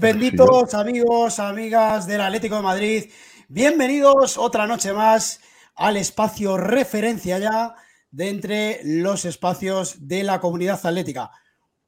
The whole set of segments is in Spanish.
benditos amigos, amigas del Atlético de Madrid. Bienvenidos otra noche más al espacio referencia ya de entre los espacios de la comunidad atlética.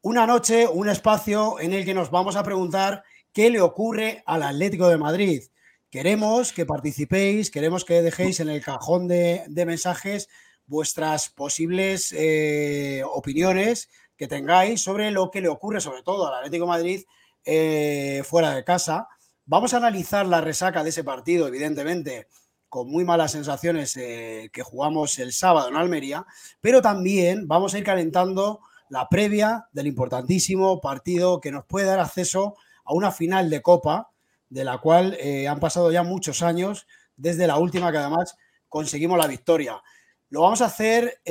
Una noche, un espacio en el que nos vamos a preguntar qué le ocurre al Atlético de Madrid. Queremos que participéis, queremos que dejéis en el cajón de, mensajes vuestras posibles eh, opiniones que tengáis sobre lo que le ocurre sobre todo al Atlético de Madrid eh, fuera de casa. Vamos a analizar la resaca de ese partido, evidentemente, con muy malas sensaciones eh, que jugamos el sábado en Almería, pero también vamos a ir calentando la previa del importantísimo partido que nos puede dar acceso a una final de Copa, de la cual eh, han pasado ya muchos años, desde la última que además conseguimos la victoria. Lo vamos a hacer,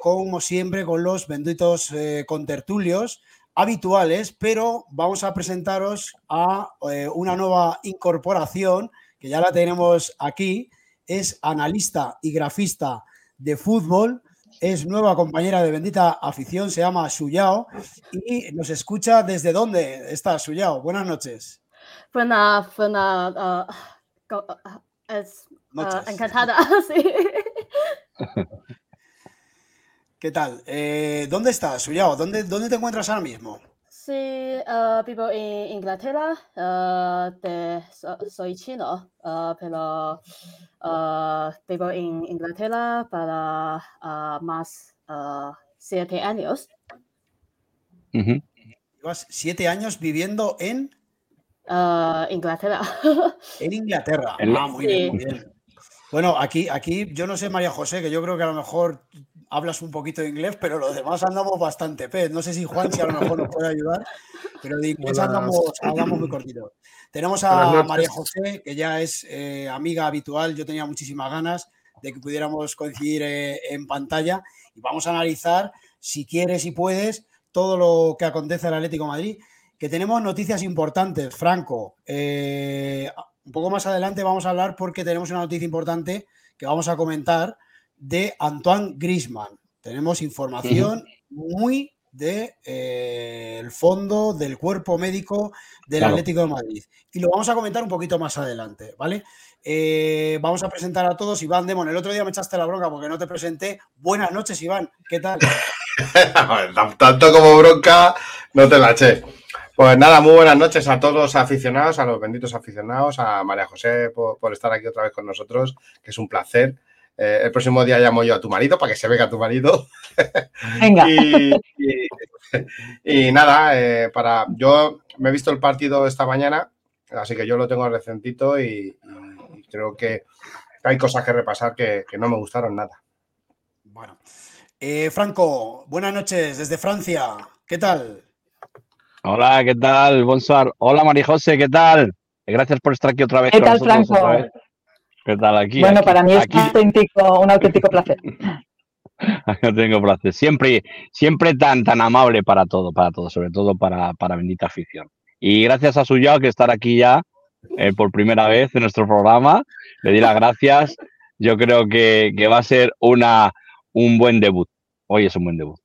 como siempre, con los benditos contertulios habituales, pero vamos a presentaros a eh, una nueva incorporación que ya la tenemos aquí. Es analista y grafista de fútbol. Es nueva compañera de Bendita Afición, se llama Suyao y nos escucha desde dónde está Suyao. Buenas noches. Buenas, buenas. Uh, uh, es uh, encantada, sí. ¿Qué tal? Eh, ¿Dónde estás, Suyao? ¿Dónde, ¿Dónde te encuentras ahora mismo? Sí, uh, vivo en Inglaterra, uh, soy chino, uh, pero vivo en Inglaterra para más siete años. ¿Llevas siete años viviendo en? Inglaterra. En Inglaterra. Ah, muy bien, muy bien. Bueno, aquí, aquí yo no sé, María José, que yo creo que a lo mejor hablas un poquito de inglés, pero los demás andamos bastante pez. No sé si Juan, si a lo mejor nos puede ayudar, pero de inglés andamos, muy cortitos. Tenemos a María José, que ya es eh, amiga habitual. Yo tenía muchísimas ganas de que pudiéramos coincidir eh, en pantalla y vamos a analizar, si quieres y puedes, todo lo que acontece el Atlético Madrid. Que tenemos noticias importantes, Franco. Eh, un poco más adelante vamos a hablar porque tenemos una noticia importante que vamos a comentar de Antoine Grisman. Tenemos información muy del de, eh, el fondo del cuerpo médico del Atlético de Madrid. Y lo vamos a comentar un poquito más adelante, ¿vale? Eh, vamos a presentar a todos. Iván Demon, el otro día me echaste la bronca porque no te presenté. Buenas noches, Iván. ¿Qué tal? Tanto como bronca, no te la eché. Pues nada, muy buenas noches a todos los aficionados, a los benditos aficionados, a María José por, estar aquí otra vez con nosotros, que es un placer. Eh, el próximo día llamo yo a tu marido para que se vea a tu marido. Venga. y, nada, eh, para yo me he visto el partido esta mañana, así que yo lo tengo recentito y, creo que hay cosas que repasar que, no me gustaron nada. Bueno. Eh, Franco, buenas noches desde Francia. ¿Qué tal? Hola, ¿qué tal? Bonsoir. Hola, María José, ¿qué tal? Gracias por estar aquí otra vez. ¿Qué tal, Franco? ¿Qué tal aquí? Bueno, para mí es un, auténtico, un auténtico placer. No tengo placer. Siempre, siempre tan, tan amable para todo, para todo, sobre todo para, para bendita afición. Y gracias a Suyo que estar aquí ya eh, por primera vez en nuestro programa. Le di las gracias. Yo creo que, que va a ser una, un buen debut. Hoy es un buen debut.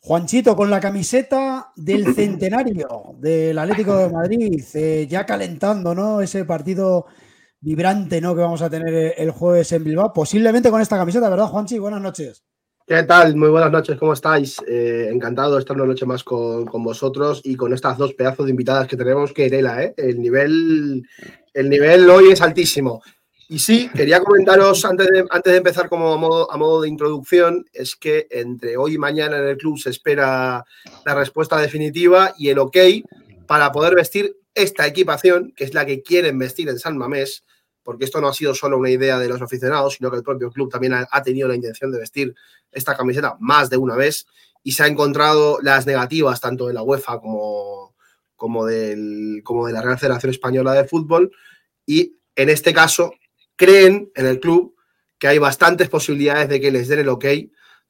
Juanchito, con la camiseta del centenario del Atlético de Madrid, eh, ya calentando, ¿no? Ese partido vibrante, ¿no? Que vamos a tener el jueves en Bilbao, posiblemente con esta camiseta, ¿verdad, Juanchi? Buenas noches. ¿Qué tal? Muy buenas noches, ¿cómo estáis? Eh, encantado de estar una noche más con, vosotros y con estas dos pedazos de invitadas que tenemos, que Erela, ¿eh? El nivel, el nivel hoy es altísimo. Y sí, quería comentaros antes de, antes de empezar como a modo, a modo, de introducción, es que entre hoy y mañana en el club se espera la respuesta definitiva y el ok para poder vestir esta equipación, que es la que quieren vestir en San Mamés, porque esto no ha sido solo una idea de los aficionados, sino que el propio club también ha, tenido la intención de vestir esta camiseta más de una vez y se ha encontrado las negativas tanto de la UEFA como, como, del, como de la Real Federación Española de Fútbol y en este caso creen en el club que hay bastantes posibilidades de que les den el ok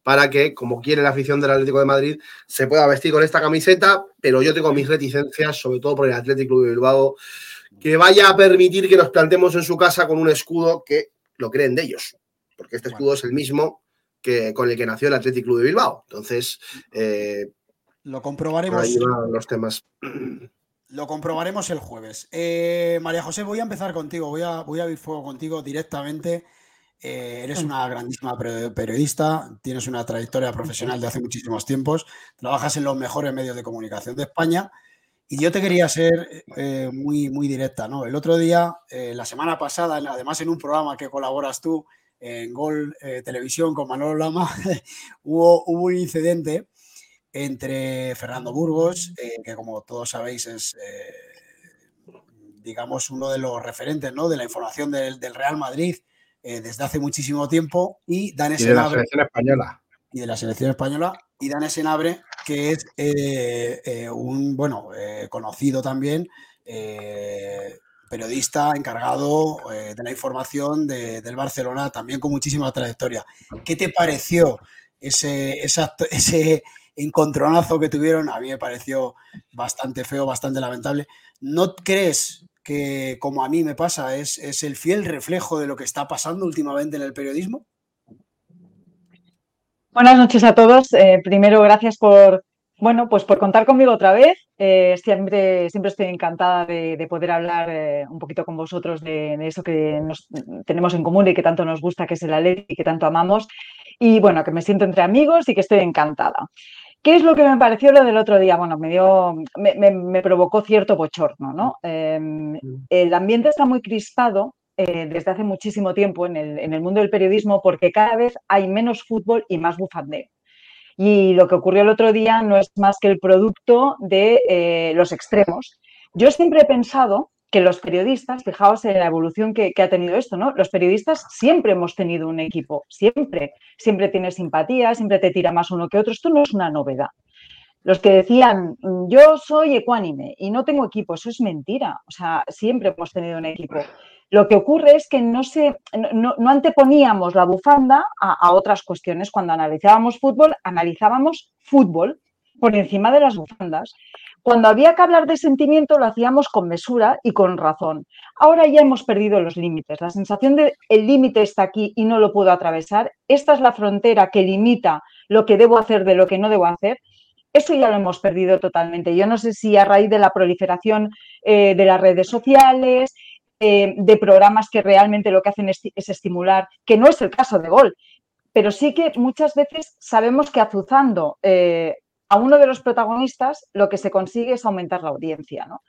para que, como quiere la afición del Atlético de Madrid, se pueda vestir con esta camiseta, pero yo tengo mis reticencias, sobre todo por el Atlético de Bilbao, que vaya a permitir que nos plantemos en su casa con un escudo que lo creen de ellos, porque este escudo es el mismo que con el que nació el Atlético Club de Bilbao. Entonces, eh, Lo comprobaremos. ahí van los temas. Lo comprobaremos el jueves. Eh, María José, voy a empezar contigo, voy a, voy a abrir fuego contigo directamente. Eh, eres una grandísima periodista, tienes una trayectoria profesional de hace muchísimos tiempos, trabajas en los mejores medios de comunicación de España y yo te quería ser eh, muy, muy directa. ¿no? El otro día, eh, la semana pasada, además en un programa que colaboras tú en Gol eh, Televisión con Manolo Lama, hubo, hubo un incidente entre Fernando Burgos, que como todos sabéis es, digamos, uno de los referentes ¿no? de la información del, del Real Madrid desde hace muchísimo tiempo, y Dan Y de la selección española. y de la selección española, y Dan Senabre, que es eh, eh, un, bueno, eh, conocido también, periodista encargado de la información de- del Barcelona, también con muchísima trayectoria. ¿Qué te pareció ese, ese encontronazo que tuvieron? A mí me pareció bastante feo, bastante lamentable. ¿No crees que, como a mí me pasa, es, es el fiel reflejo de lo que está pasando últimamente en el periodismo? Buenas noches a todos. Eh, primero, gracias por, bueno, pues por contar conmigo otra vez. Eh, siempre, siempre estoy encantada de, de poder hablar eh, un poquito con vosotros de, de eso que nos, tenemos en común y que tanto nos gusta, que es el Atleti y que tanto amamos. Y bueno, que me siento entre amigos y que estoy encantada. ¿Qué es lo que me pareció lo del otro día? Bueno, me dio, me, me- me provocó cierto bochorno, ¿no? Eh, el ambiente está muy crispado eh, desde hace muchísimo tiempo en el, en el mundo del periodismo porque cada vez hay menos fútbol y más bufandeo. Y lo que ocurrió el otro día no es más que el producto de eh, los extremos. Yo siempre he pensado que los periodistas, fijaos en la evolución que, que ha tenido esto, ¿no? Los periodistas siempre hemos tenido un equipo, siempre, siempre tienes simpatía, siempre te tira más uno que otro. Esto no es una novedad. Los que decían, "Mm, yo soy ecuánime y no tengo equipo, eso es mentira. O sea, siempre hemos tenido un equipo. Lo que ocurre es que no, se, no- no, anteponíamos la bufanda a, a otras cuestiones. Cuando analizábamos fútbol, analizábamos fútbol por encima de las bufandas. Cuando había que hablar de sentimiento, lo hacíamos con mesura y con razón. Ahora ya hemos perdido los límites. La sensación de el límite está aquí y no lo puedo atravesar. Esta es la frontera que limita lo que debo hacer de lo que no debo hacer. Eso ya lo hemos perdido totalmente. Yo no sé si a raíz de la proliferación eh, de las redes sociales, eh, de programas que realmente lo que hacen es, es estimular, que no es el caso de Gol, pero sí que muchas veces sabemos que azuzando eh, a uno de los protagonistas lo que se consigue es aumentar la audiencia. ¿no?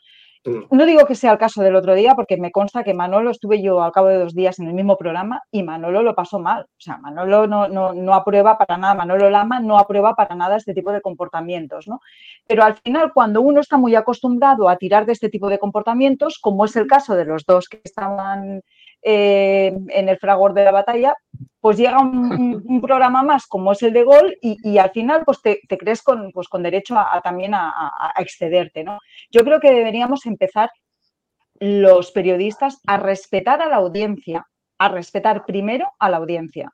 Mm. No digo que sea el caso del otro día, porque me consta que Manolo estuve yo al cabo de dos días en el mismo programa y Manolo lo pasó mal. O sea, Manolo no, no, no aprueba para nada, Manolo Lama no aprueba para nada este tipo de comportamientos, ¿no? Pero al final, cuando uno está muy acostumbrado a tirar de este tipo de comportamientos, como es el caso de los dos que estaban eh, en el fragor de la batalla, pues llega un, programa más como es el de Gol y, y al final pues te, te crees con, pues, con derecho a, a también a, excederte, ¿no? Yo creo que deberíamos empezar los periodistas a respetar a la audiencia, a respetar primero a la audiencia,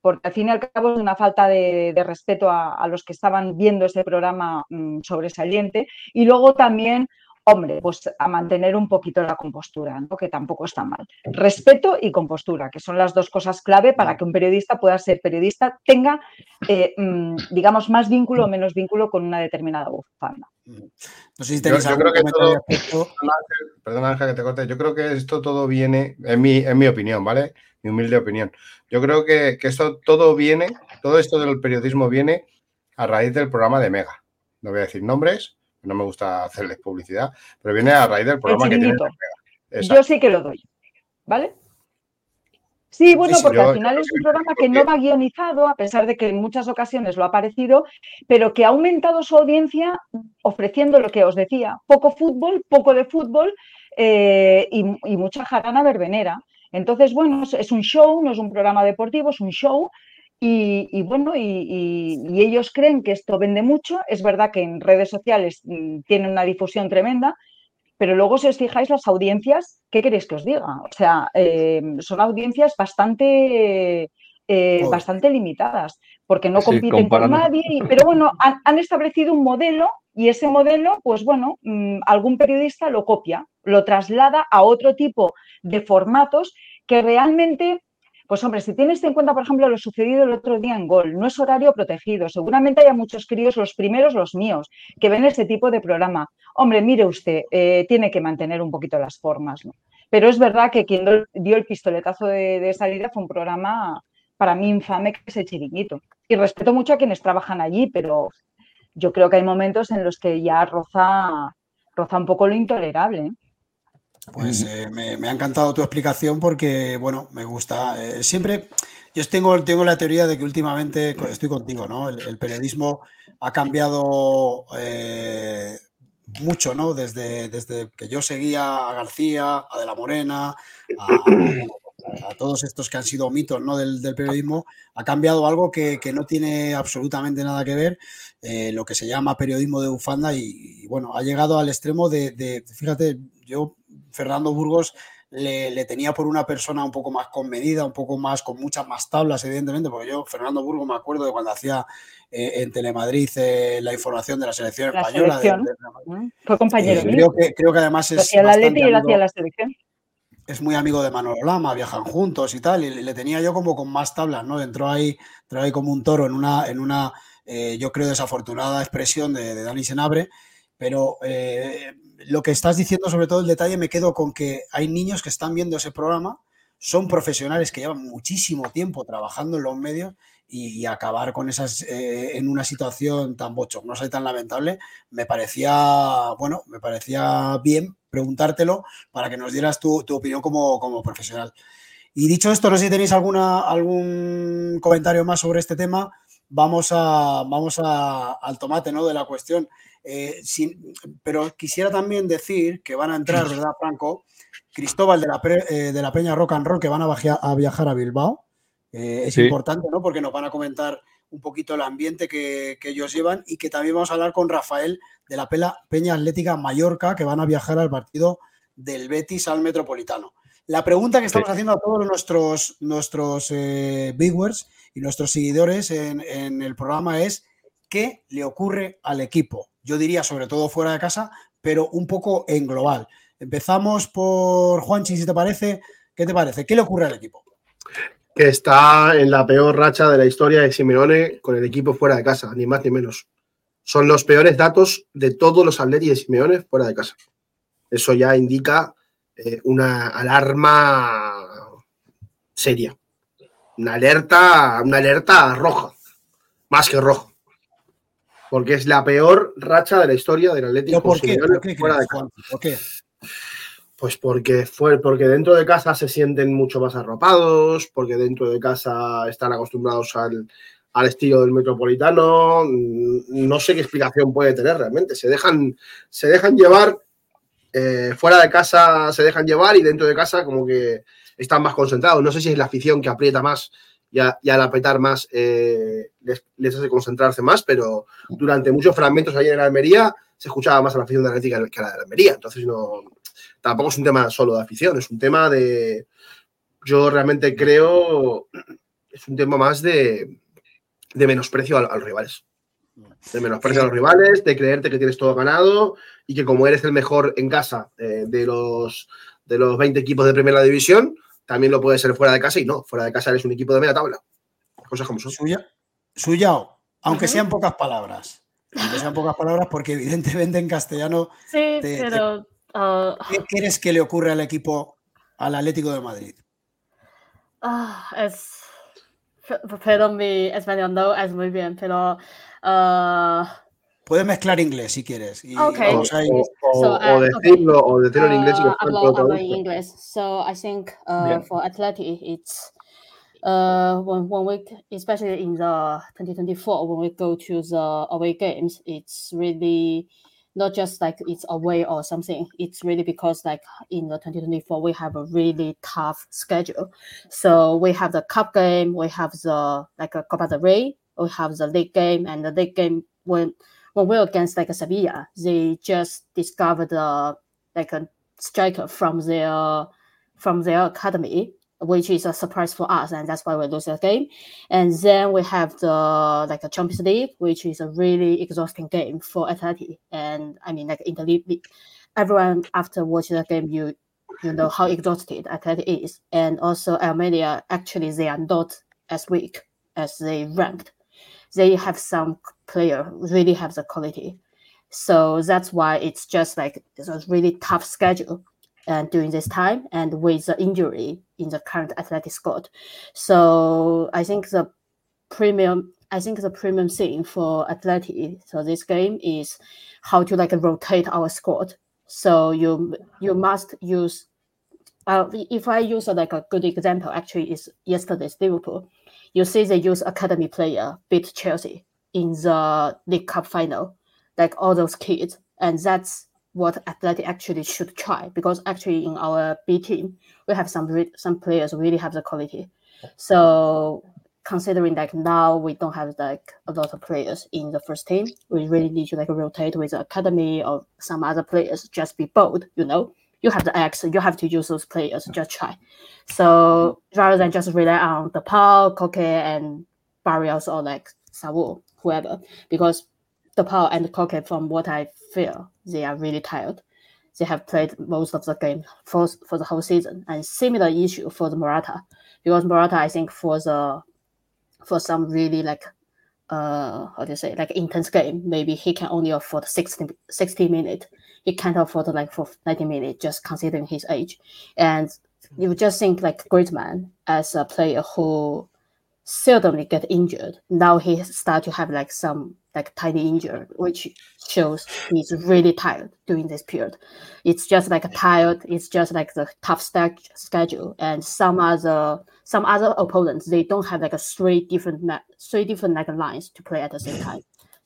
porque al fin y al cabo es una falta de, de respeto a, a los que estaban viendo ese programa mm, sobresaliente y luego también, hombre, pues a mantener un poquito la compostura, ¿no? que tampoco está mal. Respeto y compostura, que son las dos cosas clave para que un periodista pueda ser periodista, tenga, eh, mm, digamos, más vínculo o menos vínculo con una determinada bufanda. No sé si Yo, tenéis yo algún creo que todo, Ángel, perdona, Ángel, que te corte. Yo creo que esto todo viene, en mi, en mi opinión, ¿vale? Mi humilde opinión. Yo creo que, que esto todo viene, todo esto del periodismo viene a raíz del programa de Mega. No voy a decir nombres, no me gusta hacerles publicidad, pero viene a raíz del El programa que. Yo sí que lo doy, ¿vale? Sí, bueno, Sí, porque yo- al final es un programa que no va guionizado, a pesar de que en muchas ocasiones lo ha parecido, pero que ha aumentado su audiencia ofreciendo lo que os decía, poco fútbol, poco de fútbol eh, y, y mucha jarana verbenera. Entonces, bueno, es, es un show, no es un programa deportivo, es un show. Y, y bueno, y, y- y ellos creen que esto vende mucho. Es verdad que en redes sociales mm, tiene una difusión tremenda, pero luego si os fijáis las audiencias, ¿qué queréis que os diga? O sea, eh, son audiencias bastante, eh, Joder. bastante limitadas, porque no Sí, compiten con nadie, y- pero bueno, han, han establecido un modelo y ese modelo, pues bueno, mm, algún periodista lo copia, lo traslada a otro tipo de formatos que realmente... Pues hombre, si tienes en cuenta, por ejemplo, lo sucedido el otro día en Gol, no es horario protegido. Seguramente haya muchos críos, los primeros, los míos, que ven este tipo de programa. Hombre, mire usted, eh, tiene que mantener un poquito las formas, ¿no? Pero es verdad que quien dio el pistoletazo de, de salida fue un programa para mí infame, que es el chiringuito. Y respeto mucho a quienes trabajan allí, pero yo creo que hay momentos en los que ya roza, roza un poco lo intolerable. ¿eh? Pues eh, me, me ha encantado tu explicación porque, bueno, me gusta. Eh, siempre, yo tengo, tengo la teoría de que últimamente, estoy contigo, ¿no? El, el periodismo ha cambiado eh, mucho, ¿no? Desde, desde que yo seguía a García, a De la Morena, a, a todos estos que han sido mitos, ¿no? Del, del periodismo, ha cambiado algo que, que no tiene absolutamente nada que ver, eh, lo que se llama periodismo de bufanda y, y, bueno, ha llegado al extremo de, de fíjate, yo Fernando Burgos le, le, tenía por una persona un poco más convenida, un poco más, con muchas más tablas, evidentemente, porque yo, Fernando Burgos, me acuerdo de cuando hacía eh, en Telemadrid eh, la información de la selección la española. Selección. De, de, de, Fue compañero. eh, creo, que, creo que además es. Hacía la y él hacía la selección. Es muy amigo de Manolo Lama, viajan juntos y tal, y le tenía yo como con más tablas, ¿no? Entró ahí, entró ahí como un toro en una, en una eh, yo creo, desafortunada expresión de, de Dani Senabre, pero eh, lo que estás diciendo, sobre todo el detalle, me quedo con que hay niños que están viendo ese programa, son profesionales que llevan muchísimo tiempo trabajando en los medios y, acabar con esas eh, en una situación tan bochornosa y tan lamentable, me parecía, bueno, me parecía bien preguntártelo para que nos dieras tu, opinión como, profesional. Y dicho esto, no sé si tenéis alguna, algún comentario más sobre este tema. Vamos, a, vamos al tomate ¿no? de la cuestión. Eh, sin, pero quisiera también decir que van a entrar, ¿verdad, Franco? Cristóbal de la, Pre, eh, de la Peña Rock and Roll, que van a, viajar a, viajar a Bilbao. Eh, es sí. importante, ¿no? Porque nos van a comentar un poquito el ambiente que, que, ellos llevan y que también vamos a hablar con Rafael de la Pela, Peña Atlética Mallorca, que van a viajar al partido del Betis al Metropolitano. La pregunta que estamos sí. haciendo a todos nuestros, nuestros viewers y nuestros seguidores en, en el programa es ¿qué le ocurre al equipo? Yo diría sobre todo fuera de casa, pero un poco en global. Empezamos por Juanchi, si te parece. ¿Qué te parece? ¿Qué le ocurre al equipo? Que está en la peor racha de la historia de Simeone con el equipo fuera de casa, ni más ni menos. Son los peores datos de todos los atletas de Simeone fuera de casa. Eso ya indica eh, una alarma seria. Una alerta, una alerta roja. Más que roja porque es la peor racha de la historia del Atlético ¿Por qué? ¿Por qué, fuera de. ¿Por qué? Pues porque, fue, porque dentro de casa se sienten mucho más arropados, porque dentro de casa están acostumbrados al, al estilo del metropolitano. No sé qué explicación puede tener realmente. Se dejan, se dejan llevar, eh, fuera de casa se dejan llevar y dentro de casa como que están más concentrados. No sé si es la afición que aprieta más y, a, y al apretar más eh, les, les, hace concentrarse más, pero durante muchos fragmentos ahí en Almería se escuchaba más a la afición de Atlética que a la de Almería. Entonces, no, tampoco es un tema solo de afición, es un tema de. Yo realmente creo. Es un tema más de, de menosprecio a, a, los rivales. De menosprecio a los rivales, de creerte que tienes todo ganado y que como eres el mejor en casa eh, de, los, de los 20 equipos de primera división, también lo puede ser fuera de casa y no, fuera de casa eres un equipo de media tabla. Cosas como son. Suya, suyao, aunque uh sean pocas palabras. Aunque sean pocas palabras, porque evidentemente en castellano. Sí, te, pero. Te, uh... ¿Qué quieres que le ocurre al equipo, al Atlético de Madrid? Ah, es. Pero mi español no es muy bien, pero. Uh... Puedes mezclar inglés si quieres. Y okay. O, o, so, uh, o, decirlo, okay. o decirlo en inglés. Y uh, hablo, hablo en inglés. So I think uh, for Athletic, it's uh, when, when we, especially in the 2024, when we go to the away games, it's really not just like it's away or something. It's really because like in the 2024, we have a really tough schedule. So we have the cup game, we have the like a Copa del Rey, we have the league game, and the league game when when we're against like a Sevilla, they just discovered the like a striker from their from their academy which is a surprise for us, and that's why we lose the game. And then we have the like a Champions League, which is a really exhausting game for Atleti. And I mean, like in the league, everyone after watching the game, you you know how exhausted Atleti is. And also Almeria, actually, they are not as weak as they ranked. They have some player really have the quality. So that's why it's just like it's a really tough schedule and during this time and with the injury in the current athletic squad. So I think the premium I think the premium thing for athletic so this game is how to like rotate our squad. So you you must use uh, if I use uh, like a good example, actually is yesterday's Liverpool. You see they use academy player beat Chelsea in the League Cup final, like all those kids, and that's what athletic actually should try because actually in our B team we have some re- some players really have the quality. So considering like now we don't have like a lot of players in the first team, we really need to like rotate with the academy or some other players. Just be bold, you know. You have the X, you have to use those players. Just try. So rather than just rely on the Paul, Koke, and Barrios or like Saul, whoever, because the Paul and Koke, from what I feel, they are really tired. They have played most of the game for, for the whole season. And similar issue for the Morata, because Morata, I think for the for some really like uh how do you say like intense game, maybe he can only afford 60, 60 minutes. He can't afford like for 90 minutes, just considering his age. And you just think like Griezmann as a player who seldomly get injured. Now he start to have like some like tiny injury, which shows he's really tired during this period. It's just like a tired. It's just like the tough stack schedule, and some other some other opponents they don't have like a three different three different like lines to play at the same time.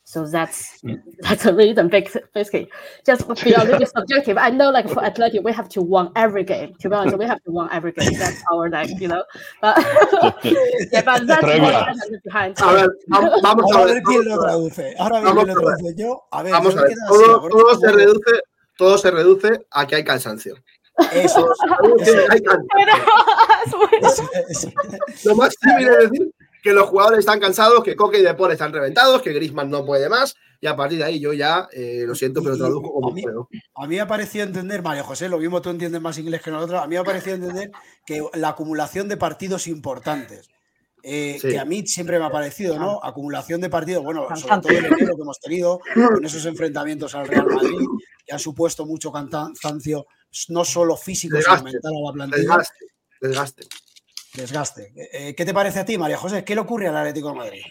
So that's that's a reason, basically. Just be a little subjective. I know, like for athletic, we have to win every game. To be honest, we have to win every game. That's our like, you know. But yeah, but that's what behind. A ver, vamos, vamos a a ver. ver quién lo traduce. Ahora Vamos quién lo a ver. traduce. Yo, a ver, Vamos a ver. quedo así, Todo, todo se reduce, todo se reduce a que hay cansancio. Eso, Todo se reduce hay cansancio. eso, eso. Lo más civil es decir que los jugadores están cansados, que Coque y Depor están reventados, que Griezmann no puede más, y a partir de ahí yo ya eh, lo siento, pero traduzco como a mí- puedo. A mí me ha parecido entender, María José, lo mismo tú entiendes más inglés que nosotros, a mí me ha parecido entender que la acumulación de partidos importantes, eh, Sí. que a mí siempre me ha parecido, ¿no? Acumulación de partidos, bueno, sobre todo el enero que hemos tenido, con esos enfrentamientos al Real Madrid, que han supuesto mucho cansancio, no solo físico, sino mental a la plantilla. Desgaste, desgaste. Desgaste. Eh, ¿Qué te parece a ti, María José? ¿Qué le ocurre al Atlético de Madrid?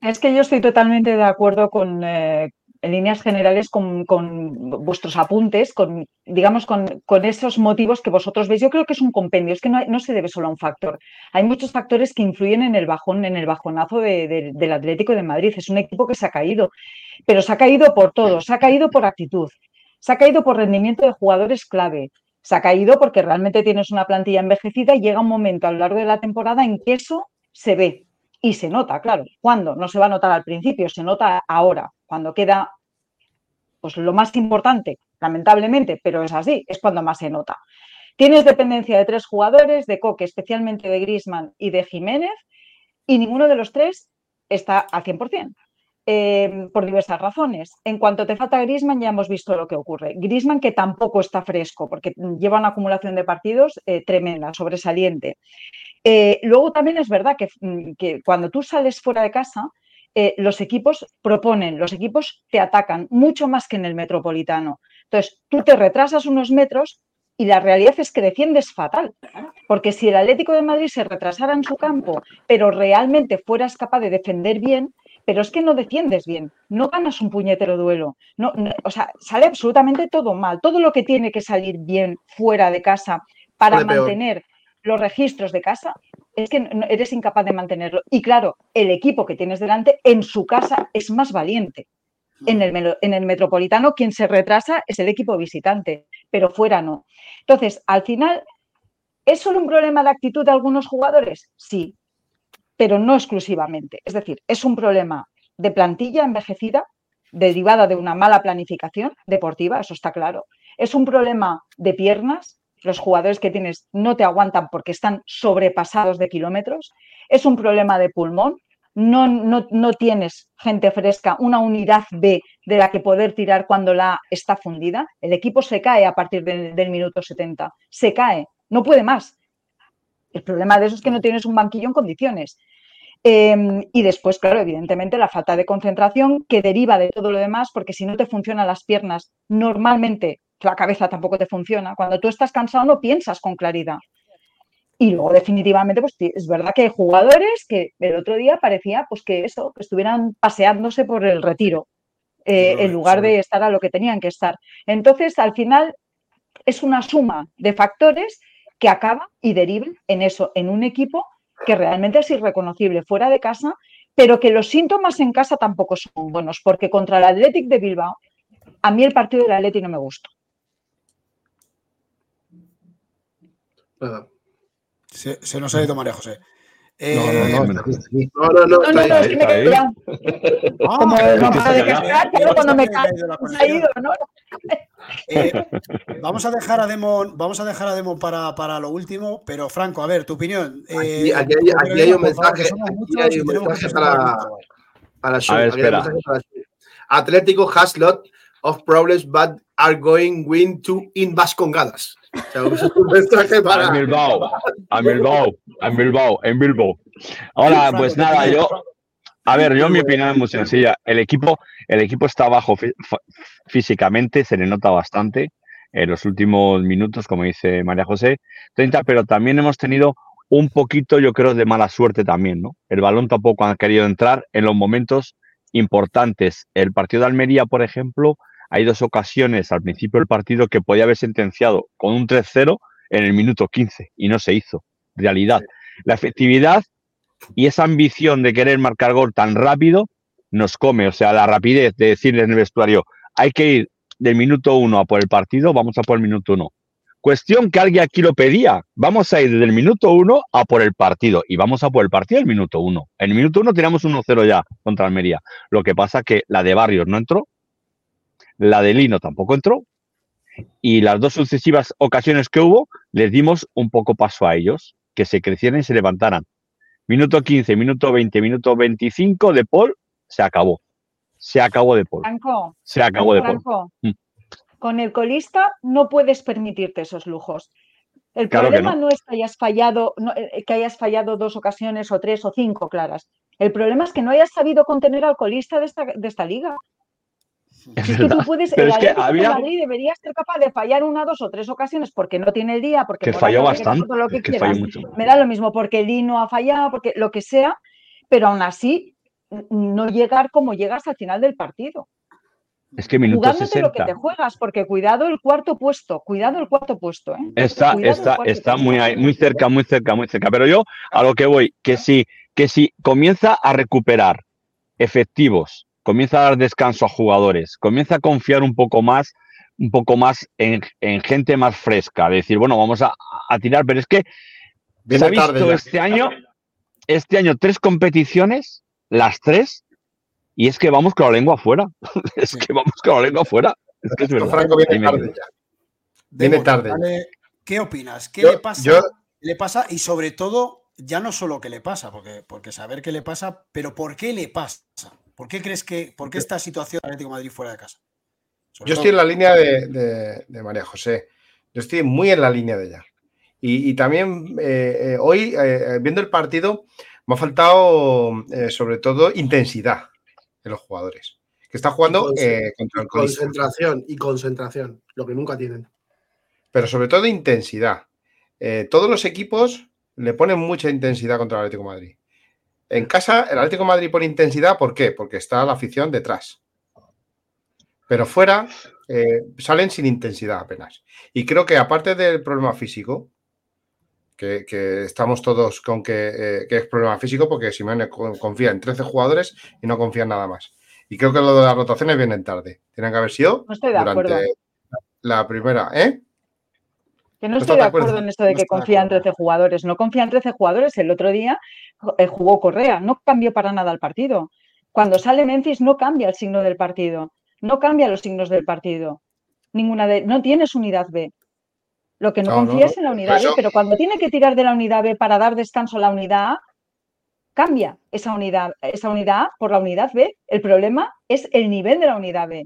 Es que yo estoy totalmente de acuerdo con, eh, en líneas generales, con, vuestros apuntes, con, digamos, con, esos motivos que vosotros veis. Yo creo que es un compendio, es que no, se debe solo a un factor. Hay muchos factores que influyen en el bajón, en el bajonazo de- de- del Atlético de Madrid. Es un equipo que se ha caído, pero se ha caído por todo, se ha caído por actitud, se ha caído por rendimiento de jugadores clave, se ha caído porque realmente tienes una plantilla envejecida y llega un momento a lo largo de la temporada en que eso se ve. Y se nota, claro. ¿Cuándo? No se va a notar al principio, se nota ahora, cuando queda pues lo más importante, lamentablemente, pero es así, es cuando más se nota. Tienes dependencia de tres jugadores, de Coque, especialmente de Grisman y de Jiménez, y ninguno de los tres está al 100%. Eh, por diversas razones. En cuanto te falta Grisman, ya hemos visto lo que ocurre. Grisman que tampoco está fresco, porque lleva una acumulación de partidos eh, tremenda, sobresaliente. Eh, luego también es verdad que, mm, que cuando tú sales fuera de casa, eh, los equipos proponen, los equipos te atacan mucho más que en el metropolitano. Entonces, tú te retrasas unos metros y la realidad es que defiendes fatal. Porque si el Atlético de Madrid se retrasara en su campo, pero realmente fueras capaz de defender bien, pero es que no defiendes bien, no ganas un puñetero duelo. No, no, o sea, sale absolutamente todo mal. Todo lo que tiene que salir bien fuera de casa para mantener los registros de casa, es que eres incapaz de mantenerlo. Y claro, el equipo que tienes delante en su casa es más valiente. En el, en el metropolitano, quien se retrasa es el equipo visitante, pero fuera no. Entonces, al final, ¿es solo un problema de actitud de algunos jugadores? Sí, pero no exclusivamente. Es decir, es un problema de plantilla envejecida derivada de una mala planificación deportiva, eso está claro. Es un problema de piernas, los jugadores que tienes no te aguantan porque están sobrepasados de kilómetros. Es un problema de pulmón, no, no, tienes gente fresca, una unidad B de la que poder tirar cuando la está fundida. El equipo se cae a partir del minuto 70, se cae, no puede más. El problema de eso es que no tienes un banquillo en condiciones. Em, y después, claro, evidentemente la falta de concentración que deriva de todo lo demás, porque si no te funcionan las piernas, normalmente la cabeza tampoco te funciona. Cuando tú estás cansado no piensas con claridad. Y luego definitivamente, pues es verdad que hay jugadores que el otro día parecía pues que eso, que estuvieran paseándose por el retiro, eh, en lugar de estar a lo que tenían que estar. Entonces, al final, es una suma de factores que acaba y derivan en eso, en un equipo que realmente es irreconocible fuera de casa, pero que los síntomas en casa tampoco son buenos, porque contra el Athletic de Bilbao, a mí el partido del Athletic no me gustó. Se, nos ha ido María José. Eh, no, no, no, no, no, no, no, ah, es que me quedé ¿no? Eh, vamos a dejar a Demon, vamos a dejar a Demon para, para lo último, pero Franco, a ver, tu opinión. Eh, aquí, aquí, aquí, hay, un mensaje, hay un mensaje para, para, para, espera. Mensaje para Atlético Haslot of problems, but are going win to in Vascongadas. un mensaje para... A Bilbao, a Bilbao, a Bilbao, en Bilbao. Ahora, pues nada, yo, a ver, yo mi opinión es muy sencilla. El equipo, el equipo está bajo físicamente, se le nota bastante en los últimos minutos, como dice María José, 30, pero también hemos tenido un poquito, yo creo, de mala suerte también, ¿no? El balón tampoco ha querido entrar en los momentos importantes. El partido de Almería, por ejemplo, hay dos ocasiones al principio del partido que podía haber sentenciado con un 3-0 en el minuto 15 y no se hizo. Realidad. La efectividad y esa ambición de querer marcar gol tan rápido nos come. O sea, la rapidez de decirle en el vestuario, hay que ir del minuto uno a por el partido, vamos a por el minuto uno. Cuestión que alguien aquí lo pedía. Vamos a ir desde el minuto uno a por el partido. Y vamos a por el partido el minuto uno. En el minuto uno tiramos 1-0 ya contra Almería. Lo que pasa que la de Barrios no entró, la de Lino tampoco entró. Y las dos sucesivas ocasiones que hubo, les dimos un poco paso a ellos, que se crecieran y se levantaran. Minuto 15, minuto 20, minuto 25 de Paul, se acabó. Se acabó de Paul. se acabó de Paul. Mm. Con el colista no puedes permitirte esos lujos. El problema no. es que hayas fallado, eh, que hayas fallado dos ocasiones o tres o cinco claras. El problema es que no hayas sabido contener al colista de esta, de esta liga. Es, que tú puedes, el es que había... Madrid debería ser capaz de fallar una, dos o tres ocasiones porque no tiene el día, porque que falló bastante, lo que, Me da lo mismo porque el no ha fallado, porque lo que sea, pero aún así no llegar como llegas al final del partido. Es que minuto Jugándote lo que te juegas, porque cuidado el cuarto puesto, cuidado el cuarto puesto. ¿eh? Está, está, está muy, muy cerca, muy cerca, muy cerca. Pero yo a lo que voy, que si, que si comienza a recuperar efectivos comienza a dar descanso a jugadores, comienza a confiar un poco más, un poco más en, gente más fresca, decir, bueno, vamos a, tirar, pero es que se ha visto este año, este año tres competiciones, las tres, y es que vamos con la lengua afuera. es que vamos con la lengua afuera. Es que es verdad. Franco viene tarde ya. Viene tarde. ¿Qué opinas? ¿Qué le pasa? le pasa? Y sobre todo, ya no solo qué le pasa, porque, porque saber qué le pasa, pero ¿por qué le pasa? ¿Por qué crees que, por qué esta situación Atlético Madrid fuera de casa? yo estoy en la línea de, María José. Yo estoy muy en la línea de ella. Y, también eh, eh, hoy, eh, viendo el partido, me ha faltado sobre todo intensidad en los jugadores. Que está jugando contra el Concentración y concentración, lo que nunca tienen. Pero sobre todo intensidad. todos los equipos le ponen mucha intensidad contra el Atlético Madrid. En casa, el Atlético de Madrid por intensidad, ¿por qué? Porque está la afición detrás. Pero fuera eh, salen sin intensidad apenas. Y creo que aparte del problema físico, que, que estamos todos con que, eh, que, es problema físico porque Simeone confía en 13 jugadores y no confía en nada más. Y creo que lo de las rotaciones vienen tarde. Tienen que haber sido no estoy de durante acuerdo. la primera, ¿eh? Que no ¿No estoy de acuerdo? acuerdo en esto de No que estoy de confía en acuerdo. 13 jugadores. No confía en 13 jugadores. El otro día eh, jugó Correa, no cambió para nada el partido. Cuando sale Memphis no cambia el signo del partido. No cambia los signos del partido. Ninguna de, no tienes unidad B. Lo que no, No, no, confía no. es en la unidad Eso- B, pero cuando tiene que tirar de la unidad B para dar descanso a la unidad A, cambia esa unidad, esa unidad A por la unidad B. El problema es el nivel de la unidad B.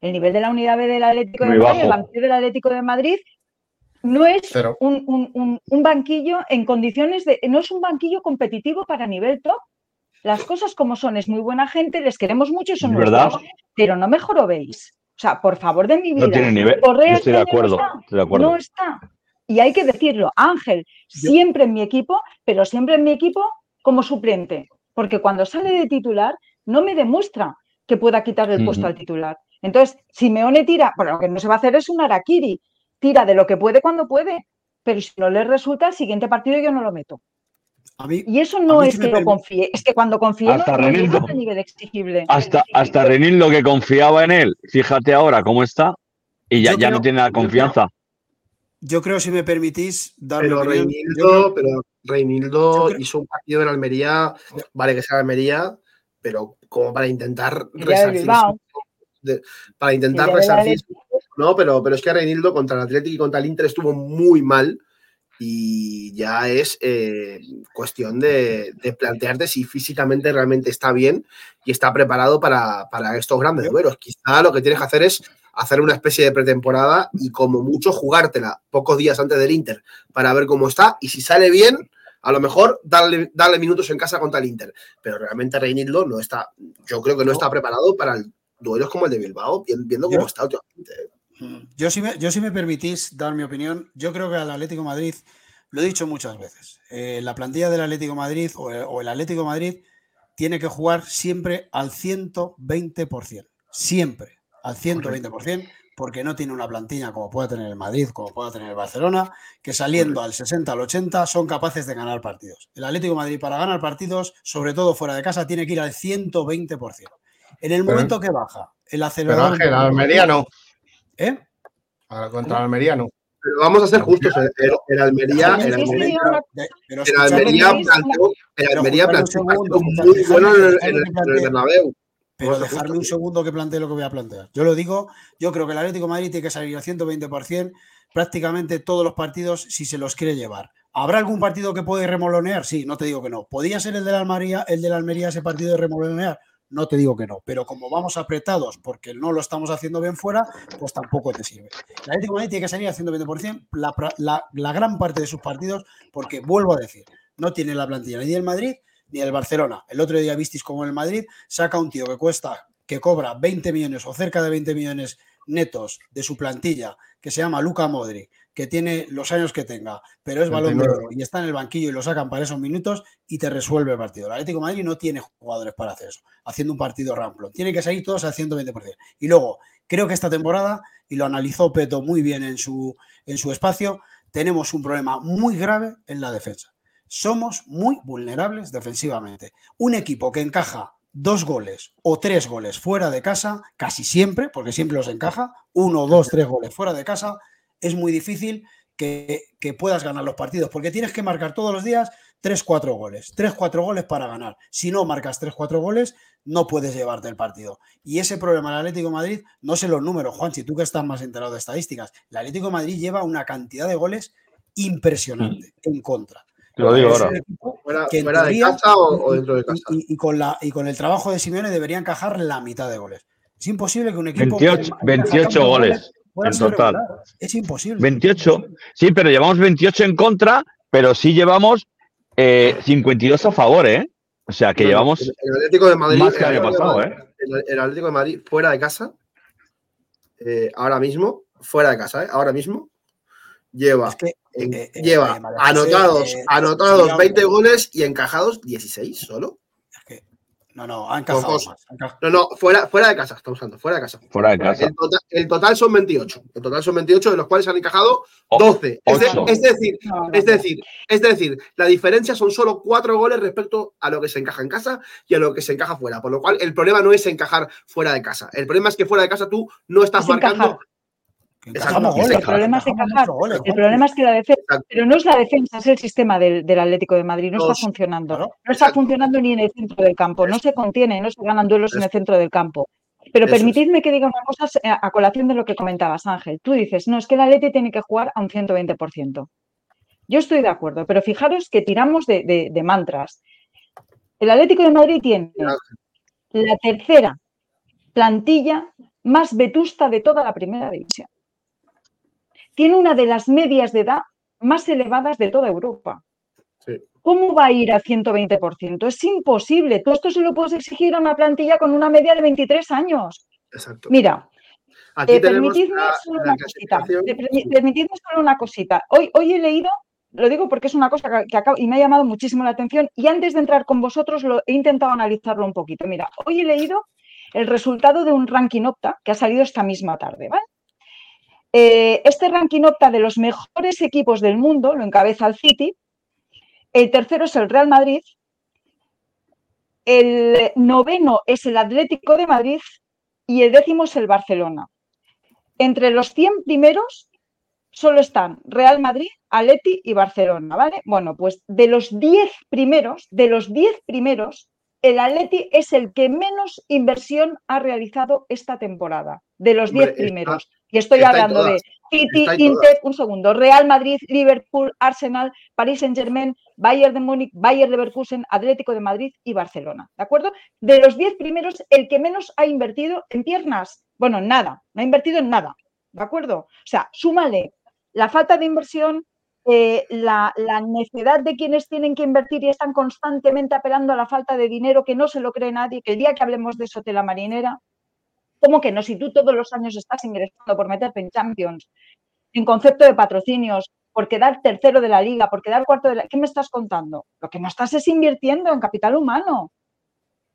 El nivel de la unidad B del Atlético de Madrid, el banquillo del Atlético de Madrid, no es un, un- un- un banquillo en condiciones de. No es un banquillo competitivo para nivel top. Las cosas como son, es muy buena gente, les queremos mucho y son verdad. nuestros, pero no me jorobéis. O sea, por favor de mi vida. No tiene nivel. Correa Yo estoy de este año no acuerdo. está. Estoy de acuerdo. No está. Y hay que decirlo, Ángel, siempre en mi equipo, pero siempre en mi equipo como suplente. Porque cuando sale de titular, no me demuestra que pueda quitarle el puesto al titular. Entonces, Simeone tira, bueno, lo que no se va a hacer es un Arakiri. Tira de lo que puede cuando puede. Pero si no le resulta, el siguiente partido yo no lo meto. A mí, Y eso no mí es que lo confíe, es que cuando confíe no, Hasta no Renildo. nivel exigible. Hasta, hasta Renildo que confiaba en él. Fíjate ahora cómo está. Y ya, ya creo- no tiene la confianza. yo creo, si me permitís, dar Pero Reinildo, pero Reinildo hizo un partido en Almería, vale que sea Almería, pero como para intentar resarcir, para intentar resarcir, no, pero, pero es que Reinildo contra el Atlético y contra el Inter estuvo muy mal y ya es eh, cuestión de, de plantearte si físicamente realmente está bien y está preparado para, para estos grandes duelos. Quizá lo que tienes que hacer es hacer una especie de pretemporada y como mucho jugártela pocos días antes del Inter para ver cómo está y si sale bien, a lo mejor darle, darle minutos en casa contra el Inter. Pero realmente Reinildo no está, yo creo que no está preparado para el- duelos como el de Bilbao, vi- viendo cómo está últimamente. Yo si, me, yo si me permitís dar mi opinión, yo creo que al Atlético de Madrid, lo he dicho muchas veces, eh, la plantilla del Atlético de Madrid o el, o el Atlético de Madrid tiene que jugar siempre al 120%, siempre al 120%, porque no tiene una plantilla como pueda tener el Madrid, como pueda tener el Barcelona, que saliendo al 60, al 80 son capaces de ganar partidos. El Atlético de Madrid para ganar partidos, sobre todo fuera de casa, tiene que ir al 120%. En el Pero- momento que baja el Pero acelerador... Ángel, Almería no. ¿Eh? Ahora Contra Almería no. Pero vamos a ser justos, el, el- el Almería, el Almería, el Almería planteó, el Pero Almería planteó un segundo, partido muy bueno en el, en el- el. Bernabéu. Pero dejarme un segundo que plantee lo que voy a plantear. Yo lo digo, yo creo que el Atlético de Madrid tiene que salir al 120% prácticamente todos los partidos si se los quiere llevar. ¿Habrá algún partido que puede remolonear? Sí, no te digo que no. ¿Podría ser el de la Almería, el de la Almería ese partido de remolonear? No te digo que no. Pero como vamos apretados porque no lo estamos haciendo bien fuera, pues tampoco te sirve. El Atlético tiene que salir al 120% la, la- la gran parte de sus partidos porque, vuelvo a decir, no tiene la plantilla ni del Madrid ni del Barcelona. El otro día visteis como el Madrid saca un tío que cuesta, que cobra 20 millones o cerca de 20 millones netos de su plantilla, que se llama Luca Modri, que tiene los años que tenga, pero es balón de 29. oro y está en el banquillo y lo sacan para esos minutos y te resuelve el partido. El Atlético de Madrid no tiene jugadores para hacer eso, haciendo un partido ramplo. Tiene que salir todos al 120%. Y luego, creo que esta temporada, y lo analizó Peto muy bien en su, en su espacio, tenemos un problema muy grave en la defensa. Somos muy vulnerables defensivamente. Un equipo que encaja dos goles o tres goles fuera de casa, casi siempre, porque siempre los encaja, uno, dos, tres goles fuera de casa, es muy difícil que, que puedas ganar los partidos, porque tienes que marcar todos los días tres, cuatro goles, tres, cuatro goles para ganar. Si no marcas tres, cuatro goles, no puedes llevarte el partido. Y ese problema del Atlético de Madrid, no sé los números, Juan, si tú que estás más enterado de estadísticas, el Atlético de Madrid lleva una cantidad de goles impresionante en contra. Te lo digo ahora. ¿Fuera, de casa o, o dentro de casa? y, con la, y con el trabajo de Simeone debería encajar la mitad de goles. Es imposible que un equipo. 28, que marca 28 tantos goles en total. Es imposible. 28. Sí, pero llevamos 28 en contra, pero sí llevamos eh, 52 a favor, ¿eh? O sea, que No, llevamos el, el Atlético de Madrid, más que el año Atlético de pasado, Madrid- ¿eh? el, el Atlético de Madrid fuera de casa, eh, ahora mismo, fuera de casa, ¿eh? ahora mismo, lleva, Es que, en- eh, eh, lleva eh, anotados, eh, anotados cuidado. 20 goles y encajados 16 solo. No, no, ha encajado Con más. ha encajado. No, no, fuera, fuera de casa, estamos hablando, fuera de casa. Fuera de casa. El total, el total son 28. El total son 28, de los cuales han encajado O- 12. Es, de- ocho. es decir, No, no, es decir, es decir, la diferencia son solo cuatro goles respecto a lo que se encaja en casa y a lo que se encaja fuera. Por lo cual, el problema no es encajar fuera de casa. El problema es que fuera de casa tú no estás Es marcando. encajar. El problema es encajamos encajar. muchos goles, El Juanpi. problema es que la defensa, Exacto. pero no es la defensa, es el sistema del, del Atlético de Madrid, no Los- está funcionando. claro, no está exacto. funcionando ni en el centro del campo, no se contiene, no se ganan duelos en el centro del campo. Pero es. permitidme que diga una cosa eh, a colación de lo que comentabas, Ángel. Tú dices, no, es que el Atleti tiene que jugar a un 120%. Yo estoy de acuerdo, pero fijaros que tiramos de, de- de mantras. El Atlético de Madrid tiene la tercera plantilla más vetusta de toda la primera división. Tiene una de las medias de edad más elevadas de toda Europa. Sí. ¿Cómo va a ir al 120%? Es imposible. Tú esto se lo puedes exigir a una plantilla con una media de 23 años. Exacto. Mira, eh, permitidme la- solo la una cosita. Permitidme solo una cosita. Hoy, hoy he leído, lo digo porque es una cosa que, que acabo- y me ha llamado muchísimo la atención, y antes de entrar con vosotros lo, he intentado analizarlo un poquito. Mira, hoy he leído el resultado de un ranking Opta que ha salido esta misma tarde, ¿vale? Eh, este ranking Opta de los mejores equipos del mundo lo encabeza el City, el tercero es el Real Madrid, el noveno es el Atlético de Madrid y el décimo es el Barcelona. Entre los 100 primeros solo están Real Madrid, Atleti y Barcelona, ¿vale? Bueno, pues de los 10 primeros, de los 10 primeros, el Atleti es el que menos inversión ha realizado esta temporada, de los Hombre, 10 está- primeros. Y estoy está hablando de City, Inter, un segundo, Real Madrid, Liverpool, Arsenal, Paris Saint-Germain, Bayern de Múnich, Bayern Leverkusen, Atlético de Madrid y Barcelona, ¿de acuerdo? De los 10 primeros, el que menos ha invertido en piernas, bueno, en nada, no ha invertido en nada, ¿de acuerdo? O sea, súmale la falta de inversión, eh, la, la necedad de quienes tienen que invertir y están constantemente apelando a la falta de dinero, que no se lo cree nadie, que el día que hablemos de eso te la marinera, ¿cómo que no? Si tú todos los años estás ingresando por meterte en Champions, en concepto de patrocinios, por quedar tercero de la liga, por quedar cuarto de la... ¿Qué me estás contando? Lo que no estás es invirtiendo en capital humano.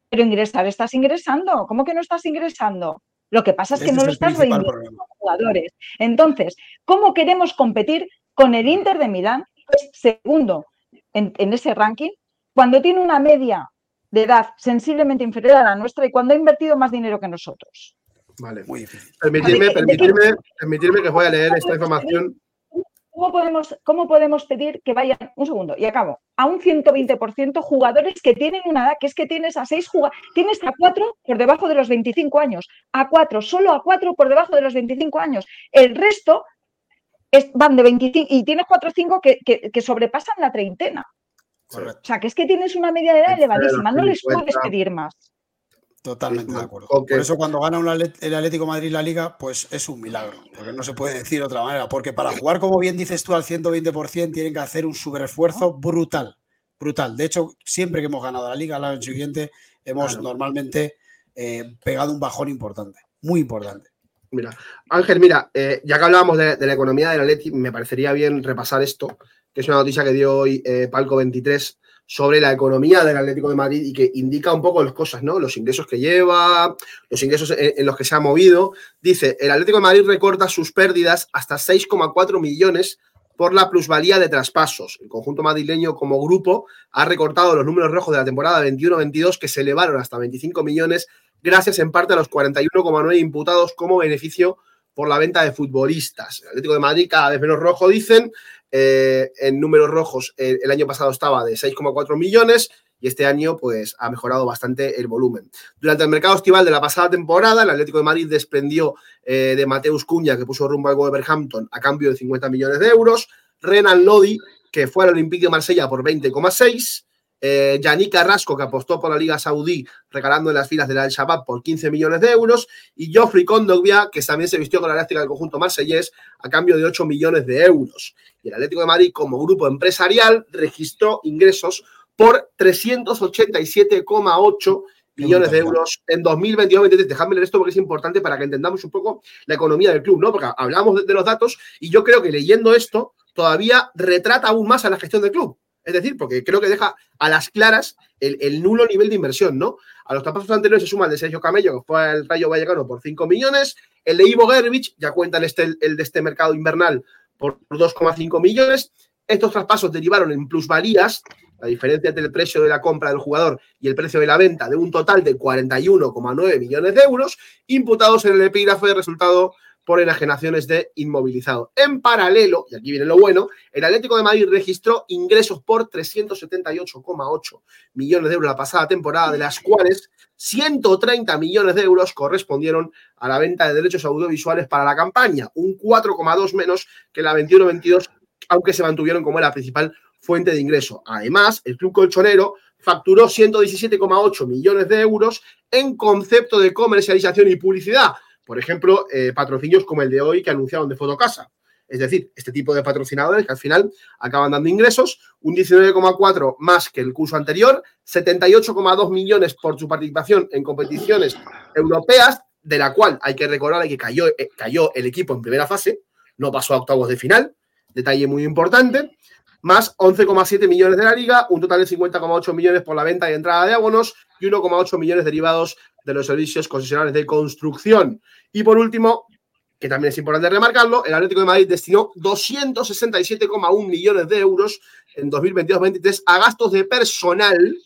Pero ingresar estás ingresando. ¿Cómo que no estás ingresando? Lo que pasa es que no es lo estás reinvirtiendo problema. en jugadores. Entonces, ¿cómo queremos competir con el Inter de Milán, que es segundo en, en ese ranking, cuando tiene una media de edad sensiblemente inferior a la nuestra y cuando ha invertido más dinero que nosotros? Vale. Muy difícil. Permitidme, ¿De qué- de qué- permitidme, permitidme que voy a leer esta información. ¿Cómo podemos, ¿Cómo podemos pedir que vayan, un segundo, y acabo, a un 120% jugadores que tienen una edad, que es que tienes a seis jugadores, tienes a cuatro por debajo de los 25 años, a cuatro, solo a cuatro por debajo de los 25 años. El resto es- van de 25 y tienes cuatro o cinco que, que- que sobrepasan la treintena. Correcto. O sea, que es que tienes una media de edad elevadísima, no les 50. puedes pedir más. Totalmente de acuerdo. Por eso cuando gana un el Atlético de Madrid la liga, pues es un milagro, porque no se puede decir de otra manera, porque para jugar, como bien dices tú, al 120% tienen que hacer un superesfuerzo brutal, brutal. De hecho, siempre que hemos ganado la liga, al año siguiente hemos Claro. normalmente eh, pegado un bajón importante, muy importante. Mira, Ángel, mira, eh, ya que hablábamos de, de la economía del Atleti, me parecería bien repasar esto, que es una noticia que dio hoy eh, Palco 23 sobre la economía del Atlético de Madrid y que indica un poco las cosas, ¿no? Los ingresos que lleva, los ingresos en, los que se ha movido. Dice, el Atlético de Madrid recorta sus pérdidas hasta 6,4 millones por la plusvalía de traspasos. El conjunto madrileño como grupo ha recortado los números rojos de la temporada 21-22 que se elevaron hasta 25 millones gracias en parte a los 41,9 imputados como beneficio por la venta de futbolistas. El Atlético de Madrid cada vez menos rojo, dicen. Eh, en números rojos eh, el año pasado estaba de 6,4 millones y este año pues ha mejorado bastante el volumen. Durante el mercado estival de la pasada temporada, el Atlético de Madrid desprendió eh, de Mateus Cuña, que puso rumbo al Wolverhampton a cambio de 50 millones de euros, Renan Lodi, que fue al Olympique de Marsella por 20,6, eh, Yannick Carrasco, que apostó por la Liga Saudí, regalando en las filas del Al-Shabaab por 15 millones de euros, y Geoffrey Kondogbia, que también se vistió con la elástica del conjunto marsellés a cambio de 8 millones de euros. Y el Atlético de Madrid, como grupo empresarial, registró ingresos por 387,8 millones de euros en 2022-2023. Dejadme leer esto porque es importante para que entendamos un poco la economía del club, ¿no? Porque hablamos de, de los datos y yo creo que leyendo esto todavía retrata aún más a la gestión del club. Es decir, porque creo que deja a las claras el, nulo nivel de inversión, ¿no? A los traspasos anteriores se suma el de Sergio Camello, que fue el Rayo Vallecano por 5 millones, el de Ivo Gerbich, ya cuenta el, este, el de este mercado invernal por 2,5 millones. Estos traspasos derivaron en plusvalías, la diferencia entre el precio de la compra del jugador y el precio de la venta, de un total de 41,9 millones de euros, imputados en el epígrafe de resultado por enajenaciones de inmovilizado. En paralelo, y aquí viene lo bueno, el Atlético de Madrid registró ingresos por 378,8 millones de euros la pasada temporada, de las cuales 130 millones de euros correspondieron a la venta de derechos audiovisuales para la campaña, un 4,2 menos que la 21-22, aunque se mantuvieron como la principal fuente de ingreso. Además, el club colchonero facturó 117,8 millones de euros en concepto de comercialización y publicidad, por ejemplo, eh, patrocinios como el de hoy que anunciaron de Fotocasa. Es decir, este tipo de patrocinadores que al final acaban dando ingresos, un 19,4 más que el curso anterior, 78,2 millones por su participación en competiciones europeas, de la cual hay que recordar que cayó, eh, cayó el equipo en primera fase, no pasó a octavos de final, detalle muy importante, más 11,7 millones de la liga, un total de 50,8 millones por la venta y entrada de abonos y 1,8 millones derivados de los servicios concesionales de construcción. Y por último, que también es importante remarcarlo, el Atlético de Madrid destinó 267,1 millones de euros en 2022-2023 a gastos de personal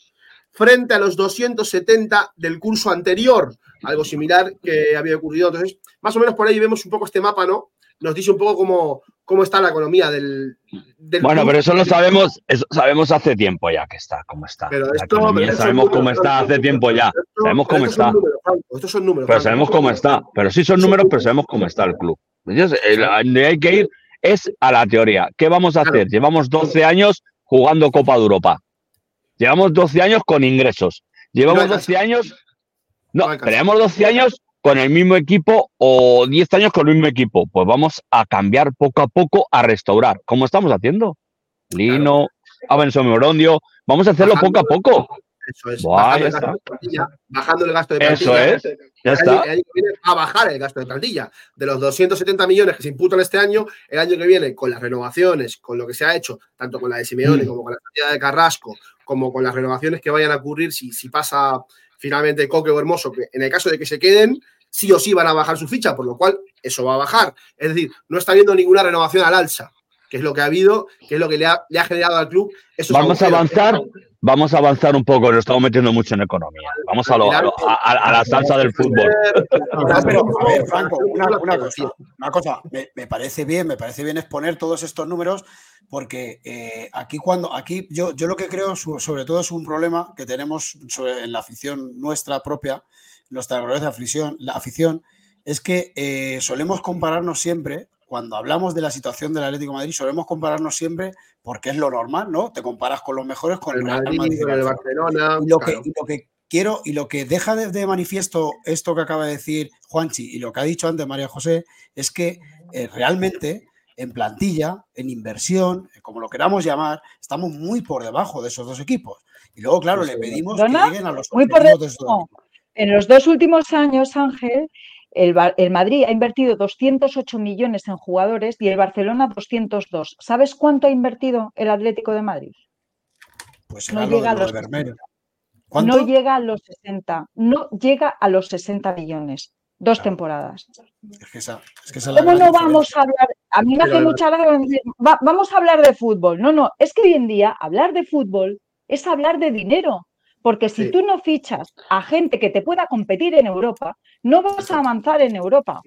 frente a los 270 del curso anterior, algo similar que había ocurrido. Entonces, más o menos por ahí vemos un poco este mapa, ¿no? Nos dice un poco cómo, cómo está la economía del. bueno, pero eso lo sabemos, eso sabemos hace tiempo ya que está, cómo está. Pero esto, sabemos cómo está hace tiempo ya. sabemos cómo está. estos son números. Pero sabemos cómo está. Pero sí son números, pero sabemos cómo está el club. Donde hay que ir es a la teoría. ¿Qué vamos a hacer? Llevamos 12 años jugando Copa de Europa. Llevamos 12 años con ingresos. Llevamos 12 años. No, pero llevamos 12 años con el mismo equipo o 10 años con el mismo equipo. Pues vamos a cambiar poco a poco, a restaurar. ¿Cómo estamos haciendo? Lino, Abenso Morondio. Vamos a hacerlo poco a poco. Eso es. bajando, el gasto de plantilla, Eso es. Ya está. a bajar el gasto de plantilla. De los 270 millones que se imputan este año, el año que viene, con las renovaciones, con lo que se ha hecho, tanto con la de Simeone mm. como con la de Carrasco, como con las renovaciones que vayan a ocurrir si, si pasa finalmente Coque o Hermoso, que en el caso de que se queden, sí o sí van a bajar su ficha, por lo cual eso va a bajar. Es decir, no está habiendo ninguna renovación al alza, que es lo que ha habido, que es lo que le ha, generado al club. vamos a avanzar, vamos a avanzar un poco, lo estamos metiendo mucho en economía. Vamos a, a, la salsa del fútbol. pero, a ver, Franco, una, cosa, una cosa me, parece bien, me parece bien exponer todos estos números, porque eh, aquí cuando, aquí yo, yo lo que creo sobre todo es un problema que tenemos en la afición nuestra propia, nuestra gloriosa afición, la afición, es que eh, solemos compararnos siempre, cuando hablamos de la situación del Atlético de Madrid, solemos compararnos siempre porque es lo normal, ¿no? Te comparas con los mejores, con el, Real Madrid, con el Barcelona. Y lo, que, lo que quiero, y lo que deja de, manifiesto esto que acaba de decir Juanchi y lo que ha dicho antes María José, es que eh, realmente en plantilla, en inversión, como lo queramos llamar, estamos muy por debajo de esos dos equipos. Y luego, claro, le pedimos que lleguen a los muy por debajo. En los dos últimos años, Ángel, el, el, Madrid ha invertido 208 millones en jugadores y el Barcelona 202. ¿Sabes cuánto ha invertido el Atlético de Madrid? Pues no llega, a los, no llega a los 60. No llega a los 60 millones dos temporadas. ¿Cómo no vamos a hablar? A mí me hace mucha gracia vamos a hablar de fútbol. No, no, es que hoy en día hablar de fútbol es hablar de dinero. Porque si tú no fichas a gente que te pueda competir en Europa, no vas a avanzar en Europa.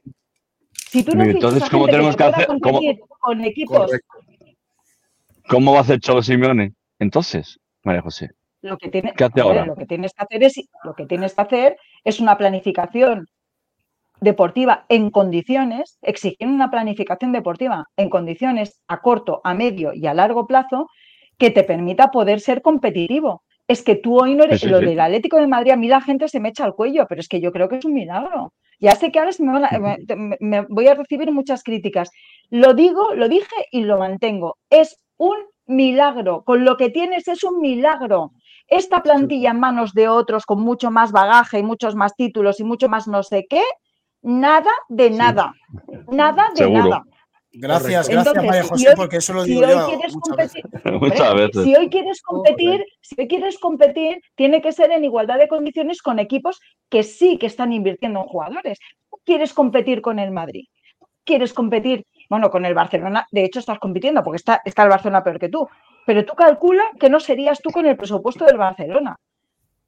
Si tú no fichas a gente tenemos que, hacer? competir con equipos. ¿Cómo va a hacer Cholo Simeone? Entonces, María José. Lo que, tiene, ¿Qué hace ahora? lo que tienes que hacer es lo que tienes que hacer es una planificación deportiva en condiciones, exigiendo una planificación deportiva en condiciones a corto, a medio y a largo plazo que te permita poder ser competitivo. Es que tú hoy no eres lo del Atlético de Madrid, a mí la gente se me echa al cuello, pero es que yo creo que es un milagro. Ya sé que ahora me, voy a recibir muchas críticas. Lo digo, lo dije y lo mantengo. Es un milagro. Con lo que tienes es un milagro. Esta plantilla en manos de otros con mucho más bagaje y muchos más títulos y mucho más no sé qué, nada de nada. Nada de nada. Gracias, Correcto. gracias Entonces, María si José, hoy- porque eso lo digo yo veces. Muchas veces. Si hoy quieres competir, si hoy quieres competir, tiene que ser en igualdad de condiciones con equipos que sí que están invirtiendo en jugadores. Tú quieres competir con el Madrid, quieres competir, bueno, con el Barcelona, de hecho estás compitiendo porque está, está el Barcelona peor que tú, pero tú calcula que no serías tú con el presupuesto del Barcelona.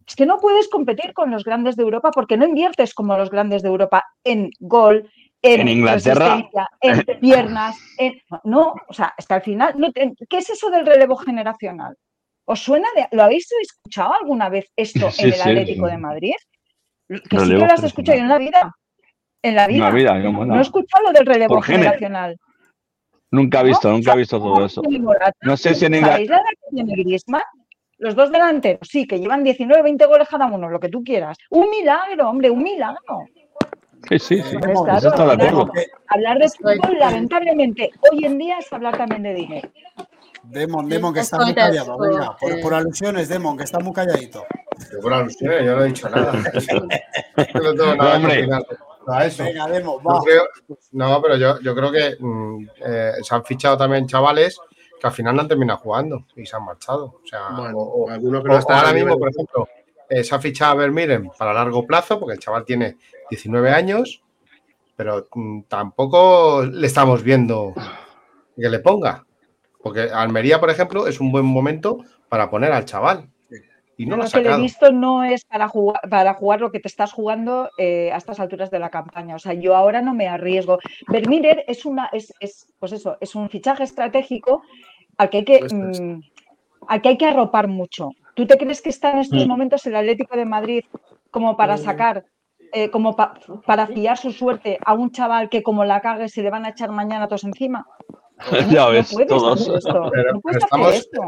Es que no puedes competir con los grandes de Europa porque no inviertes como los grandes de Europa en gol, en, En Inglaterra. en piernas, en... No, o sea, que al final, no ¿qué es eso del relevo generacional? ¿Os suena de, ¿Lo habéis escuchado alguna vez esto Sí, en el sí. Atlético de Madrid? Que sí que lo has escuchado yo en la vida. En la vida. Vida, No he escuchado lo del relevo generacional. nunca he visto, nunca he visto todo eso. No sé si en Inglaterra. Los dos delanteros, sí, que llevan 19, 20 goles cada uno, lo que tú quieras. Un milagro, hombre, un milagro. Sí, sí, sí. Entonces, Demon, Eso está de claro, acuerdo. Demon, Hablar de fútbol, lamentablemente, hoy en día es hablar también de dinero. Demon, Demon, que está muy callado. Venga, por, por alusiones, Demon, que está muy calladito. Yo por alusiones, yo no he dicho nada. Yo no tengo nada que Hombre. opinar a eso. Venga, Demon, va. creo- no, pero yo, yo creo que mm, eh, se han fichado también chavales que al final no han terminado jugando y se han marchado. O sea, Bueno, o- o- algunos que o- no ahora mismo, por ejemplo, eh, se ha fichado a Vermiren para largo plazo, porque el chaval tiene 19 años, pero mm, tampoco le estamos viendo que le ponga. Porque Almería, por ejemplo, es un buen momento para poner al chaval. Y no lo ha que le he visto no es para jugar, para jugar lo que te estás jugando eh, a estas alturas de la campaña. O sea, yo ahora no me arriesgo. Vermeer es una, es, es, pues eso, es un fichaje estratégico al que hay que, Pues es. mm, al que hay que arropar mucho. ¿Tú te crees que está en estos Mm. momentos el Atlético de Madrid como para Mm. sacar, eh, como pa- para fiar su suerte a un chaval que como la cague se le van a echar mañana todos encima? Ya no ves, puedes todos. hacer esto. Pero- no puedes pero hacer estamos- esto.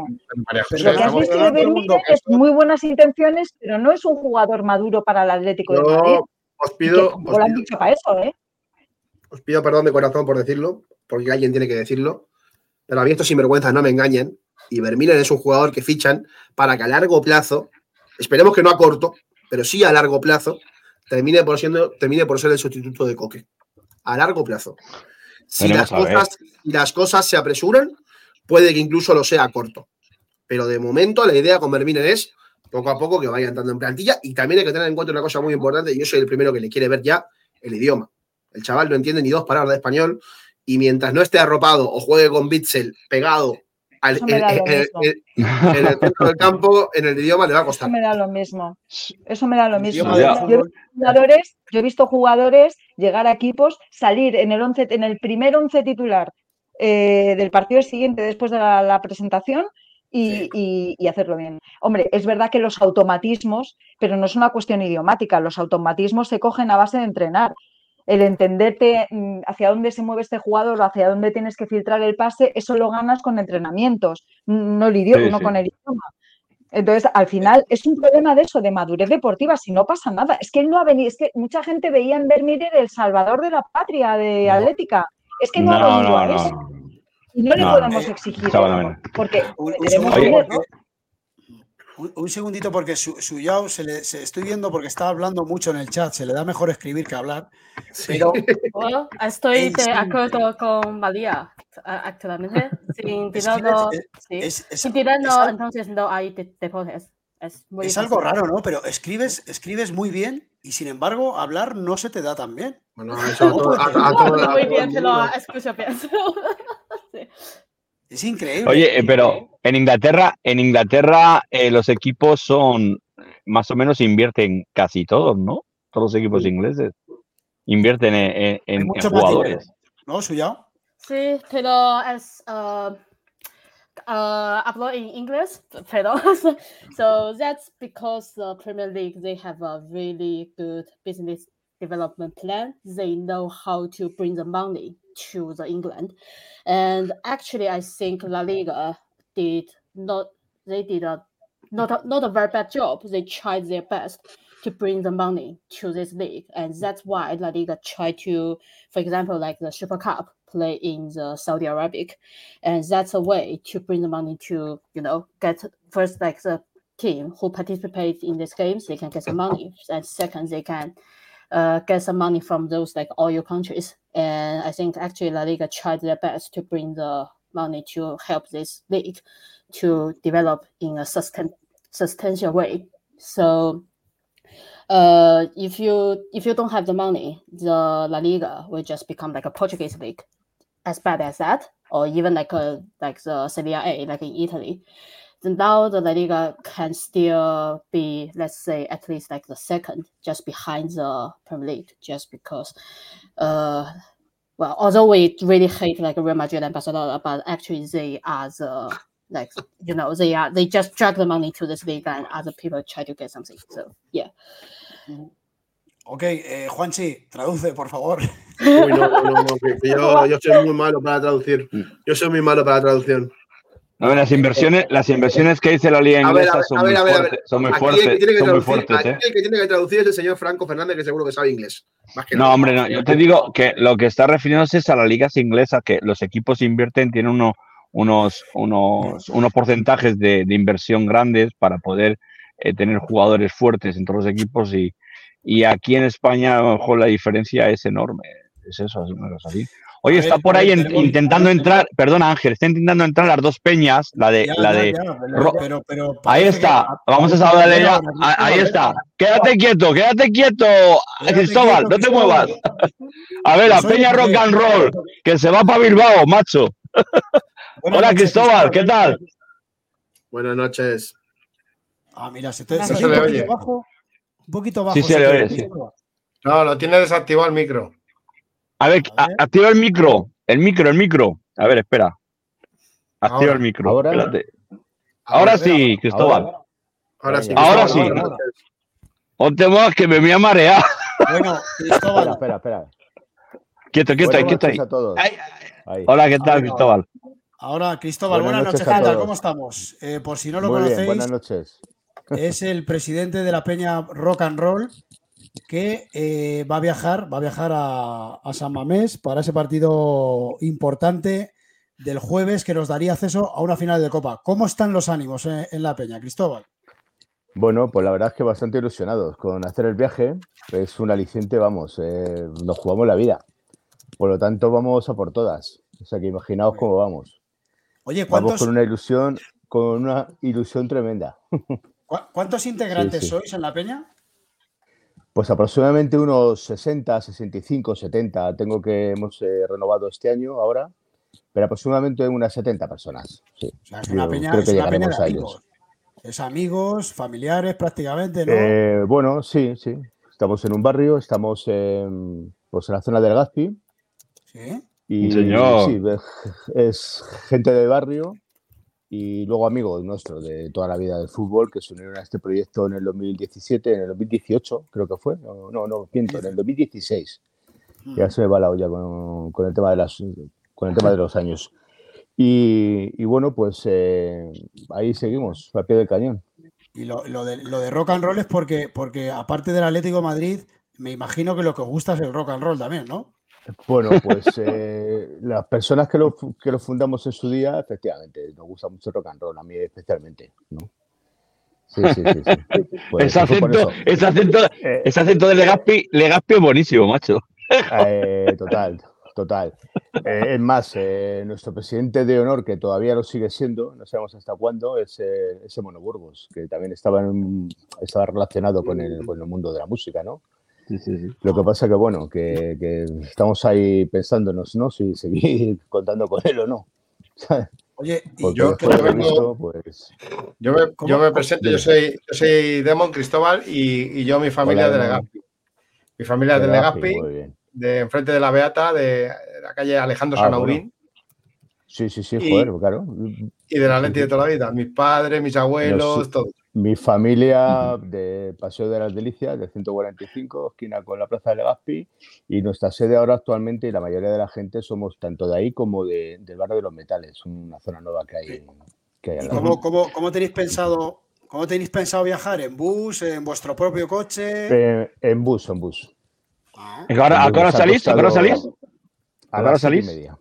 María José, Pero Lo que has visto de que es muy buenas intenciones, pero no es un jugador maduro para el Atlético de Madrid. Os pido, tampoco os lo han pido- dicho para eso, ¿eh? os pido perdón de corazón por decirlo, porque alguien tiene que decirlo, pero a mí estos sinvergüenzas no me engañen. Y Vermilen es un jugador que fichan para que a largo plazo, esperemos que no a corto, pero sí a largo plazo, termine por, siendo, termine por ser el sustituto de Coque. A largo plazo. Si las, cosas, las cosas se apresuran, puede que incluso lo sea a corto. Pero de momento la idea con Vermilen es poco a poco que vaya entrando en plantilla y también hay que tener en cuenta una cosa muy importante, yo soy el primero que le quiere ver ya, el idioma. El chaval no entiende ni dos palabras de español y mientras no esté arropado o juegue con Bitzel pegado al, Eso me da lo en- en- mismo. en- en el centro del campo, en el idioma le va a Eso costar. me da lo mismo. Eso me da lo mismo. Yo he fútbol. visto jugadores, yo he visto jugadores llegar a equipos, salir en el once, en el primer once titular eh, del partido siguiente después de la, la presentación y, Sí. y- y hacerlo bien. Hombre, es verdad que los automatismos, pero no es una cuestión idiomática, los automatismos se cogen a base de entrenar. El entenderte mm, hacia dónde se mueve este jugador o hacia dónde tienes que filtrar el pase, eso lo ganas con entrenamientos, no, el idioma, Sí, no sí. con el idioma. Entonces, al final es un problema de eso, de madurez deportiva, si no pasa nada. Es que él no ha venido, es que mucha gente veía en Vermeer el salvador de la patria de No. Atlética. Es que no, ha No, venido no, a no. eso. no. Y no le No, podemos exigir eso, no. porque tenemos dinero. Un- un segundito, porque su, Suyao se le se- estoy viendo porque está hablando mucho en el chat. Se le da mejor escribir que hablar. Pero Bueno, estoy de sí. acuerdo con María actualmente. Sin dinero, es- sí. es, es- Sin al- entonces no hay de- deportes. Es, muy es algo raro, ¿no? Pero escribes, escribes muy bien y sin embargo hablar no se te da tan bien. Bueno, eso a todo- a- a todo- muy bien, te lo escucho bien. Sí. Es increíble. Oye, eh, pero en Inglaterra, en Inglaterra eh, los equipos son más o menos invierten casi todos, ¿no? Todos los equipos ingleses invierten en, en- jugadores. dinero, ¿No, Suyao? Sí, pero es uh, uh, hablo en inglés, pero so, so that's because the Premier League they have a really good business development plan. They know how to bring the money to the England, and actually, I think La Liga did not they did a not a, not a very bad job. They tried their best to bring the money to this league, and that's why La Liga tried to, for example, like the Super Cup, play in the Saudi Arabic, and that's a way to bring the money to you know get first like the team who participates in these games they can get some money, and second they can uh, get some money from those like oil countries. And I think actually La Liga tried their best to bring the money to help this league to develop in a sustain, substantial way. So uh, if you if you don't have the money, the La Liga will just become like a Portuguese league, as bad as that, or even like a like the Serie A, like in Italy. Then now the La Liga can still be, let's say, at least like the second, just behind the Premier League, just because, uh, well, although we really hate like Real Madrid and Barcelona, but actually they are the like you know they are they just drag the money to this league and other people try to get something. So yeah. Ok, eh, Juanchi, traduce, por favor. Uy, no, no, no, que- que yo, yo soy muy malo para traducir. Yo soy muy malo para la traducción. A ver, las inversiones, las inversiones que dice la liga inglesa son muy fuertes, son muy el fuertes, que tiene que traducir, fuertes, ¿eh? aquí el que tiene que traducir es el señor Franco Fernández, que seguro que sabe inglés. Más que No, nada. hombre, no. Yo te digo que lo que está refiriéndose es a las ligas inglesas, que los equipos invierten, tienen uno- unos, unos, unos porcentajes de, de inversión grandes para poder eh, tener jugadores fuertes en todos los equipos y, y aquí en España a lo mejor la diferencia es enorme. Es eso, es así. Oye, A ver, está por ahí en- intentando entrar, perdona Ángel, está intentando entrar las dos peñas, la de, Ya, la ya, de ya, pero, Ro- pero- pero Ahí está, que- vamos a saludarle ya. Ah, Ahí está. Quédate quieto, quédate quieto, Quédate Cristóbal, quieto, no te muevas. A ver, la Peña Rock and Roll, que se va para Bilbao, macho. Buenas Hola noches, Cristóbal, ¿qué tal? Buenas noches. Ah, mira, se te No se se oye le un poquito oye. bajo. Un poquito bajo. Sí, se se le oye, sí. No, lo tiene desactivado el micro. A ver, A a- ver. activa el micro, el micro, el micro. A ver, espera. Activa Ahora. el micro. Ahora. espérate. Ahora sí, Cristóbal. Ahora. Ahora sí. Ahora sí. muevas que me voy a marear. Bueno, Espera, Cristóbal, espera, espera. Quieto, quieto ahí, quieto ahí. noches a todos. Ay. Hola, ¿qué tal, Ahora. Cristóbal? ahora Cristóbal, Buenas buenas, noches noches. ¿Cómo estamos? Eh, por si no lo Muy bien, conocéis, buenas noches. es el presidente de la Peña Rock and Roll que eh, va a viajar, va a viajar a, a San Mamés para ese partido importante del jueves que nos daría acceso a una final de Copa. ¿Cómo están los ánimos en, en la Peña, Cristóbal? Bueno, pues la verdad es que bastante ilusionados con hacer el viaje. Es un aliciente, vamos, eh, nos jugamos la vida. Por lo tanto, vamos a por todas. O sea que imaginaos cómo vamos. Oye, Vamos ¿cuántos, con una ilusión, con una ilusión tremenda. ¿cuántos integrantes Sí, sí. sois en la Peña? Pues aproximadamente unos 60, 65, 70. Tengo que hemos eh, renovado este año ahora, pero aproximadamente unas 70 personas. Sí. O sea, es una Yo peña, creo es que una peña de llegaremos a amigos. ellos. Es amigos, familiares prácticamente, ¿no? Eh, bueno, sí, sí. Estamos en un barrio, estamos en, pues en la zona del Gazpi. Sí. Y Señor. sí, es gente de barrio y luego amigos nuestros de toda la vida del fútbol que se unieron a este proyecto en el 2017, en el 2018, creo que fue. No, no, no miento, en el 2016. Ya se me va la olla con, con el tema de las con el tema de los años. Y, y bueno, pues eh, ahí seguimos, al pie del cañón. Y lo, lo de, lo de rock and roll es porque, porque aparte del Atlético de Madrid, me imagino que lo que os gusta es el rock and roll también, ¿no? Bueno, pues eh, las personas que lo, que lo fundamos en su día, efectivamente, nos gusta mucho el rock and roll, a mí especialmente, ¿no? Sí, sí, sí. sí. Pues ese, acento, ese, acento, Eh, ese acento de Legaspi, Legaspi es buenísimo, macho. eh, total, total. Eh, es más, eh, nuestro presidente de honor, que todavía lo sigue siendo, no sabemos hasta cuándo, es ese Mono Burgos, que también estaba, en- estaba relacionado con el, con el mundo de la música, ¿no? Lo que pasa que, bueno, que, que estamos ahí pensándonos, ¿no? Si seguir contando con él o no. Oye, y yo- yo vengo- pues... Yo me, yo me presento, yo soy, yo soy Demon Cristóbal y, y yo mi familia Hola, de. Legazpi. Mi familia es de Legazpi, de enfrente de la Beata, de la calle Alejandro Ah, Sanaurín Sí, sí, sí, Y- joder, claro. y de la Leti de toda la vida. Mis padres, mis abuelos, No sé. todo. Mi familia de Paseo de las Delicias, de 145, esquina con la Plaza de Legazpi, y nuestra sede ahora actualmente, y la mayoría de la gente somos tanto de ahí como de- del barrio de los Metales, una zona nueva que hay, que ¿y lado. cómo, cómo- cómo tenéis pensado, cómo tenéis pensado viajar? ¿En bus? ¿En vuestro propio coche? Eh, en bus, en bus. Ah, ¿A qué hora, a qué hora Nos ha salís? ¿A qué hora salís? A ¿A qué hora las siete y salís? media.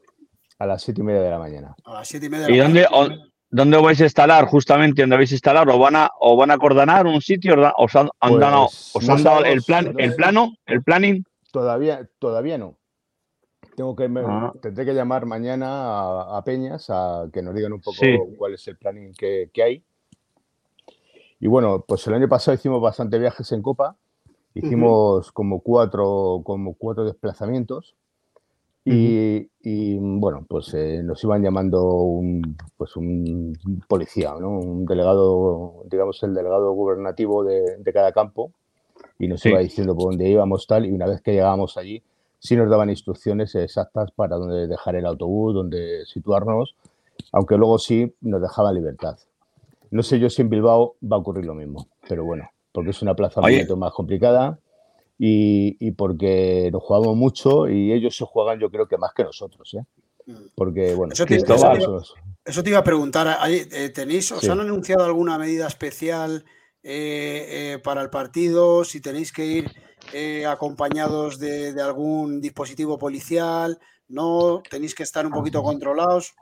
A las siete y media de la mañana. a las siete y media. de ¿Y la dónde, mañana. on- ¿Dónde vais a instalar? Justamente donde vais a instalar, ¿o van a, o van a acordonar un sitio? ¿Os han, han dado, Pues, os no han dado el plan, el plano, el planning? Todavía, todavía no. Tengo que me- Ah. tendré que llamar mañana a, a Peñas a que nos digan un poco Sí. cuál es el planning que, que hay. Y bueno, pues el año pasado hicimos bastante viajes en Copa. Hicimos como cuatro, como cuatro desplazamientos. Y, y, bueno, pues eh, nos iban llamando un, pues un policía, ¿no? Un delegado, digamos, el delegado gubernativo de, de cada campo, y nos Sí. iba diciendo por dónde íbamos tal, y una vez que llegábamos allí, sí nos daban instrucciones exactas para dónde dejar el autobús, dónde situarnos, aunque luego sí nos dejaba libertad. No sé yo si en Bilbao va a ocurrir lo mismo, pero bueno, porque es una plaza un poquito más complicada y, y porque nos jugamos mucho y ellos se juegan yo creo que más que nosotros, ¿eh? Porque bueno, Eso te- Eso iba a preguntar. ¿hay- eh, ¿Tenéis, os Sí. han anunciado alguna medida especial eh, eh, para el partido? Si tenéis que ir eh, acompañados de, de algún dispositivo policial, ¿no? ¿Tenéis que estar un poquito controlados?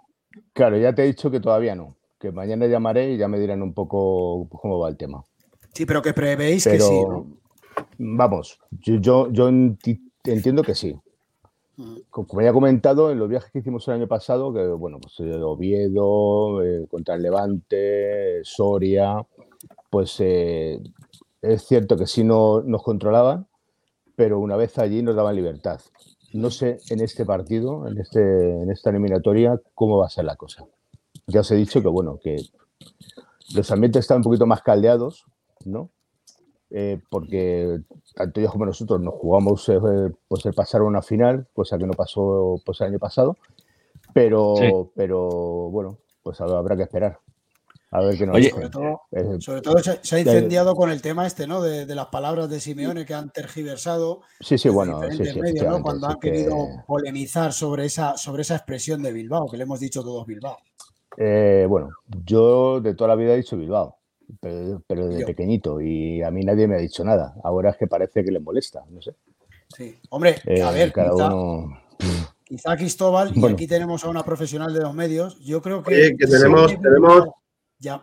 Claro, ya te he dicho que todavía no, que mañana llamaré y ya me dirán un poco cómo va el tema. Sí, pero que prevéis que sí, ¿no? Vamos, yo, yo, yo enti- entiendo que sí. Mm. Co- Como ya he comentado, en los viajes que hicimos el año pasado, que bueno, pues eh, Oviedo, eh, contra el Levante, Soria, pues eh, es cierto que sí no, nos controlaban, pero una vez allí nos daban libertad. No sé en este partido, en, este, en esta eliminatoria, cómo va a ser la cosa. Ya os he dicho que bueno, que los ambientes están un poquito más caldeados, ¿no? Eh, porque tanto ellos como nosotros nos jugamos eh, pues el pasar a una final, cosa que no pasó pues el año pasado, pero, Sí. pero bueno, pues habrá que esperar. A ver qué nos Oye. Sobre todo, Eh, sobre todo se, se ha incendiado con el tema este, ¿no? De, de las palabras de Simeone que han tergiversado sí, sí, bueno, sí, diferentes sí, medios, ¿no? Cuando han que- querido polemizar sobre esa, sobre esa expresión de Bilbao, que le hemos dicho todos Bilbao. Eh, bueno, yo de toda la vida he dicho Bilbao, pero, pero de Yo. pequeñito y a mí nadie me ha dicho nada. Ahora es que parece que les molesta, no sé. Sí. Hombre, Eh, a ver, cada quizá, uno. quizá Cristóbal, y aquí tenemos a una profesional de los medios, yo creo que... Oye, que tenemos- tenemos-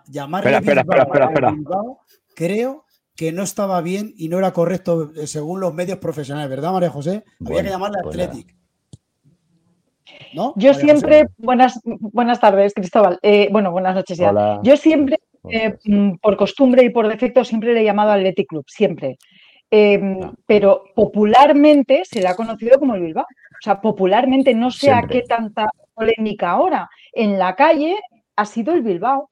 llamarle Espera, espera, espera, espera, a Bilbao, creo que no estaba bien y no era correcto eh, según los medios profesionales, ¿verdad, María José? Había Bueno, que llamarle pues nada. Athletic. ¿No? Yo María siempre, José. buenas, buenas tardes, Cristóbal. Eh, bueno, buenas noches ya. Hola. Yo siempre, eh, mm, por costumbre y por defecto, siempre le he llamado Athletic Club, siempre. Eh, Ah. Pero popularmente se le ha conocido como el Bilbao. O sea, popularmente, no sé a qué tanta polémica ahora. En la calle ha sido el Bilbao.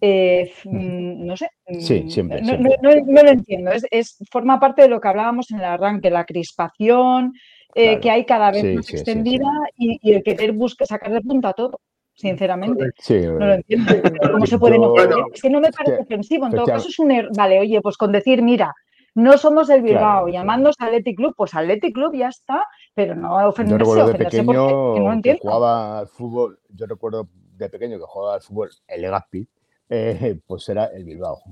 Eh, mm, no sé. Sí, mm, siempre, No, siempre. no- lo entiendo. Es, es- forma parte de lo que hablábamos en el arranque, la crispación eh, Claro. que hay cada vez Sí, más sí, sí, sí. extendida Y, y el querer buscar sacar de punta todo, sinceramente. Sí, No lo entiendo. ¿Cómo se puede Yo- no Bueno, Es que no me parece que- ofensivo. En todo caso, es un er- Vale, oye, pues con decir, mira, no somos el Bilbao, Claro, llamándose Athletic Club, pues Athletic Club ya está, pero no Yo ofenderse, recuerdo de ofenderse porque pequeño que no que entiendo. jugaba al fútbol, yo recuerdo de pequeño que jugaba al fútbol el Legazpi, eh, pues era el Bilbao.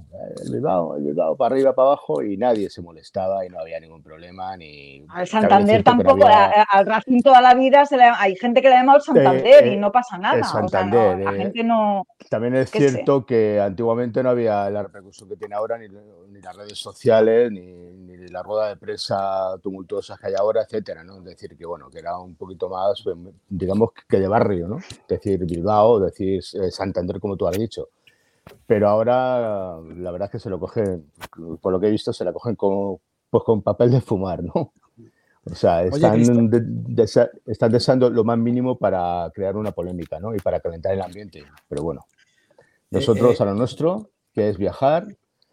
El Bilbao, el Bilbao, para arriba, para abajo, y nadie se molestaba y no había ningún problema. Ni... Al es Santander no tampoco, había- al Racing toda la vida se le, hay gente que le ha llamado el Santander eh, y no pasa nada. el o sea, no, Santander, la eh, gente no. También es sé. cierto que antiguamente no había la repercusión que tiene ahora, ni, ni las redes sociales, ni, ni la rueda de prensa tumultuosas que hay ahora, etcétera, ¿no? Es decir, que bueno, que era un poquito más, digamos, que de barrio, ¿no? Decir Bilbao, decir eh, Santander, como tú has dicho. Pero ahora, la verdad es que se lo cogen, por lo que he visto, se la cogen con, pues con papel de fumar, ¿no? O sea, Oye, están, Cristo. de- desa- están deseando lo más mínimo para crear una polémica, ¿no? Y para calentar el ambiente. Pero bueno, nosotros eh, a lo nuestro, que es viajar,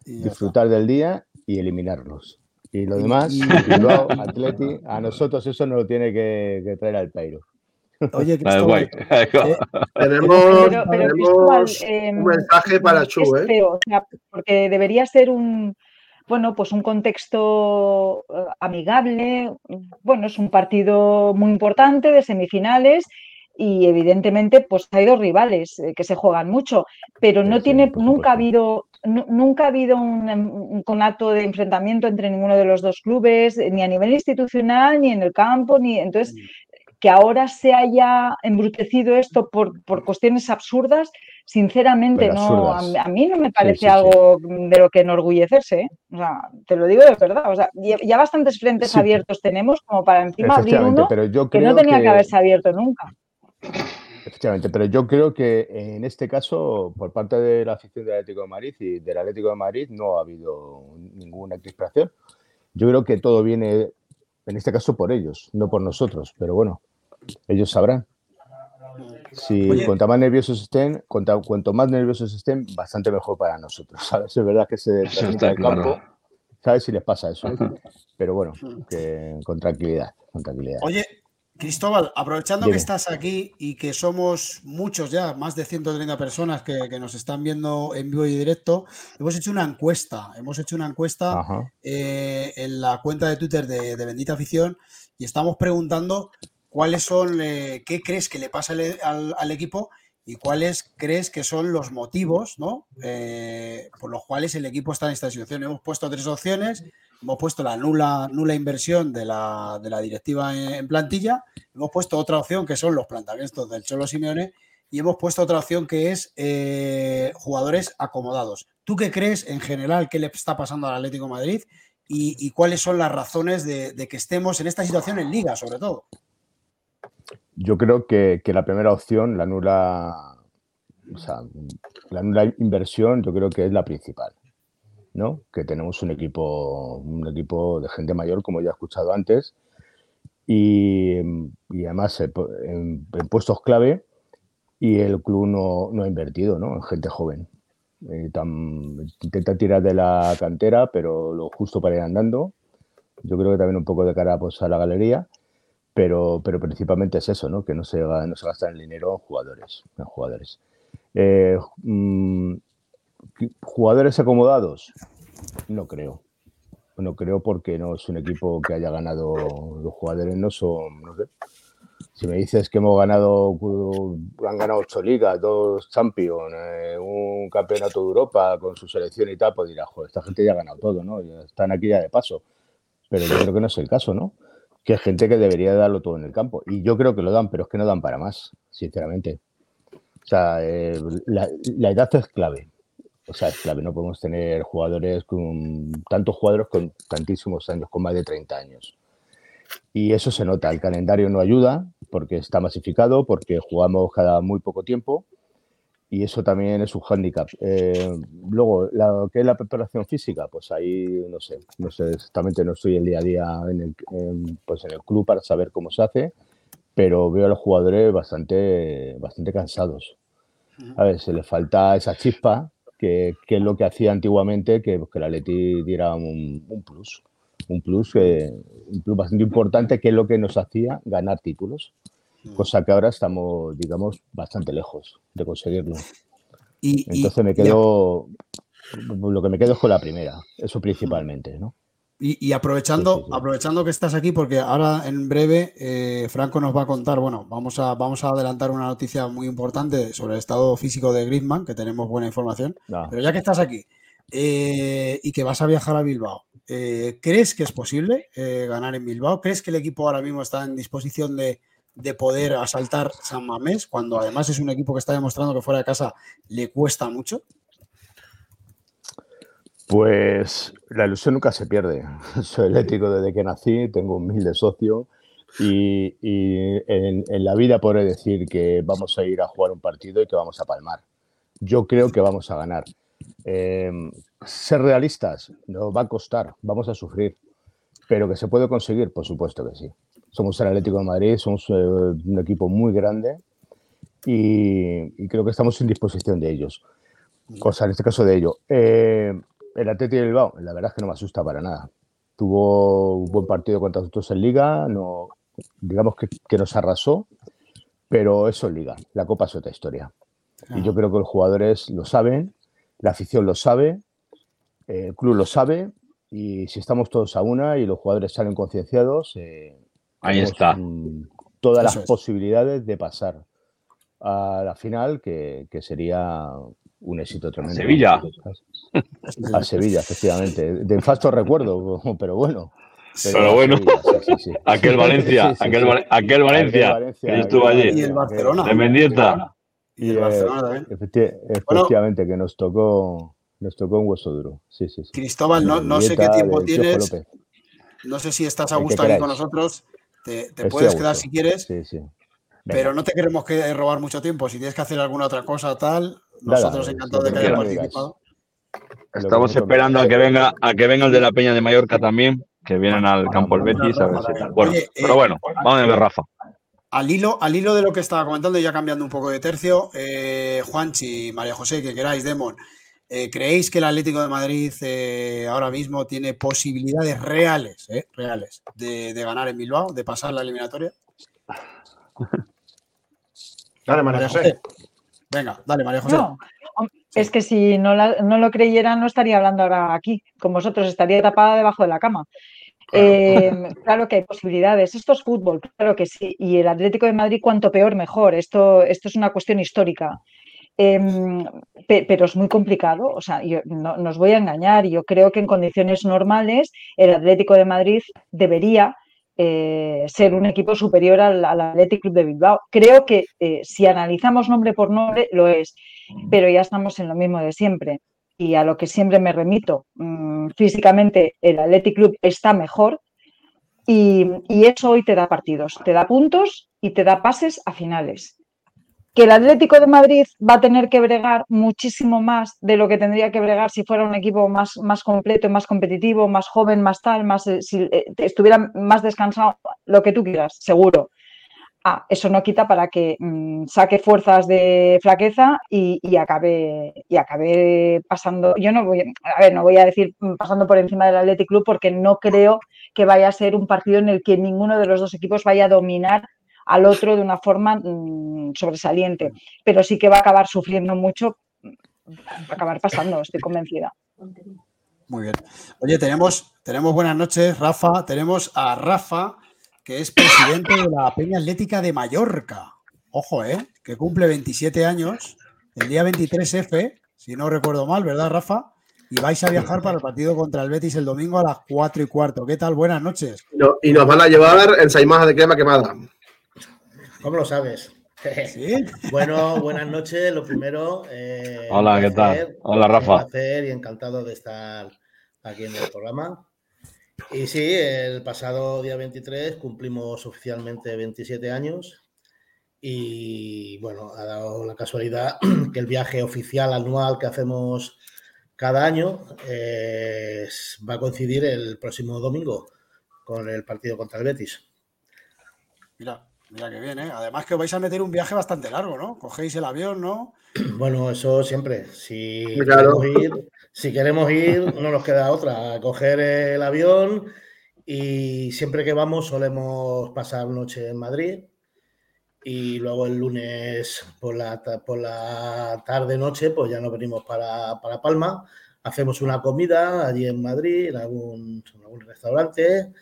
está. disfrutar del día y eliminarlos. Y lo demás, y- Bilbao, Atleti, a nosotros eso nos lo tiene que, que traer al Peiro. Oye, guay. Cristóbal, eh, Tenemos, Pero, pero tenemos Cristóbal, em, un mensaje para Chu, ¿eh? o sea, porque debería ser un, bueno, pues un contexto eh, amigable. Bueno, es un partido muy importante de semifinales y evidentemente pues hay dos rivales eh, que se juegan mucho, pero no sí, tiene, nunca ha habido, nu- nunca ha habido un, em, un conato de enfrentamiento entre ninguno de los dos clubes, eh, ni a nivel institucional, ni en el campo, ni entonces que ahora se haya embrutecido esto por, por cuestiones absurdas, sinceramente, Pero no, a, mí no me parece sí, sí. algo de lo que enorgullecerse. ¿eh? O sea, te lo digo de verdad. O sea, ya, bastantes frentes abiertos tenemos como para encima abrir uno pero yo que creo no tenía que que- haberse abierto nunca. Efectivamente, pero yo creo que en este caso, por parte de la afición del Atlético de Madrid y del Atlético de Madrid, no ha habido ninguna crispación. Yo creo que todo viene, en este caso, por ellos, no por nosotros, pero bueno, ellos sabrán. Si Oye. cuanto más nerviosos estén, cuanto, cuanto más nerviosos estén, bastante mejor para nosotros, ¿sabes? Es verdad que se transmite está al campo, claro. ¿sabes? Si les pasa eso. Pero bueno, que con tranquilidad, con tranquilidad. Oye, Cristóbal, aprovechando Dime. que estás aquí y que somos muchos ya, más de 130 personas que, que nos están viendo en vivo y directo, hemos hecho una encuesta. Hemos hecho una encuesta eh, en la cuenta de Twitter de, de Bendita Afición y estamos preguntando cuáles son, eh, qué crees que le pasa al, equipo y cuáles crees que son los motivos ¿no? Eh, por los cuales el equipo está en esta situación. Hemos puesto tres opciones. Hemos puesto la nula, nula inversión de la, de la directiva en, plantilla. Hemos puesto otra opción que son los planteamientos del Cholo Simeone. Y hemos puesto otra opción que es eh, jugadores acomodados. ¿Tú qué crees en general qué le está pasando al Atlético Madrid y, cuáles son las razones de que estemos en esta situación en Liga, sobre todo? Yo creo que, que la primera opción, la nula, la nula inversión, yo creo que es la principal, ¿no? Que tenemos un equipo, un equipo de gente mayor, como ya he escuchado antes, y, además en, puestos clave, y el club no, no ha invertido, ¿no? En gente joven. Eh, intenta tirar de la cantera, pero lo justo para ir andando. Yo creo que también un poco de cara pues, a la galería pero, pero principalmente es eso, ¿no? Que no se, no gasta el dinero en jugadores. En jugadores. Eh, mm, ¿qué- ¿Jugadores acomodados? No creo. No creo porque no es un equipo que haya ganado. Los jugadores no son. No sé. Si me dices que hemos ganado, han ganado ocho ligas, dos Champions, eh, un campeonato de Europa con su selección y tal, pues dirás, joder, esta gente ya ha ganado todo, ¿no? Están aquí ya de paso. Pero yo creo que no es el caso, ¿no? Que hay gente que debería darlo todo en el campo. Y yo creo que lo dan, pero es que no dan para más, sinceramente. O sea, eh, la, la edad es clave. O sea, es clave. No podemos tener jugadores con tantos jugadores con tantísimos años, con más de 30 años. Y eso se nota. El calendario no ayuda porque está masificado, porque jugamos cada muy poco tiempo. Y eso también es un hándicap. Eh, luego, la, ¿qué es la preparación física? Pues ahí no sé, no sé exactamente, no estoy el día a día en el, en, pues en el club para saber cómo se hace, pero veo a los jugadores bastante, bastante cansados. A ver, se les falta esa chispa, que, que es lo que hacía antiguamente, que, que el Atleti diera un, un plus, un plus, que, un plus bastante importante, que es lo que nos hacía ganar títulos cosa que ahora estamos, digamos, bastante lejos de conseguirlo. Y, Entonces me y quedo, lo que me quedo es con la primera, eso principalmente, ¿no? Y, y aprovechando, Sí, sí, sí. aprovechando que estás aquí, porque ahora en breve eh, Franco nos va a contar, bueno, vamos a, vamos a adelantar una noticia muy importante sobre el estado físico de Griezmann, que tenemos buena información. Ah, Pero ya que estás aquí eh, y que vas a viajar a Bilbao, eh, ¿crees que es posible ganar en Bilbao? ¿Crees que el equipo ahora mismo está en disposición de, de poder asaltar San Mamés, cuando además es un equipo que está demostrando que fuera de casa le cuesta mucho? Pues la ilusión nunca se pierde. Soy eléctrico desde que nací, tengo un humilde socio y, y en, en la vida podré decir que vamos a ir a jugar un partido y que vamos a palmar. Yo creo que vamos a ganar. Eh, ser realistas nos va a costar, vamos a sufrir, pero que se puede conseguir, por supuesto que sí. Somos el Atlético de Madrid, somos eh, un equipo muy grande y, y creo que estamos en disposición de ellos. Cosa en este caso de ello. Eh, el Atlético de Bilbao, la verdad es que no me asusta para nada. Tuvo un buen partido contra nosotros en Liga, no, digamos que, que nos arrasó, pero eso es Liga. La Copa es otra historia. Y yo creo que los jugadores lo saben, la afición lo sabe, el club lo sabe, y si estamos todos a una y los jugadores salen concienciados, eh, Ahí está. todas Eso las es. posibilidades de pasar a la final, que, que sería un éxito tremendo. Sevilla. A Sevilla, efectivamente. De infasto recuerdo, pero bueno. Pero bueno, sí, sí, sí. aquel Valencia, Sí, sí, aquel, sí. Val- aquel Valencia, Valencia, que estuvo allí, Y el Barcelona. de Mendieta. Y el eh, Barcelona también. efecti- efectivamente, que nos tocó, nos tocó un hueso duro. Sí, sí, sí. Cristóbal, no, sé qué tiempo tienes. No sé si estás a que gusto aquí con nosotros. Te, puedes quedar si quieres, Sí, sí. pero no te queremos que robar mucho tiempo. Si tienes que hacer alguna otra cosa tal, nosotros eh, encantados de que hayas participado. Estamos esperando a que venga, a que venga el de la Peña de Mallorca también, que vienen al campo el Betis, a ver si tal. Bueno, Oye, eh, pero bueno, vamos a ver, Rafa. Al hilo, al hilo de lo que estaba comentando, y ya cambiando un poco de tercio, eh, Juanchi, María José, que queráis, Demon, eh, ¿creéis que el Atlético de Madrid eh, ahora mismo tiene posibilidades reales, eh, reales de, de ganar en Bilbao, de pasar la eliminatoria? Dale, María José. Venga, dale, María José. No, es que si no, la- no lo creyera no estaría hablando ahora aquí con vosotros, estaría tapada debajo de la cama. Eh, claro que hay posibilidades. Esto es fútbol, claro que sí. Y el Atlético de Madrid, cuanto peor, mejor. Esto, esto es una cuestión histórica. Em, pe- pero es muy complicado. O sea, yo, no, no voy a engañar. Yo creo que en condiciones normales el Atlético de Madrid debería eh, ser un equipo superior al, al Athletic Club de Bilbao. Creo que eh, si analizamos nombre por nombre, lo es. Pero ya estamos en lo mismo de siempre y a lo que siempre me remito, mm, físicamente el Athletic Club está mejor y eso hoy te da partidos, te da puntos y te da pases a finales. Que el Atlético de Madrid va a tener que bregar muchísimo más de lo que tendría que bregar si fuera un equipo más, más completo, más competitivo, más joven, más tal, más eh, si eh, estuviera más descansado, lo que tú quieras, seguro. Ah, eso no quita para que mm, saque fuerzas de flaqueza y, y acabe y acabe pasando. Yo no voy, a ver, no voy a decir mm, pasando por encima del Athletic Club porque no creo que vaya a ser un partido en el que ninguno de los dos equipos vaya a dominar al otro de una forma mm, sobresaliente, pero sí que va a acabar sufriendo mucho, va a acabar pasando, estoy convencida. Muy bien. Oye, tenemos, tenemos buenas noches, Rafa. Tenemos a Rafa, que es presidente de la Peña Atlética de Mallorca. Ojo, ¿eh? Que cumple 27 años, el día 23F, si no recuerdo mal, ¿verdad, Rafa? Y vais a viajar para el partido contra el Betis el domingo a las 4 y cuarto. ¿Qué tal? Buenas noches. No, y nos van a llevar ensaimadas de crema quemada. ¿Cómo lo sabes? ¿Sí? Bueno, buenas noches. Lo primero. eh, Hola, un ¿qué tal? placer, Hola, Un Rafa. placer y encantado de estar aquí en el programa. Y sí, el pasado día 23 cumplimos oficialmente 27 años. Y bueno, ha dado la casualidad que el viaje oficial anual que hacemos cada año eh, va a coincidir el próximo domingo con el partido contra el Betis. Mira, mira que bien, ¿eh? Además que vais a meter un viaje bastante largo, ¿no? Cogéis el avión, ¿no? Bueno, eso siempre. Si Claro. queremos ir, si queremos ir, no nos queda otra. Coger el avión y siempre que vamos solemos pasar noche en Madrid y luego el lunes por la, por la tarde noche pues ya nos venimos para, para Palma. Hacemos una comida allí en Madrid, en algún, en algún restaurante.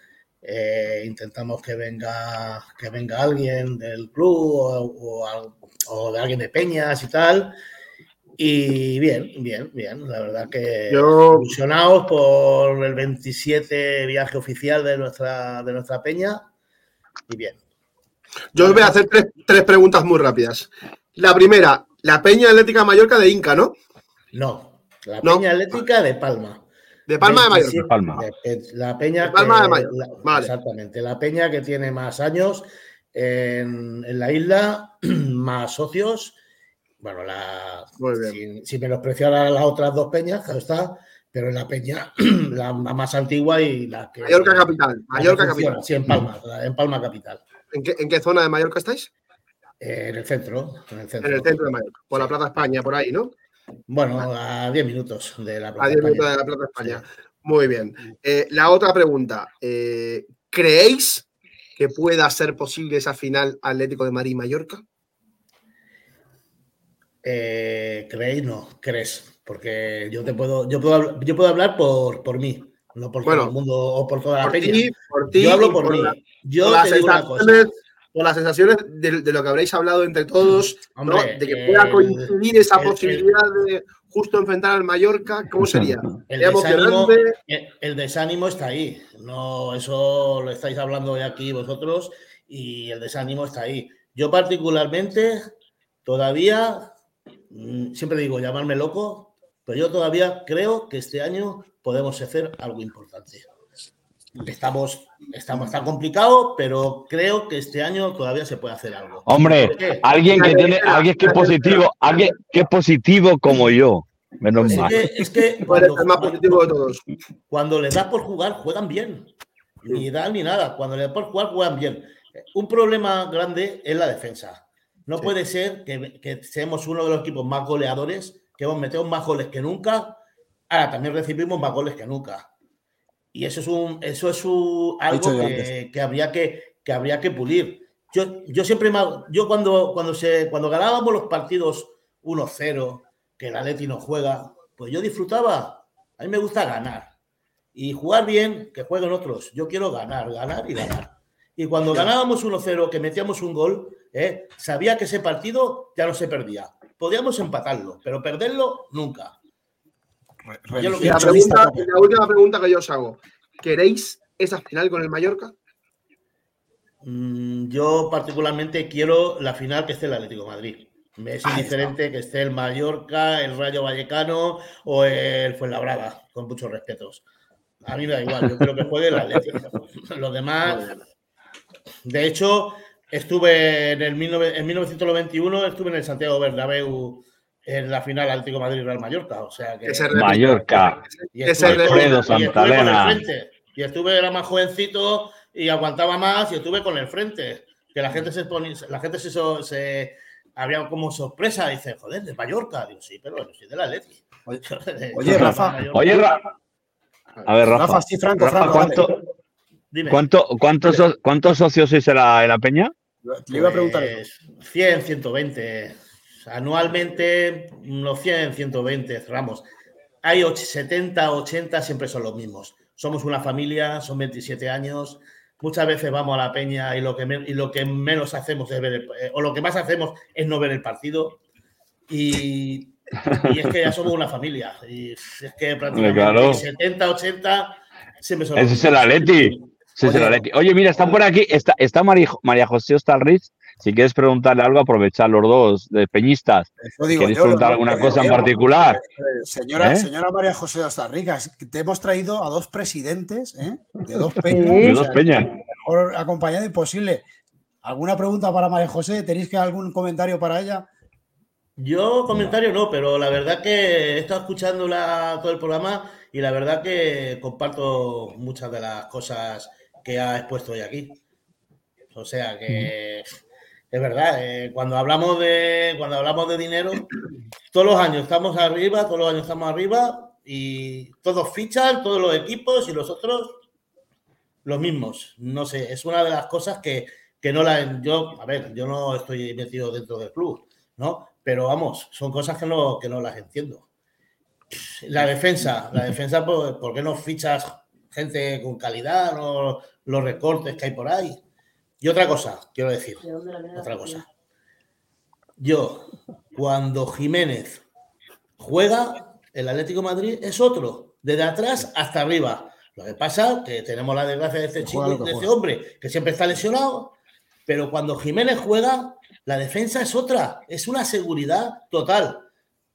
Eh, intentamos que venga, que venga alguien del club o, o de alguien de Peñas y tal. Y bien, bien, bien. La verdad que Yo- ilusionados por el 27 viaje oficial de nuestra, de nuestra Peña. Y bien. Yo os voy a hacer tres, tres preguntas muy rápidas. La primera, la Peña Atlética Mallorca de Inca, ¿no? No, la No. Peña Atlética de Palma. De Palma de Mallorca. 27 Palma. de Pe- la Peña De Palma que- de Mallorca, la- vale. Exactamente. La Peña que tiene más años en, en la isla, más socios. Bueno, la, Muy bien. sin, sin menospreciar a las otras dos peñas, claro está, pero en la peña, la más antigua y la que. Mallorca capital. Mallorca capital. Sí, en Palma, en Palma capital. ¿En qué, en qué zona de Mallorca estáis? Eh, en el centro. En el centro. En el centro de Mallorca. Por la. Plaza España, por ahí, ¿no? Bueno, a 10 minutos de la A Plaza 10 minutos de la Plaza España. Muy bien. Eh, la otra pregunta. eh, ¿Creéis que pueda ser posible esa final Atlético de Madrid-Mallorca? Eh, ¿Creéis? No, crees. Porque yo te puedo, yo puedo, yo puedo hablar por, por mí, no por Bueno, todo el mundo o por toda la Por peña. por ti. yo hablo por mí. la- Yo te digo una cosa. Por las sensaciones de, de lo que habréis hablado entre todos, ¿no? Hombre, de que pueda el- coincidir esa el- el- posibilidad de justo enfrentar al Mallorca, ¿cómo sería? El ¿Sería desánimo, emocionante? el- el desánimo está ahí. No, eso lo estáis hablando hoy aquí vosotros y el desánimo está ahí. Yo particularmente todavía, mm, siempre digo llamarme loco, pero yo todavía creo que este año podemos hacer algo importante. Estamos, estamos tan complicado, pero creo que este año todavía se puede hacer algo. Hombre, alguien que tiene, alguien que es positivo, alguien que es positivo como yo. Menos Es mal. que, es que Tú eres cuando, el más positivo de todos. cuando les das por jugar, juegan bien. Ni dan ni nada. Cuando les das por jugar, juegan bien. Un problema grande es la defensa. No puede ser que, que seamos uno de los equipos más goleadores, que hemos metido más goles que nunca. Ahora también recibimos más goles que nunca. Y eso es un, eso es un- algo que, que habría que, que habría que pulir. Yo, yo siempre me, yo cuando, cuando se, cuando ganábamos los partidos 1-0, que el Atleti no juega, pues yo disfrutaba. A mí me gusta ganar. Y jugar bien, que jueguen otros. Yo quiero ganar, ganar y ganar. Y cuando ganábamos 1-0, que metíamos un gol, ¿eh? sabía que ese partido ya no se perdía. Podíamos empatarlo, pero perderlo nunca. Yo lo Y la, pregunta, última pregunta que yo os hago. ¿Queréis esa final con el Mallorca? Mm, Yo particularmente quiero la final que esté el Atlético de Madrid. Me es Ahí indiferente que esté el Mallorca, el Rayo Vallecano o el Fuenlabrada, con muchos respetos. A mí me da igual, yo quiero que juegue el Atlético. Los demás, de hecho, estuve en el 19 en 1991, estuve en el Santiago Bernabéu en la final Atlético Madrid-Real Mallorca. O sea que... Que se repita. Mallorca. Y estuve, Alfredo y estuve Santalena. frente. Y estuve, era más jovencito y aguantaba más y estuve con el frente. Que la gente se ponía, la gente se, so- se había como sorpresa, dice, joder, de Mallorca. Digo, sí, pero soy de la Leti. Oye, oye, Rafa. Oye, Ra- a ver, Rafa. Rafa, sí, Franco, Rafa, Franco. ¿cuánto- Dime. ¿Cuánto, cuántos, ¿Cuántos socios sois en la, en la peña? Le iba a preguntar eso. Pues, 100, 120. Anualmente, unos 100, 120 cerramos. Hay och- 70, 80, siempre son los mismos. Somos una familia, son 27 años. Muchas veces vamos a la peña y lo que, y lo que menos hacemos es ver, el- eh, o lo que más hacemos es no ver el partido. Y, y es que ya somos una familia. Y es que prácticamente Claro. 70, 80 siempre son los Ese es el mismos. Atleti. Ese es el Oye. Atleti. Oye, mira, están por aquí. Está, está María, María José Ostalriz. Si quieres preguntarle algo, aprovechar los dos de peñistas. Digo ¿Queréis yo, preguntar alguna cosa en particular? Señora, ¿Eh? señora María José de te hemos traído a dos presidentes ¿eh? de dos peñas. De dos mejor acompañado imposible. ¿Alguna pregunta para María José? ¿Tenéis que algún comentario para ella? Yo comentario no, pero la verdad que he estado escuchando la- todo el programa y la verdad que comparto muchas de las cosas que ha expuesto hoy aquí. O sea que es verdad, eh, cuando hablamos de cuando hablamos de dinero, todos los años estamos arriba, todos los años estamos arriba y todos fichan, todos los equipos y los otros los mismos. No sé, es una de las cosas que, que no la yo, a ver, yo no estoy metido dentro del club, ¿no? Pero vamos, son cosas que no, que no las entiendo. La defensa, la defensa, ¿por, por qué no fichas gente con calidad, los recortes que hay por ahí? Y otra cosa, quiero decir, otra cosa. Yo, cuando Jiménez juega, el Atlético de Madrid es otro, desde atrás hasta arriba. Lo que pasa es que tenemos la desgracia de este chico, de este hombre, que siempre está lesionado, pero cuando Jiménez juega, la defensa es otra, es una seguridad total.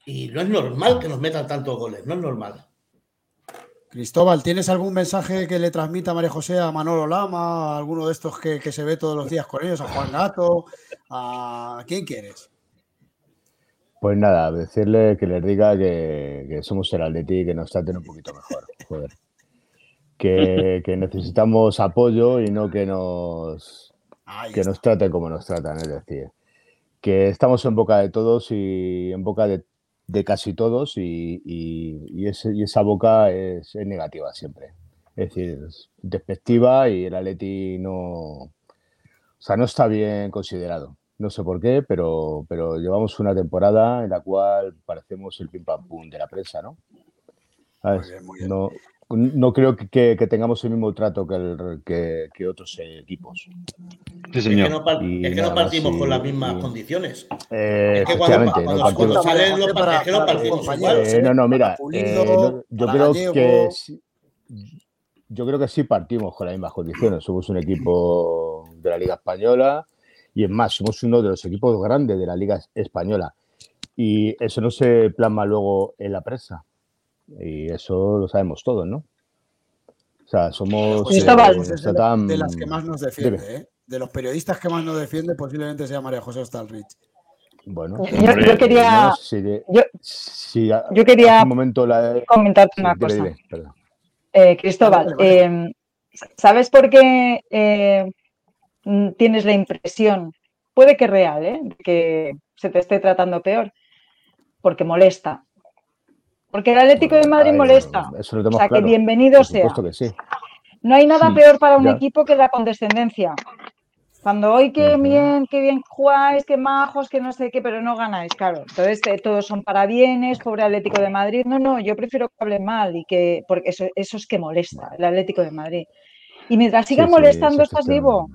Y no es normal que nos metan tantos goles, no es normal. Cristóbal, ¿tienes algún mensaje que le transmita María José a Manolo Lama, a alguno de estos que, que se ve todos los días con ellos, a Juan Gato, a quién quieres? Pues nada, decirle que les diga que, que somos el Atleti y que nos traten un poquito mejor. Joder. Que, que necesitamos apoyo y no que nos, que nos traten como nos tratan, es decir, que estamos en boca de todos y en boca de, de casi todos y, y- y ese- y esa boca es, es negativa siempre. Es decir, es despectiva y el Atleti no, o sea, no está bien considerado. No sé por qué, pero, pero llevamos una temporada en la cual parecemos el pim pam pum de la prensa, ¿no? Muy bien. No, no creo que, que- que tengamos el mismo trato que, el- que, que otros equipos. Sí, Es que señor. no, par- Y es que no partimos con las mismas condiciones. Eh, Es que cuando, cuando, no cuando salen los Para- no partimos. Eh, no, no, mira, Pulido, eh, no, yo creo Gallego. que sí- yo creo que sí partimos con las mismas condiciones. Somos un equipo de la Liga Española y es más, somos uno de los equipos grandes de la Liga Española. Y eso no se plasma luego en la prensa. Y eso lo sabemos todos, ¿no? O sea, somos. Pues, eh, es de, tan- de las que más nos defiende. ¿eh? De los periodistas que más nos defiende, posiblemente sea María José Stalrich. Bueno, Yo- quería- no, si de- yo- si a- yo quería hace un momento la. Comentarte una cosa. Eh, Cristóbal, Vale, vale. eh, ¿sabes por qué eh, tienes la impresión, puede que real, ¿eh? de que se te esté tratando peor? Porque molesta. Porque el Atlético de Madrid molesta. Eso lo O sea, que bienvenido sea. que sí. No hay nada Sí, peor para un ya. equipo que la condescendencia. Cuando hoy qué bien, qué bien jugáis, qué majos, que no sé qué, pero no ganáis, claro. Entonces eh, todos son parabienes, pobre Atlético de Madrid. No, no, yo prefiero que hable mal y que, porque eso, eso es que molesta, el Atlético de Madrid. Y mientras siga Sí, molestando, estás está- vivo.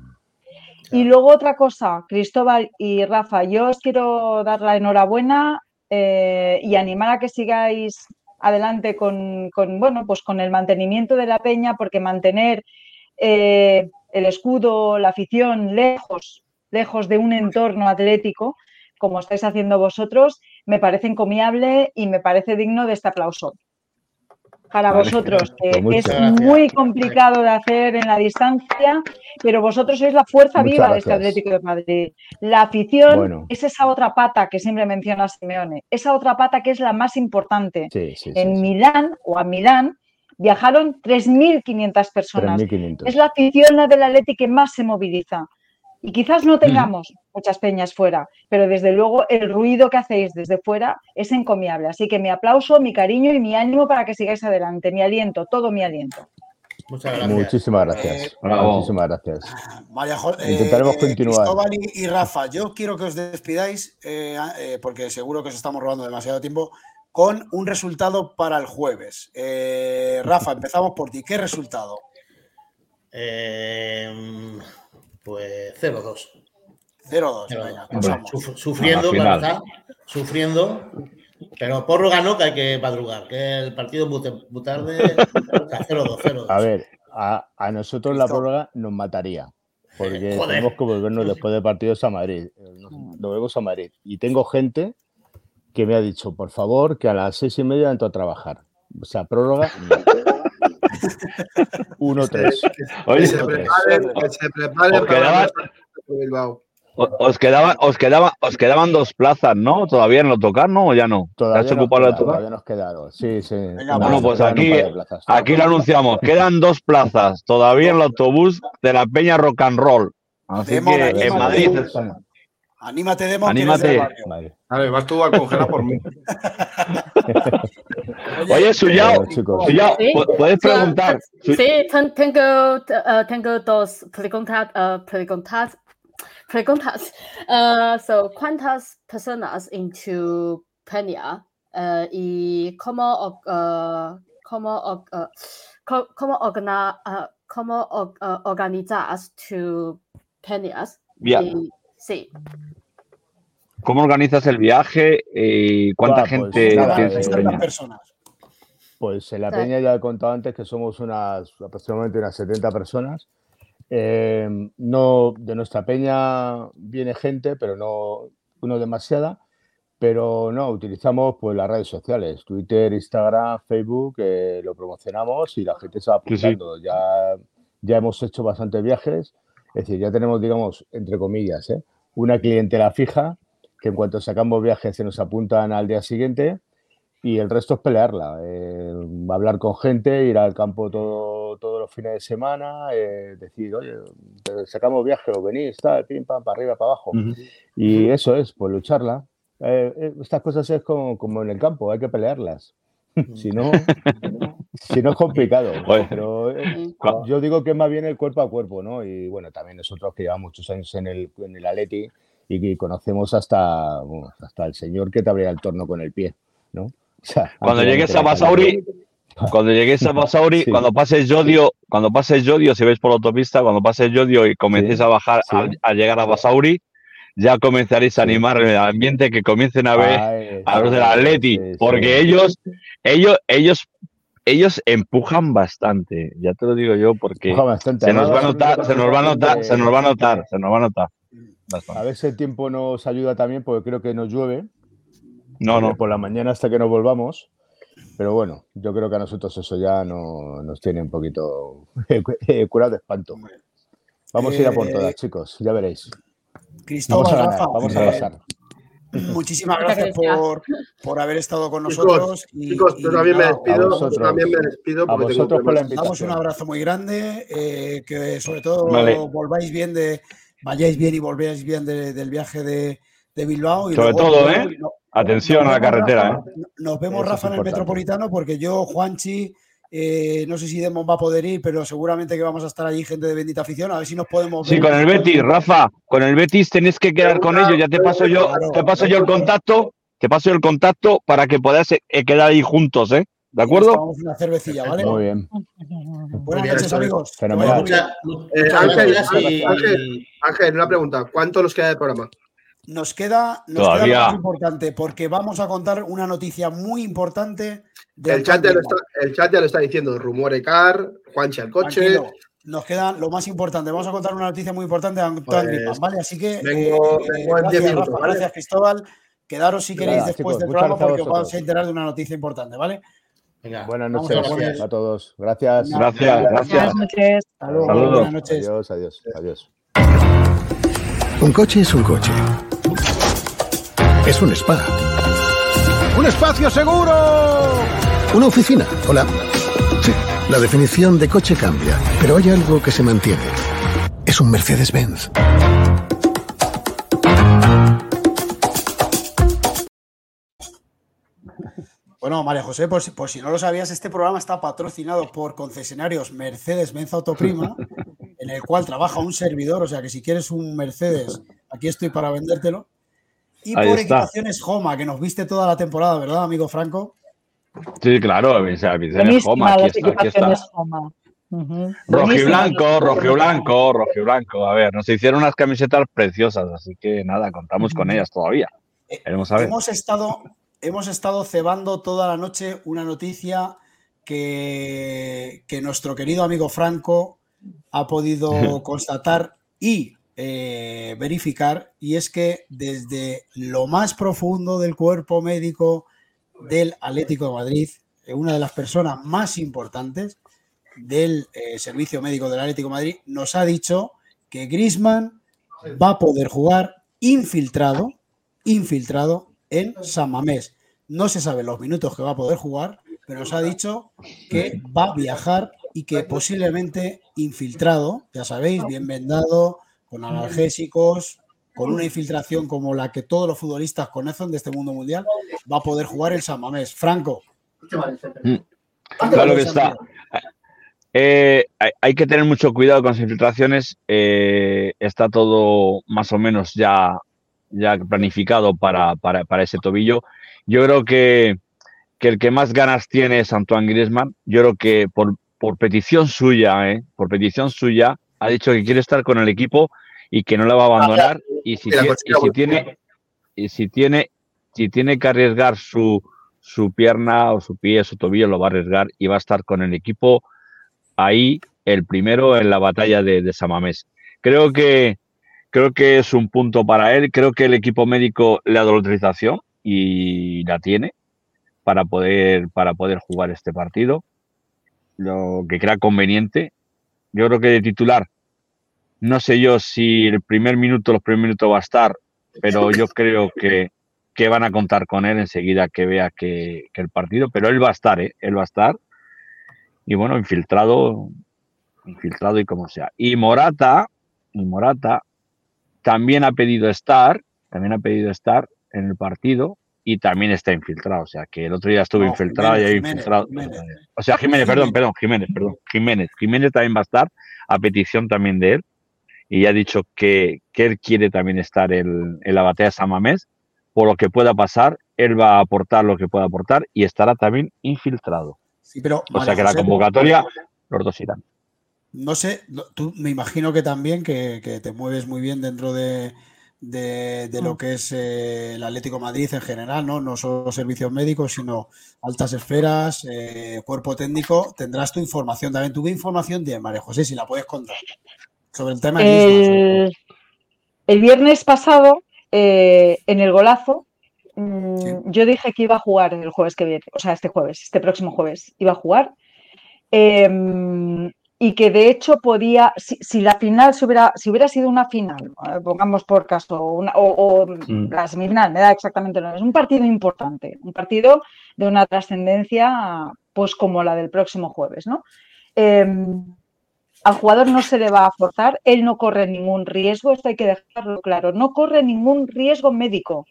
Y luego otra cosa, Cristóbal y Rafa, yo os quiero dar la enhorabuena eh, y animar a que sigáis adelante con, con, bueno, pues con el mantenimiento de la peña, porque mantener eh, el escudo, la afición lejos, lejos de un entorno atlético, como estáis haciendo vosotros, me parece encomiable y me parece digno de este aplauso. Para Vale. vosotros, muchas es gracias. muy complicado de hacer en la distancia, pero vosotros sois la fuerza Muchas viva de este gracias. Atlético de Madrid. La afición Bueno. es esa otra pata que siempre menciona Simeone, esa otra pata que es la más importante. Sí, sí, sí. En sí. Milán o a Milán viajaron 3.500 personas. 3.500. Es la afición la del Atleti que más se moviliza. Y quizás no tengamos muchas peñas fuera, pero desde luego el ruido que hacéis desde fuera es encomiable. Así que mi aplauso, mi cariño y mi ánimo para que sigáis adelante. Mi aliento, todo mi aliento. Muchas gracias. Muchísimas gracias. Bravo. Muchísimas gracias. María Jo- eh, Intentaremos eh, continuar. Cristóbal y, y Rafa, yo quiero que os despidáis, eh, eh, porque seguro que os estamos robando demasiado tiempo, con un resultado para el jueves. Eh, Rafa, empezamos por ti. ¿Qué resultado? Eh, pues 0-2. 0-2. 0-2. Venga, Hombre, pasamos. Suf- sufriendo, la claro está, sufriendo. Pero Porro ganó que hay que madrugar, que el partido muy, tarde. o sea, 0-2, 0-2. A ver, a, a nosotros la Listo. prórroga nos mataría. Porque Joder. tenemos que volvernos después de partidos a Madrid. Eh, Nos, nos volvemos a Madrid. Y tengo gente que me ha dicho, por favor, que a las seis y media entro a trabajar. O sea, prórroga. no. 1-3. Que Oye, se preparen, que se preparen os para Bilbao. os quedaban, os quedaban, os quedaban dos plazas, ¿no? Todavía en lo tocar, ¿no? ¿O ya no? ¿Te Todavía has nos, de queda- tocar? todavía nos quedaron. Sí, sí. Venga, Bueno, pues aquí, plazas. aquí lo anunciamos. Quedan dos plazas todavía en el autobús de la Peña Rock and Roll. Así que en. Madrid. Anímate, Demo, que eres Anímate. Vale. Vale, vas tú a congelar por mí. Oye, Suyao. Suyao, puedes preguntar. Su- Sí, ten- tengo, uh, tengo dos preguntas, uh, preguntas, preguntas. Uh, so, ¿cuántas personas into Peña uh, y cómo, uh, cómo, uh, cómo, organa- uh, cómo or- uh, organizas tu Peñas? Ya. Y- sí. ¿Cómo organizas el viaje? ¿Y cuánta pues gente nada, tienes en eh, Tantas Peña? personas. Pues en la Sí. peña ya he contado antes que somos unas aproximadamente unas 70 personas. Eh, no de nuestra peña viene gente, pero no, no demasiada. Pero no, utilizamos pues las redes sociales, Twitter, Instagram, Facebook, eh, lo promocionamos y la gente se va Sí, sí. apuntando. Ya, ya hemos hecho bastantes viajes, es decir, ya tenemos, digamos, entre comillas, ¿eh? Una clientela fija que en cuanto sacamos viajes se nos apuntan al día siguiente y el resto es pelearla, eh, hablar con gente, ir al campo todo, todos los fines de semana, eh, decir, oye, sacamos viaje o venís, tal, pim, pam, para arriba, para abajo. Y eso es, pues lucharla. Eh, eh, estas cosas es como, como en el campo, hay que pelearlas. si no, si no es complicado. Pero eh, yo digo que es más bien el cuerpo a cuerpo, ¿no? Y bueno, también nosotros que llevamos muchos años en el, en el Atleti y que conocemos hasta, bueno, hasta el señor que te abría el torno con el pie, ¿no? O sea, Cuando llegues a Basauri, Cuando lleguéis a Basauri, Sí. cuando pases Yodio, cuando pases Yodio, si veis por la autopista, cuando pases Yodio y comencéis Sí, a bajar, sí. a, a llegar a Basauri, ya comenzaréis a animar el ambiente que comiencen a ver Ay, a los del Atleti, sí, porque sí. ellos, ellos, ellos, ellos empujan bastante. Ya te lo digo yo, porque bastante. se nos va a notar, se nos va a notar, se nos va a notar, se nos va a notar. A ver si el tiempo nos ayuda también, porque creo que nos llueve. No, no. Por la mañana hasta que nos volvamos. Pero bueno, yo creo que a nosotros eso ya no, nos tiene un poquito curado de espanto. Vamos a ir a por Eh, todas, chicos, ya veréis. Cristóbal, Vamos a ganar, Rafa, vamos a eh, pasar. muchísimas Muchas gracias por, por haber estado con Chicos, nosotros. y- Chicos, yo y también me nada, despido. a Yo vosotros. también me despido A vosotros por la temas. Damos un invitación. abrazo muy grande, eh, que sobre todo Vale. volváis bien de, vayáis bien y volváis bien de- del viaje de, de Bilbao. Y Sobre luego, todo, ¿eh? no- Atención a la carretera, Rafa, ¿eh? Nos vemos, Eso Rafa, en el importante. Metropolitano, porque yo, Juanchi, eh, no sé si Demon va a poder ir, pero seguramente que vamos a estar allí, gente de bendita afición, a ver si nos podemos Sí, ver. con el Betis, Rafa, con el Betis tenéis que quedar con ellos. Ya te paso yo, te paso yo el contacto, te paso yo el contacto para que podáis eh, quedar ahí juntos, ¿eh? ¿De acuerdo? tomamos una cervecilla, ¿vale? Muy bien. Buenas bien, noches, amigos. Fenomenal. Eh, Ángel, y- Ángel, Ángel, una pregunta. ¿Cuánto nos queda de programa? Nos queda, nos Todavía. queda lo más importante, porque vamos a contar una noticia muy importante. El chat, ya lo está, el chat ya lo está diciendo. Rumore car, Juanchi al coche. Tranquilo, Nos queda lo más importante. Vamos a contar una noticia muy importante de Antoine Pues, Griezmann, ¿vale? Así que vengo- eh, vengo en 10 gracias, minutos, Rafa, ¿vale? gracias, Cristóbal. Quedaros si queréis Nada, después chicos, del programa porque os vosotros. a enterar de una noticia importante, ¿vale? Venga. Buenas Vamos a noches a todos. Gracias. Gracias, gracias. Buenas noches. Saludos. buenas noches. Adiós, adiós, adiós. Un coche es un coche. Es un spa. ¡Un espacio seguro! Una oficina. Hola. Sí, la definición de coche cambia, pero hay algo que se mantiene. Es un Mercedes-Benz. Bueno, María José, por si, por si no lo sabías, este programa está patrocinado por concesionarios Mercedes-Benz Autoprima, en el cual trabaja un servidor, o sea que si quieres un Mercedes, aquí estoy para vendértelo. Y Ahí por está. equipaciones Homa, que nos viste toda la temporada, ¿verdad, amigo Franco? Sí, claro, Vicente Vicente Buenísimas Joma, aquí las está, aquí está. Homa. Rojiblanco, rojiblanco, rojiblanco. A ver, nos hicieron unas camisetas preciosas, así que nada, contamos con ellas todavía. Eh, Veremos a ver. Hemos estado, hemos estado cebando toda la noche una noticia que, que nuestro querido amigo Franco ha podido constatar y eh, verificar, y es que desde lo más profundo del cuerpo médico del Atlético de Madrid, eh, una de las personas más importantes del eh, servicio médico del Atlético de Madrid, nos ha dicho que Grisman va a poder jugar infiltrado, infiltrado en San Mamés. No se sabe los minutos que va a poder jugar, pero nos ha dicho que va a viajar y que posiblemente infiltrado, ya sabéis, bien vendado, con analgésicos, con una infiltración como la que todos los futbolistas conocen de este mundo mundial, va a poder jugar el San Mamés. Franco. Que está. Eh, hay, hay que tener mucho cuidado con las infiltraciones. eh, está todo más o menos ya, ya planificado para, para, para ese tobillo. Yo creo que, que el que más ganas tiene es Antoine Griezmann. Yo creo que por, por petición suya, eh, por petición suya, ha dicho que quiere estar con el equipo y que no la va a abandonar. Y si, pues, y si tiene, y si tiene, si tiene que arriesgar su, su pierna o su pie, su tobillo, lo va a arriesgar y va a estar con el equipo ahí el primero en la batalla de, de Samamés. Creo que, creo que es un punto para él. Creo que el equipo médico le ha dado la autorización y la tiene para poder, para poder jugar este partido. Lo que crea conveniente. Yo creo que de titular, no sé yo si el primer minuto, los primeros minutos va a estar, pero yo creo que, que van a contar con él enseguida que vea que, que el partido, pero él va a estar, ¿eh? él va a estar. Y bueno, infiltrado, infiltrado y como sea. Y Morata, y Morata también ha pedido estar, también ha pedido estar en el partido y también está infiltrado. O sea, que el otro día estuvo No, infiltrado Jiménez, y Jiménez, infiltrado. Jiménez. O sea, Jiménez. perdón, perdón, Jiménez, perdón, Jiménez. Jiménez también va a estar a petición también de él y ya ha dicho que, que él quiere también estar en, en la batalla de San Mamés. Por lo que pueda pasar, él va a aportar lo que pueda aportar y estará también infiltrado. Sí, pero O María sea que la convocatoria, los dos irán. No sé, tú me imagino que también que, que te mueves muy bien dentro de, de- de Mm. lo que es eh, el Atlético de Madrid en general, ¿no? No solo servicios médicos, sino altas esferas, eh, cuerpo técnico. Tendrás tu información también. ¿Tú qué información tienes, María José? Si la puedes contar. Sobre el tema. El, el viernes pasado, eh, en el golazo, mm, Sí. yo dije que iba a jugar el jueves que viene, o sea, este jueves, este próximo jueves, iba a jugar. Em, y que de hecho podía, si, si la final se hubiera, si hubiera sido una final, pongamos por caso, una- o, o Mm. la semifinal, me da exactamente lo mismo, es un partido importante, un partido de una trascendencia pues como la del próximo jueves, ¿no? Em, al jugador no se le va a forzar, él no corre ningún riesgo, esto hay que dejarlo claro, no corre ningún riesgo médico.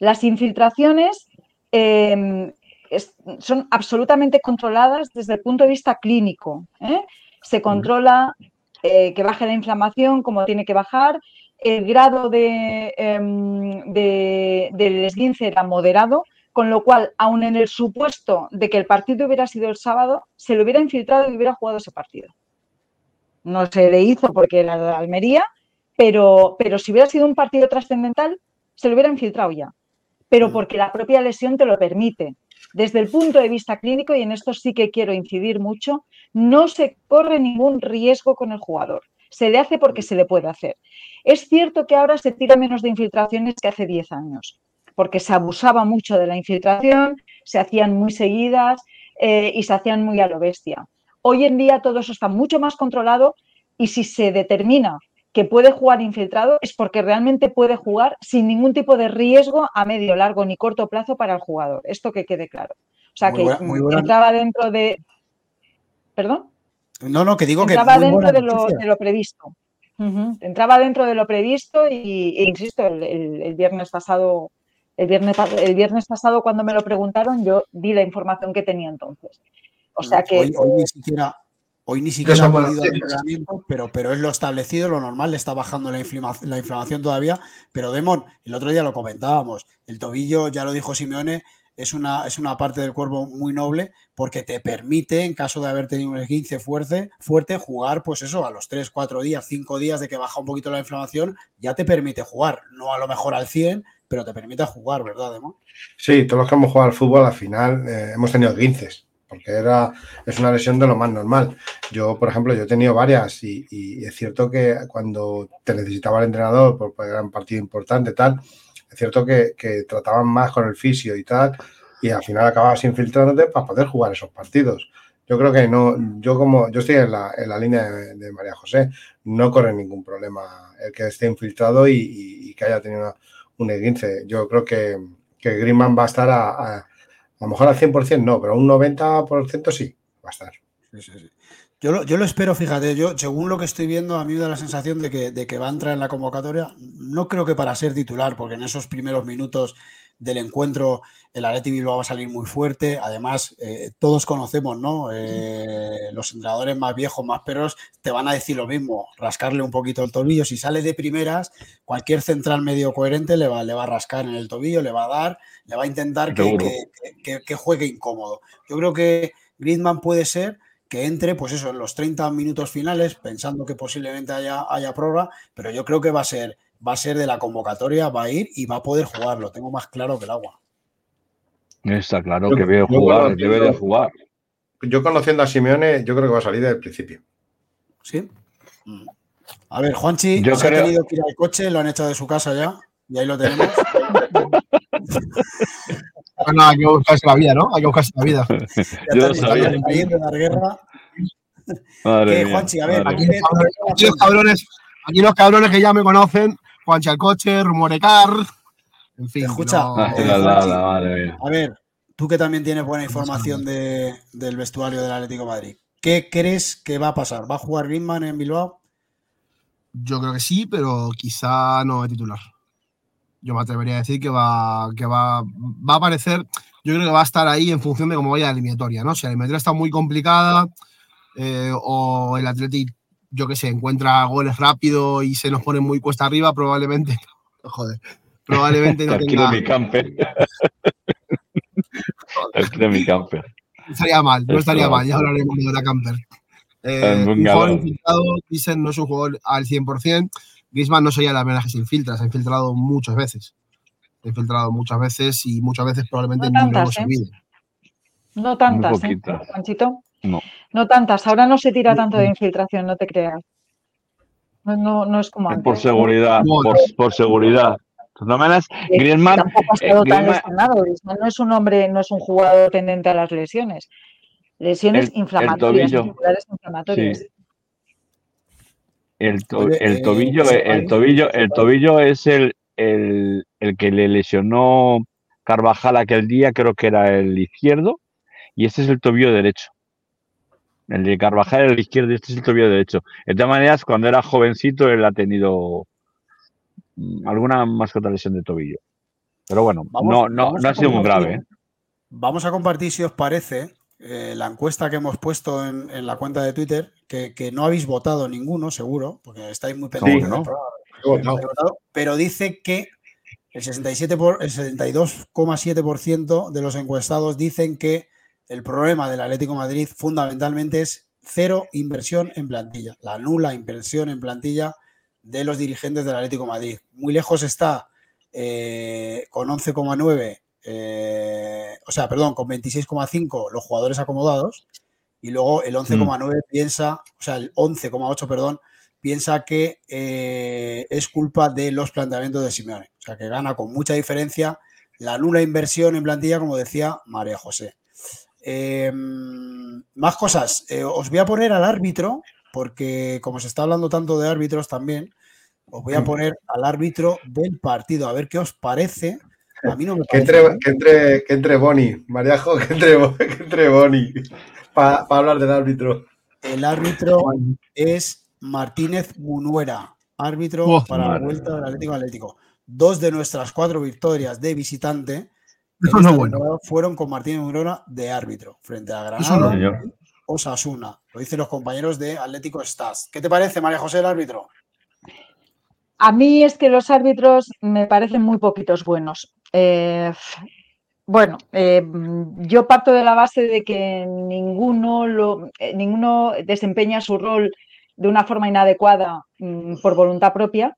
Las infiltraciones eh, es- son absolutamente controladas desde el punto de vista clínico. ¿eh? Se controla eh, que baje la inflamación como tiene que bajar, el grado de, em, de- del esguince era moderado, con lo cual, aun en el supuesto de que el partido hubiera sido el sábado, se le hubiera infiltrado y hubiera jugado ese partido no se le hizo porque era de Almería, pero, pero si hubiera sido un partido trascendental, se lo hubiera infiltrado ya. Pero Mm. porque la propia lesión te lo permite. Desde el punto de vista clínico, y en esto sí que quiero incidir mucho, no se corre ningún riesgo con el jugador. Se le hace porque se le puede hacer. Es cierto que ahora se tira menos de infiltraciones que hace 10 años, porque se abusaba mucho de la infiltración, se hacían muy seguidas eh, y se hacían muy a lo bestia. Hoy en día todo eso está mucho más controlado y si se determina que puede jugar infiltrado es porque realmente puede jugar sin ningún tipo de riesgo a medio, largo ni corto plazo para el jugador. Esto que quede claro. O sea Muy que buena- muy buena- entraba dentro de... ¿Perdón? No, no, que digo que entraba dentro de lo, noticia. de lo previsto. Entraba dentro de lo previsto y, e insisto, el, el- el viernes pasado, el viernes, pa- el viernes pasado cuando me lo preguntaron, yo di la información que tenía entonces. O sea que Hoy, hoy ni siquiera, hoy ni siquiera ha podido pero, pero es lo establecido, lo normal, le está bajando la, inflama- la inflamación todavía. Pero Demon, el otro día lo comentábamos, el tobillo, ya lo dijo Simeone, es una, es una parte del cuerpo muy noble porque te permite, en caso de haber tenido un esguince fuerte, fuerte, jugar, pues eso, a los 3, 4 días, 5 días de que baja un poquito la inflamación, ya te permite jugar. No a lo mejor al 100, pero te permite jugar, ¿verdad, Demon? Sí, todos los que hemos jugado al fútbol al final eh, hemos tenido guinces, porque era, es una lesión de lo más normal. Yo, por ejemplo, yo he tenido varias y, es cierto que cuando te necesitaba el entrenador por, por era un partido importante tal, es cierto que, que trataban más con el fisio y tal, y al final acababas infiltrándote para poder jugar esos partidos. Yo creo que no, yo como, yo estoy en la, en la línea de, María José, no corre ningún problema el que esté infiltrado y, y- que haya tenido una- un esguince. Yo creo que, que Griezmann va a estar a, a lo mejor al 100% no, pero un 90% sí va a estar. Sí. Yo lo, yo lo espero, fíjate, yo según lo que estoy viendo, a mí me da la sensación de que, de que va a entrar en la convocatoria. No creo que para ser titular, porque en esos primeros minutos del encuentro el Athletic Bilbao va a salir muy fuerte. Además, eh, todos conocemos, ¿no? Eh, los entrenadores más viejos, más perros, te van a decir lo mismo, rascarle un poquito el tobillo. Si sale de primeras, cualquier central medio coherente le va, le va a rascar en el tobillo, le va a dar, le va a intentar que, que- que- que juegue incómodo. Yo creo que Griezmann puede ser que entre, pues eso, en los 30 minutos finales, pensando que posiblemente haya, haya prórroga, pero yo creo que va a ser, va a ser de la convocatoria, va a ir y va a poder jugar, lo tengo más claro que el agua. Está claro Yo- que debe yo jugar, debe de jugar. Yo conociendo a Simeone, yo creo que va a salir del principio. ¿Sí? Mm. A ver, Juanchi, Yo se ha creo- tenido que ir al coche, lo han echado de su casa ya, y ahí lo tenemos. Bueno, hay que buscarse la vida, ¿no? Hay que buscarse la vida. Ya Yo sabía. está ahí de dar guerra. Madre ¿Qué, mía, Juanchi? A ver, madre Aquí mía. los cabrones, aquí los cabrones que ya me conocen, Juanchi al coche, Rumorecar, en fin. Escucha, no- Ah, eh, la, la, Juanchi. la, madre mía. A ver, tú que también tienes buena información de- del vestuario del Atlético de Madrid, ¿qué crees que va a pasar? ¿Va a jugar Griezmann en Bilbao? Yo creo que sí, pero quizá no de titular. Yo me atrevería a decir que va, que va, va a aparecer, yo creo que va a estar ahí en función de cómo vaya la eliminatoria, ¿no? Si la eliminatoria está muy complicada eh, o el Athletic, yo que sé, encuentra goles rápido y se nos pone muy cuesta arriba, probablemente, joder, probablemente no Tranquilo, tenga, mi camper. Tranquilo, mi camper. No estaría mal, no estaría mal, ya hablaremos de la Camper. Eh, jugador infiltrado, dicen no es un jugador al 100%. Griezmann no sería la primera que se infiltra, se ha infiltrado muchas veces. Se ha infiltrado muchas veces y muchas veces probablemente No ni lo hemos tantas, ¿eh? subido. No tantas, ¿eh, poquitas. No. No tantas. Ahora no se tira tanto de infiltración, no te creas. No, no, no es como Es antes. por seguridad, por, por seguridad. De todas maneras, Eh, Griezmann, Tampoco ha eh, estado tan Griezmann- lesionado. Griezmann no es un hombre, no es un jugador tendente a las lesiones. Lesiones El- el inflamatorias, inflamatorias. Sí. el, to- el eh, tobillo, el tobillo, el tobillo es el, el, el que le lesionó Carvajal aquel día, creo que era el izquierdo, y este es el tobillo derecho. El de Carvajal era el izquierdo y este es el tobillo derecho. De todas maneras, cuando era jovencito, él ha tenido mm, alguna más que otra lesión de tobillo. Pero bueno, Vamos- no, no, vamos no ha sido muy grave. ¿eh? Vamos a compartir, si os parece, eh, la encuesta que hemos puesto en, en la cuenta de Twitter, que, que no habéis votado ninguno, seguro, porque estáis muy pendientes ¿no? votado, pero dice que el 67 por, el 72,7% de los encuestados dicen que el problema del Atlético de Madrid fundamentalmente es cero inversión en plantilla, la nula inversión en plantilla de los dirigentes del Atlético de Madrid. Muy lejos está eh, con 11,9, eh, o sea, perdón, con 26,5 los jugadores acomodados y luego el 11,9 piensa, o sea, el 11,8, perdón, piensa que eh, es culpa de los planteamientos de Simeone. O sea, que gana con mucha diferencia la nula inversión en plantilla, como decía María José. Eh, más cosas. Eh, os voy a poner al árbitro, porque como se está hablando tanto de árbitros también, os voy a poner al árbitro del partido, a ver qué os parece. A mí no me Que parece. entre, que entre, que entre Boni, Mariajo, que entre, que entre Boni para hablar del árbitro. El árbitro es Martínez Munuera, árbitro Oh, para la vuelta del Atlético al Atlético. Dos de nuestras cuatro victorias de visitante Eso no bueno. fueron con Martínez Munuera de árbitro, frente a Eso no Granada Osasuna. Lo dicen los compañeros de Atlético Stars. ¿Qué te parece, María José, el árbitro? A mí es que los árbitros me parecen muy poquitos buenos. Eh, bueno, eh, yo parto de la base de que ninguno, lo, eh, ninguno desempeña su rol de una forma inadecuada mm, por voluntad propia,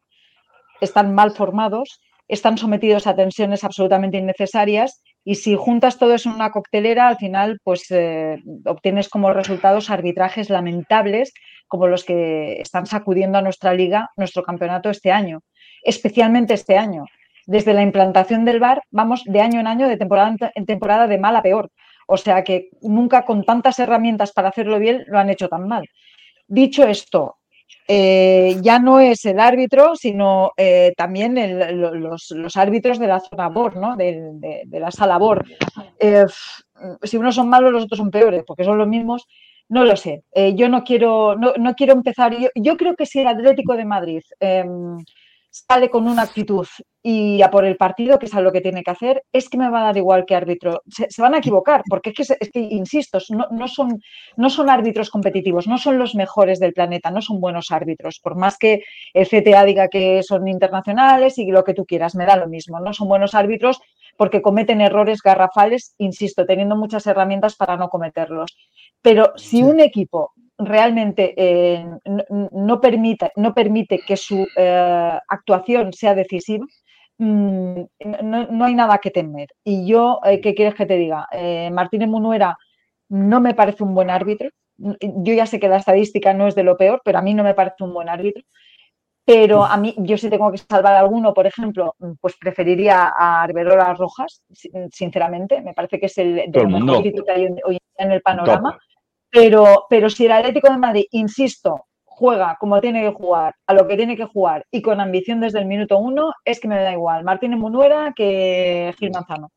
están mal formados, están sometidos a tensiones absolutamente innecesarias y si juntas todo eso en una coctelera, al final pues eh, obtienes como resultados arbitrajes lamentables como los que están sacudiendo a nuestra liga, nuestro campeonato este año, especialmente este año. Desde la implantación del VAR vamos de año en año, de temporada en te- en temporada, de mal a peor. O sea que nunca con tantas herramientas para hacerlo bien lo han hecho tan mal. Dicho esto, eh, ya no es el árbitro, sino eh, también el- lo- los, árbitros de la zona BOR, ¿no? de, de- la sala BOR. Eh, si unos son malos, los otros son peores, porque son los mismos. No lo sé. Yo no quiero, no, no quiero empezar. Yo, yo creo que si el Atlético de Madrid em, sale con una actitud y a por el partido, que es a lo que tiene que hacer, es que me va a dar igual que árbitro. Se, se van a equivocar, porque es que, se- es que insisto, no, no son, no son árbitros competitivos, no son los mejores del planeta, no son buenos árbitros. Por más que el CTA diga que son internacionales y lo que tú quieras, me da lo mismo. No son buenos árbitros porque cometen errores garrafales, insisto, teniendo muchas herramientas para no cometerlos. Pero si un equipo realmente eh, no, no permite, no permite que su eh, actuación sea decisiva, mm, no, no hay nada que temer. Y yo, eh, ¿qué quieres que te diga? Martínez Munuera no me parece un buen árbitro. Yo ya sé que la estadística no es de lo peor, pero a mí no me parece un buen árbitro. Pero a mí, yo si tengo que salvar alguno, por ejemplo, pues preferiría a Arberola Rojas, sin- sinceramente. Me parece que es el de lo mejorcito que hay hoy en día en el panorama. Top. Pero, pero si el Atlético de Madrid, insisto, juega como tiene que jugar, a lo que tiene que jugar y con ambición desde el minuto uno, es que me da igual. Martínez Munuera que Gil Manzano.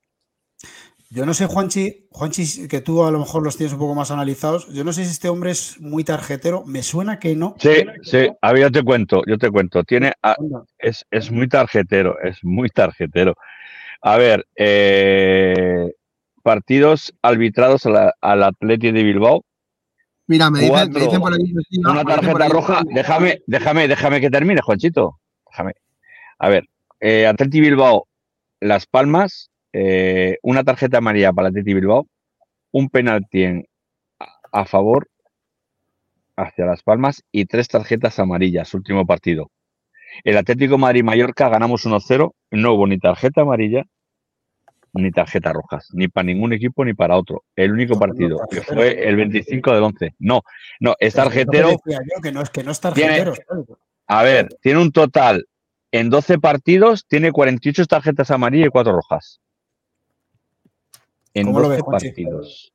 Yo no sé, Juanchi, Juanchi, que tú a lo mejor los tienes un poco más analizados. Yo no sé si este hombre es muy tarjetero. Me suena que no. Sí, sí, a ver, yo te cuento, yo te cuento. Tiene, a- es, es muy tarjetero, es muy tarjetero. A ver, eh, partidos arbitrados a la- al Atleti de Bilbao, Mira, me dicen, me Cuatro. dicen por aquí. Una tarjeta roja. Déjame, déjame, déjame que termine, Juanchito. Déjame. A ver, eh, Atleti Bilbao, Las Palmas, eh, una tarjeta amarilla para Atleti Bilbao, un penalti en- a, a favor hacia Las Palmas y tres tarjetas amarillas, último partido. El Atlético Madrid-Mallorca ganamos 1-0, no hubo ni tarjeta amarilla ni tarjeta rojas, ni para ningún equipo ni para otro. El único No, no, partido, que fue el 25 del 11. No, no, es tarjetero. decía yo, que no es que no es Tiene- tarjetero. ¿sabes? A ver, tiene un total en 12 partidos, tiene 48 tarjetas amarillas y 4 rojas. En ¿Cómo lo 12 ves, Juanchi? partidos.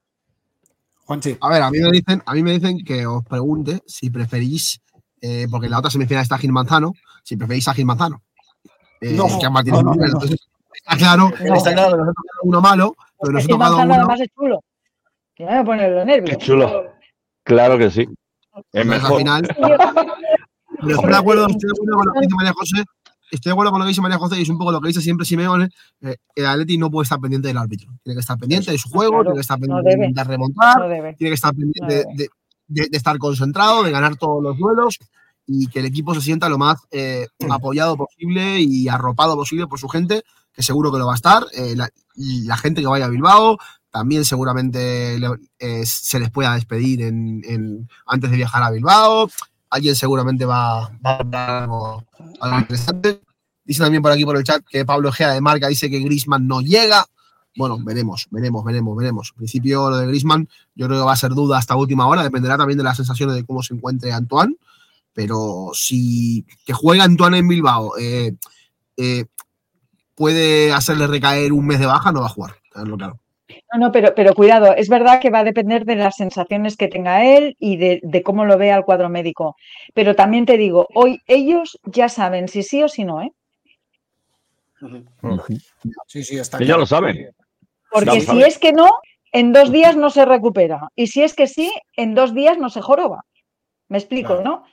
Juanchi, A ver, a mí me dicen, a mí me dicen que os pregunte si preferís, eh, porque en la otra semifinal está Gil Manzano, si preferís a Gil Manzano. Eh, No, que a Martínez no, no. Entonces, está claro, No. está claro que nos ha tocado uno malo, pero nos ha Es que tocado uno. además es chulo. Que no me pone los nervios. Qué chulo. Claro que sí. Es mejor. al final, pero estoy de acuerdo, estoy de acuerdo con lo que dice María José. Estoy de acuerdo con lo que dice María José y es un poco lo que dice siempre Simeone. eh, el Atleti no puede estar pendiente del árbitro. Tiene que estar pendiente de su juego, Claro, tiene que estar pendiente debe. de remontar, No tiene que estar pendiente No de, debe. de- de- de estar concentrado, de ganar todos los duelos y que el equipo se sienta lo más eh, apoyado posible y arropado posible por su gente, que seguro que lo va a estar. Eh, la, gente que vaya a Bilbao también seguramente eh, se les pueda despedir en, antes de viajar a Bilbao. Alguien seguramente va, va a hablar algo, interesante. Dice también por aquí por el chat que Pablo Ejea de Marca dice que Grisman no llega. Bueno, veremos, veremos, veremos, veremos. En principio, lo de Grisman, yo creo que va a ser duda hasta última hora. Dependerá también de las sensaciones de cómo se encuentre Antoine. Pero si que juega Antoine en Bilbao eh, puede hacerle recaer un mes de baja, no va a jugar. claro. No, no, pero, pero cuidado, es verdad que va a depender de las sensaciones que tenga él y de, de cómo lo vea el cuadro médico. Pero también te digo, hoy ellos ya saben si sí o si no, ¿eh? sí, sí, está Que ya lo saben. Porque a si es que no, en dos días no se recupera. Y si es que sí, en dos días no se joroba. Me explico, Claro. ¿no?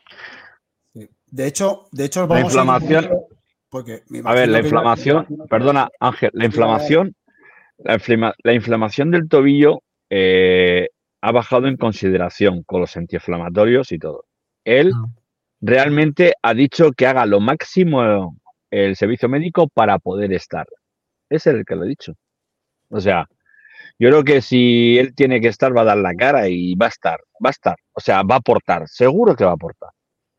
Sí. De hecho, de hecho, La vamos a ir un inflamación. poquito- porque me A ver, la que- inflamación, perdona Ángel, la inflamación, la, inflama- la inflamación del tobillo eh, ha bajado en consideración con los antiinflamatorios y todo. Él Ah. realmente ha dicho que haga lo máximo el servicio médico para poder estar. Es el que lo ha dicho. O sea, yo creo que si él tiene que estar, va a dar la cara y va a estar, va a estar. O sea, va a aportar, seguro que va a aportar.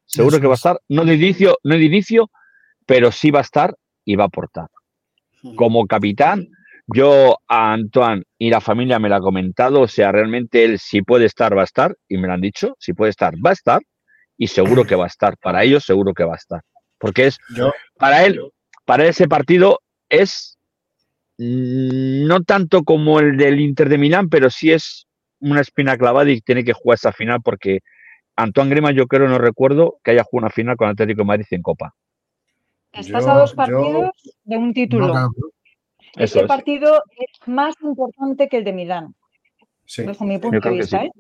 Seguro Eso que va a es. estar, no de inicio, no de inicio, pero sí va a estar y va a aportar. Como capitán, yo a Antoine y la familia me lo ha comentado, o sea, realmente él si puede estar, va a estar, y me lo han dicho, si puede estar, va a estar, y seguro que va a estar. Para ellos, seguro que va a estar. Porque es, Yo, para él, para ese partido es no tanto como el del Inter de Milán, pero sí es una espina clavada y tiene que jugar esa final porque Antoine Grima yo creo, no recuerdo que haya jugado una final con Atlético de Madrid en Copa. Estás Yo- a dos yo- partidos de un título. No, claro. Eso Ese es. partido es más importante que el de Milán, sí, bajo mi Yo punto de vista. sí. ¿eh?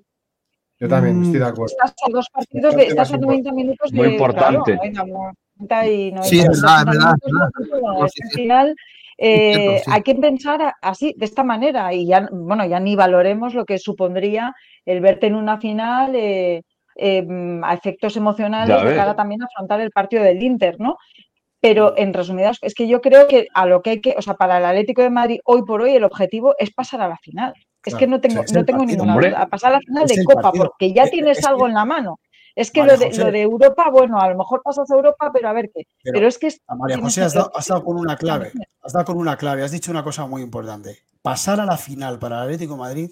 yo también Mm, estoy de acuerdo. Estás a dos partidos de, estás a más 90 minutos de. Muy importante. claro, venga, 90 y 90, Sí, es verdad, es 60 verdad, al final eh, cierto, sí. hay que pensar así, de esta manera, y ya, bueno, ya ni valoremos lo que supondría el verte en una final eh, eh, mm, a efectos emocionales de cara también a afrontar el partido del Inter, ¿no? Pero en resumidas, es que yo creo que a lo que hay que, o sea, para el Atlético de Madrid hoy por hoy el objetivo es pasar a la final. Es que no tengo, no tengo partido. ninguna Hombre. duda. A pasar a la final de Copa, partido. porque ya Es- tienes es algo en la mano. Es que lo de, José. lo de Europa, bueno, a lo mejor pasas a Europa, pero a ver qué. Pero Pero, es que es- A María José has dado, has dado con una clave. Has dado con una clave. Has dicho una cosa muy importante. Pasar a la final para el Atlético de Madrid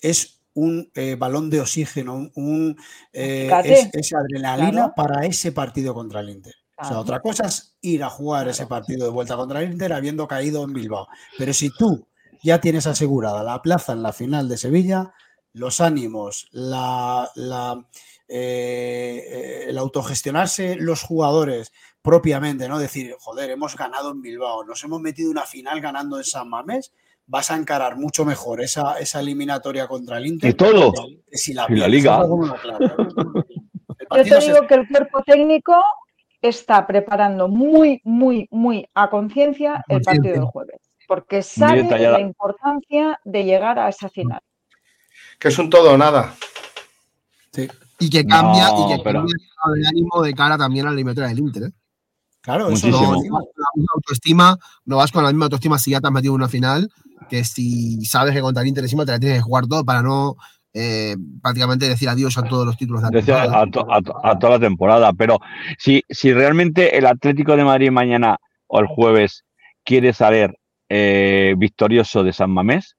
es un eh, balón de oxígeno, un, un, eh, es, es adrenalina Claro. para ese partido contra el Inter. O sea, Claro. otra cosa es ir a jugar ese partido de vuelta contra el Inter habiendo caído en Bilbao. Pero si tú ya tienes asegurada la plaza en la final de Sevilla, los ánimos, la, la, eh, eh, el autogestionarse los jugadores propiamente, ¿no? Decir, joder, hemos ganado en Bilbao, nos hemos metido en una final ganando en San Mamés, vas a encarar mucho mejor esa, esa eliminatoria contra el Inter. Y todo. que si la, Y la. Liga. Yo te se- digo que el cuerpo técnico está preparando muy, muy, muy a conciencia el partido del jueves, porque sabe la importancia de llegar a esa final. Que es un todo o nada. Sí, Y que cambia, No, y que pero- cambia el ánimo de cara también a la eliminatoria del Inter. ¿eh? claro, eso No, no vas con la misma autoestima, no vas con la misma autoestima si ya te has metido en una final que si sabes que contra el Inter encima te la tienes que jugar todo para no eh, prácticamente decir adiós a todos los títulos de la temporada. a, to- a to- a toda la temporada. Pero si, si realmente el Atlético de Madrid mañana o el jueves quiere salir eh, victorioso de San Mamés,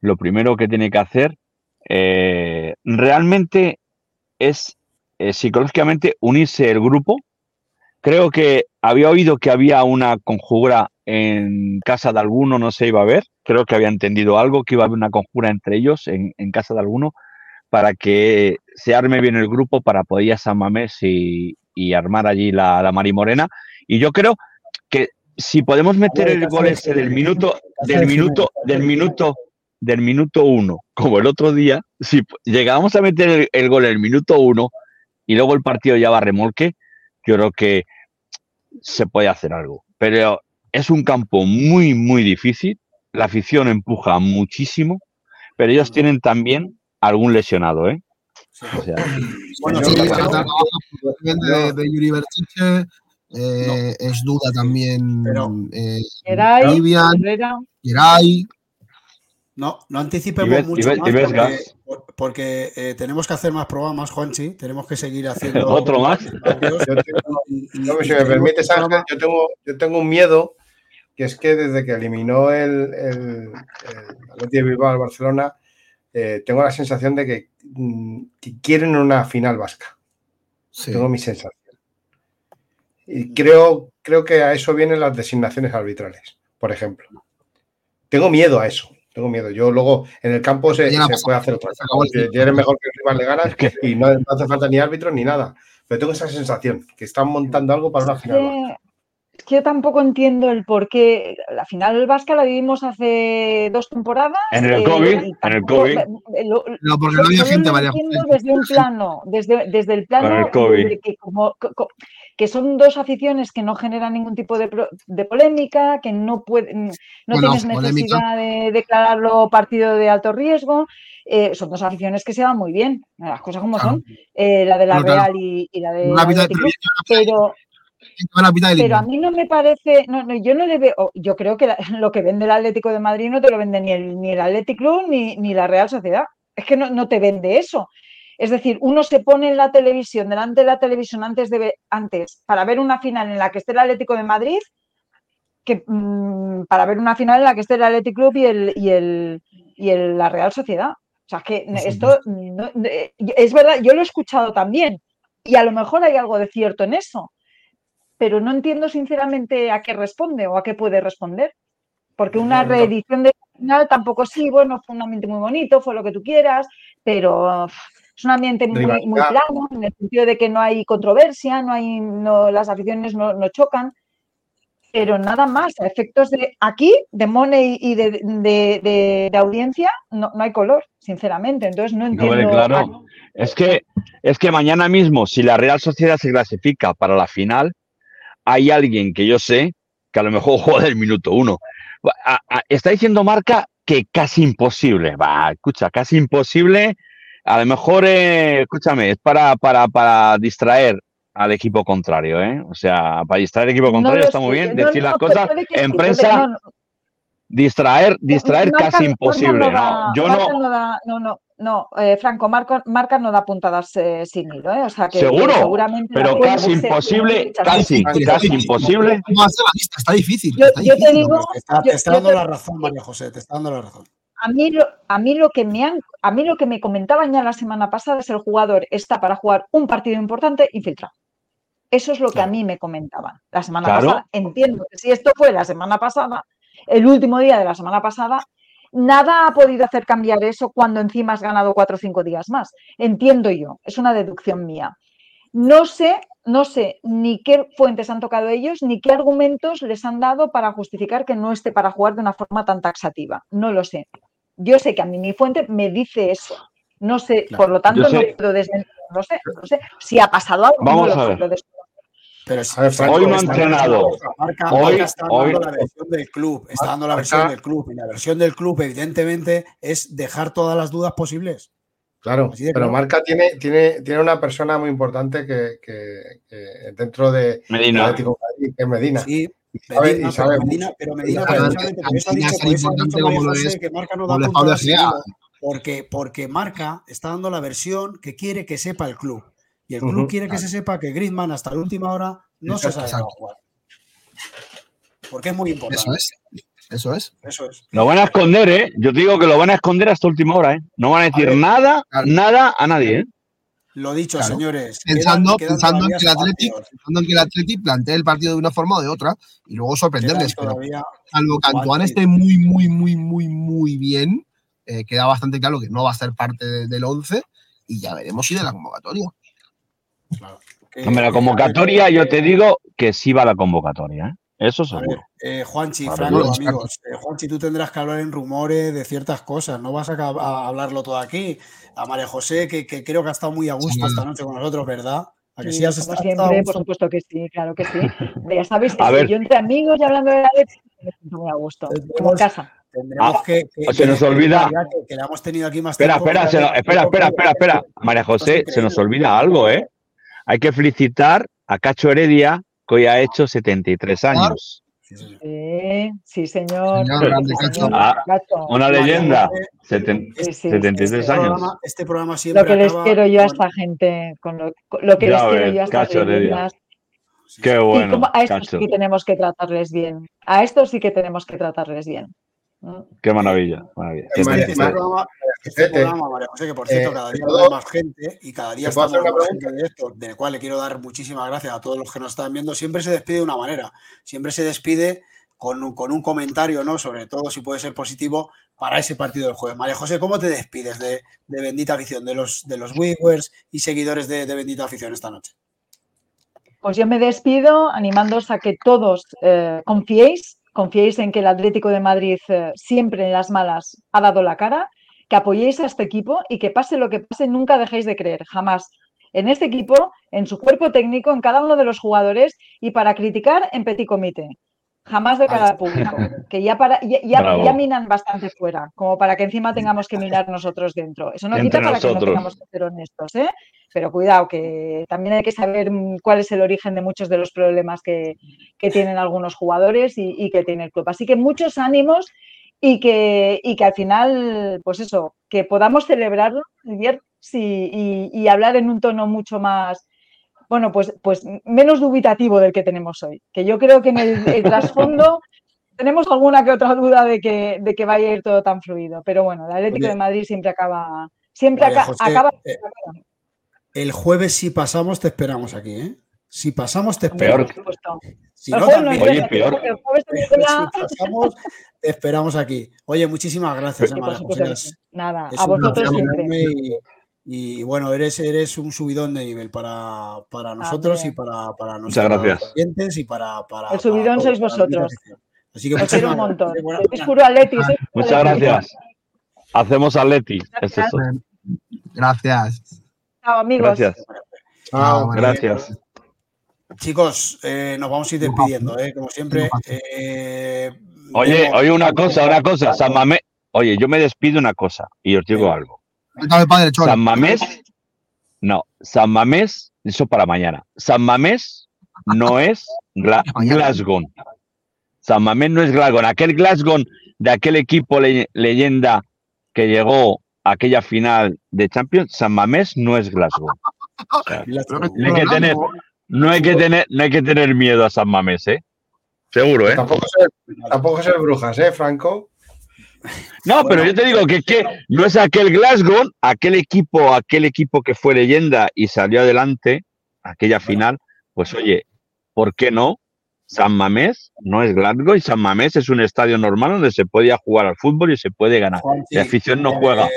lo primero que tiene que hacer eh, realmente es eh, psicológicamente unirse el grupo. Creo que había oído que había una conjura en casa de alguno, no se iba a ver. Creo que había entendido algo, que iba a haber una conjura entre ellos en, en casa de alguno para que se arme bien el grupo para poder ir a San Mamés y, y armar allí la, la Marimorena. Y yo creo que si podemos meter el gol ese del minuto, del minuto, del minuto, del minuto uno, como el otro día, si llegamos a meter el, el gol en el minuto uno y luego el partido ya va a remolque, yo creo que se puede hacer algo. Pero es un campo muy, muy difícil. La afición empuja muchísimo, pero ellos tienen también algún lesionado, ¿eh? O sea, Bueno, Sí, de, de Yuri Berchiche, eh, es duda también Pero- eh, Geray, Vivian, Herrera. Geray. No, no anticipemos ves- mucho ves- más porque, eh, tenemos que hacer más programas, Juanchi. Tenemos que seguir haciendo ¿Otro más? Yo tengo- y- y- No, y si me permites, Ángel, yo tengo, yo tengo un miedo, que es que desde que eliminó el, el, el de Bilbao al Barcelona, eh, tengo la sensación de que, mm, que quieren una final vasca. Sí. Tengo mi sensación. Y creo, creo que a eso vienen las designaciones arbitrales, por ejemplo. Tengo miedo a eso. Tengo miedo. Yo luego en el campo se, puede hacer otra cosa. eres mejor que el rival le ganas y no, no hace falta ni árbitro ni nada. Pero tengo esa sensación que están montando algo para una final. es que yo tampoco entiendo el por qué. La final vasca la vivimos hace dos temporadas. En el eh, COVID, en el COVID. eh, lo- No, porque no había gente, desde un plano, desde, desde el plano COVID. de que, como, co- co- que son dos aficiones que no generan ningún tipo de, de polémica, que no pueden, no Bueno, tienes polémica. necesidad de declararlo partido de alto riesgo. eh, son dos aficiones que se van muy bien, las cosas como Claro. son, eh, la de la claro. Real y, y la de mitad de Athletic Club, pero pero a mí no me parece, no, no, yo no le veo, yo creo que la- lo que vende el Atlético de Madrid no te lo vende ni el, ni el Athletic Club ni, ni la Real Sociedad. Es que no, no te vende eso. Es decir, uno se pone en la televisión, delante de la televisión antes, de, antes para ver una final en la que esté el Atlético de Madrid, que mm, para ver una final en la que esté el Athletic Club y, el, y, el, y el- la Real Sociedad. O sea, que esto no- eh, es verdad, yo lo he escuchado también y a lo mejor hay algo de cierto en eso, pero no entiendo sinceramente a qué responde o a qué puede responder. Porque una reedición de final tampoco sí, bueno, fue un ambiente muy bonito, fue lo que tú quieras, pero es un ambiente muy, muy plano, en el sentido de que no hay controversia, no hay, no, las aficiones no, no chocan, pero nada más, a efectos de aquí, de money y de, de- de- de audiencia, no, no hay color, sinceramente. Entonces no No, entiendo. hombre, claro. Es que, es que mañana mismo, si la Real Sociedad se clasifica para la final, hay alguien que yo sé que a lo mejor juega del minuto uno. A- a- está diciendo Marca que casi imposible. Va, escucha, casi imposible. A lo mejor, eh, escúchame, es para, para, para distraer al equipo contrario, ¿eh? O sea, para distraer al equipo No contrario está muy bien no, decir no, las cosas en sí, prensa. no, no, Distraer, distraer Marca- casi imposible. no da- No, yo Marca no. no da- no, no, no, eh, Franco, Marca, Marca no da puntadas eh, sin hilo, ¿eh? O sea que, que Seguro, seguramente pero casi imposible, casi, casi imposible. ¿Cómo hacer la lista? Está difícil. Yo- está yo te digo-. Te está, te dando te- la razón, María José, te está dando la razón. A mí, lo, a mí lo que me han, a mí lo que me comentaban ya la semana pasada es el jugador está para jugar un partido importante infiltrado. Eso es lo que a mí me comentaban la semana Claro. pasada. Entiendo que si esto fue la semana pasada, el último día de la semana pasada, nada ha podido hacer cambiar eso cuando encima has ganado cuatro o cinco días más. Entiendo yo, es una deducción mía. No sé, no sé ni qué fuentes han tocado ellos, ni qué argumentos les han dado para justificar que no esté para jugar de una forma tan taxativa. No lo sé. Yo sé que a mí mi fuente me dice eso. No sé, Claro. por lo tanto, no sé- puedo desmentir, no sé, no sé. Si ha pasado algo, Vamos no lo a ver. Pero A ver, Franco, Hoy no ha entrenado. Marca, Hoy- está hoy- dando la versión del club, está dando la versión del club. Y la versión del club, evidentemente, es dejar todas las dudas posibles. Claro, pero claro. Marca tiene, tiene, tiene una persona muy importante que, que- que dentro de Medina. Atlético Madrid, que es Medina. Sí, Medina, y sabe pero. Medina, pero Medina Claro, precisamente por eso ha Medina dicho, es por eso ha importante dicho María como lo José es- que Marca no como da lo es puntos Pablo al Gea. seguido, porque, porque Marca está dando la versión que quiere que sepa el club. Y el club quiere que se sepa que Griezmann hasta la última hora no se sabe jugar. Porque es muy importante. Eso es. Eso es. Eso es. Lo van a esconder, ¿eh? Yo te digo que lo van a esconder hasta última hora, ¿eh? No van a decir ver, nada, claro. nada a nadie, ¿eh? Lo dicho, Claro. señores. Pensando, quedan- quedan pensando, en que el Athletic, pensando en que el Athletic plantee el partido de una forma o de otra y luego sorprenderles. Pero salvo que Antoine esté muy, muy, muy, muy, muy bien, eh, queda bastante claro que no va a ser parte de- del 11 y ya veremos si de la convocatoria. Claro. Hombre, la convocatoria, yo te digo que sí va la convocatoria, ¿eh? Eso seguro. eh, Juanchi, Franco, amigos, eh, Juanchi, tú tendrás que hablar en rumores de ciertas cosas, no vas a, hablarlo todo aquí. A María José, que, que creo que ha estado muy a gusto Sí. esta noche con nosotros, ¿verdad? ¿A que Sí, sí has estado- siempre, por supuesto que sí, claro que sí. Ya sabéis que A si ver. yo entre amigos y hablando de la leche, me siento muy a gusto, como en Tendremos- casa. Tendremos Ah, que, que- se nos que- olvida. que, que le hemos tenido aquí más Espera, tiempo. espera, se la- espera, espera, espera, espera. María José, se nos olvida algo, ¿eh? Hay que felicitar a Cacho Heredia, que hoy ha hecho 73 años. Sí, señor. Sí, sí, señor. Señor, sí, grande, sí, Cacho. señor, Ah. Una leyenda. Seten- Sí, sí, 73 este años. programa, este programa siempre Lo que les quiero yo a esta gente, con lo, con lo que Ya les quiero yo a estas leyendas. Qué bueno, como a estos Cacho. sí tenemos que tratarles bien. A estos sí que tenemos que tratarles bien. Qué maravilla. maravilla. Este- Este, este programa, este José, te- programa, María José, que por cierto, eh, cada ¿te día hay más gente y cada día ¿te puedo estamos más gente de esto, del cual le quiero dar muchísimas gracias a todos los que nos están viendo. Siempre se despide de una manera, siempre se despide con un, con un comentario, ¿no? Sobre todo si puede ser positivo para ese partido del jueves. María José, ¿cómo te despides de, de Bendita Afición, de los, de los Wiggers y seguidores de, de Bendita Afición esta noche? Pues yo me despido animándoos a que todos eh, confiéis, confiéis en que el Atlético de Madrid eh, siempre en las malas ha dado la cara, que apoyéis a este equipo y que pase lo que pase, nunca dejéis de creer, jamás. En este equipo, en su cuerpo técnico, en cada uno de los jugadores y para criticar en petit comité. Jamás de cara al público, que ya, para, ya, ya- ya minan bastante fuera, como para que encima tengamos que minar nosotros dentro. Eso no quita para que no tengamos que ser honestos, ¿eh? Pero cuidado, que también hay que saber cuál es el origen de muchos de los problemas que, que tienen algunos jugadores y, y que tiene el club. Así que muchos ánimos y que, y que al final, pues eso, que podamos celebrarlo y, y- y hablar en un tono mucho más, bueno, pues, pues menos dubitativo del que tenemos hoy. Que yo creo que en el, el trasfondo tenemos alguna que otra duda de que, de que vaya a ir todo tan fluido. Pero bueno, el Atlético Oye. de Madrid siempre acaba, siempre María aca- José, acaba. eh, el jueves, si pasamos, te esperamos aquí, ¿eh? Si pasamos, te esperamos. Peor. Si El no, también. Oye, peor. si pasamos, te esperamos aquí. Oye, muchísimas gracias, sí. Nada, Es a vosotros siempre. Y, bueno, eres, eres un subidón de nivel para, para nosotros y para, para nuestros clientes y para, para El subidón para sois vosotros. Así que Os quiero un montón. gracias. Buena- Sois puro Atleti. puro Muchas gracias. Hacemos Atleti. Es eso. Gracias. Chao, amigos. Gracias. Chao, Gracias. Chicos, eh, nos vamos a ir despidiendo, eh, como siempre. Eh, Oye, oye, una cosa, una cosa. San. Oye, yo me despido una cosa y os digo algo. Cuéntame, padre, Cholo. San Mamés. No, San Mamés, eso para mañana. San Mamés no es Gla- Glasgow. San Mamés no es Glasgow. Aquel Glasgow de aquel equipo le- leyenda que llegó a aquella final de Champions, San Mamés no es Glasgow. O sea, no hay que tener, no hay que tener, no hay que tener miedo a San Mamés, ¿eh? Seguro, ¿eh? Tampoco ser, tampoco ser brujas, ¿eh, Franco? No, pero yo te digo que, que no es aquel Glasgow, aquel equipo, aquel equipo que fue leyenda y salió adelante, aquella final, pues oye, ¿por qué no? San Mamés no es Glasgow y San Mamés es un estadio normal donde se podía jugar al fútbol y se puede ganar. La afición no eh, juega.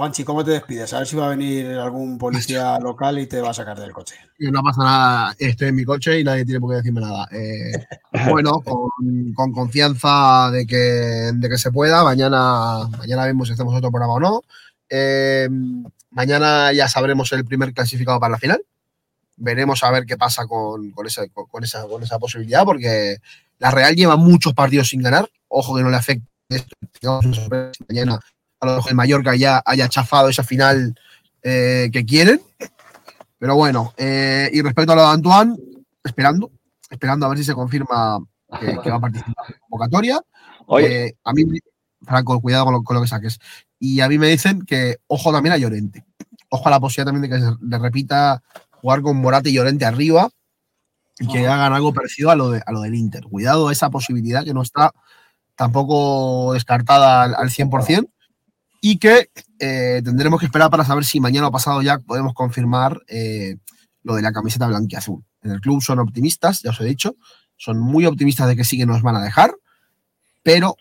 Juanchi, ¿cómo te despides? A ver si va a venir algún policía local y te va a sacar del coche. Y no pasa nada, estoy en mi coche y nadie tiene por qué decirme nada. Eh, bueno, con, con confianza de que, de que se pueda. Mañana, mañana vemos si hacemos otro programa o no. Eh, mañana ya sabremos el primer clasificado para la final. Veremos a ver qué pasa con, con esa, con, esa, con esa posibilidad, porque la Real lleva muchos partidos sin ganar. Ojo que no le afecte esto. Digamos, una sorpresa. Mañana a lo mejor el Mallorca ya haya chafado esa final eh, que quieren. Pero bueno, eh, y respecto a lo de Antoine, esperando, esperando a ver si se confirma que, que va a participar en la convocatoria. Oye. Eh, a mí, Franco, cuidado con lo, con lo que saques. Y a mí me dicen que ojo también a Llorente. Ojo a la posibilidad también de que se le repita jugar con Morata y Llorente arriba y que hagan algo parecido a lo, de, a lo del Inter. Cuidado a esa posibilidad que no está tampoco descartada al, al 100% y que eh, tendremos que esperar para saber si mañana o pasado ya podemos confirmar eh, lo de la camiseta blanquiazul. En el club son optimistas, ya os he dicho, son muy optimistas de que sí que nos van a dejar, pero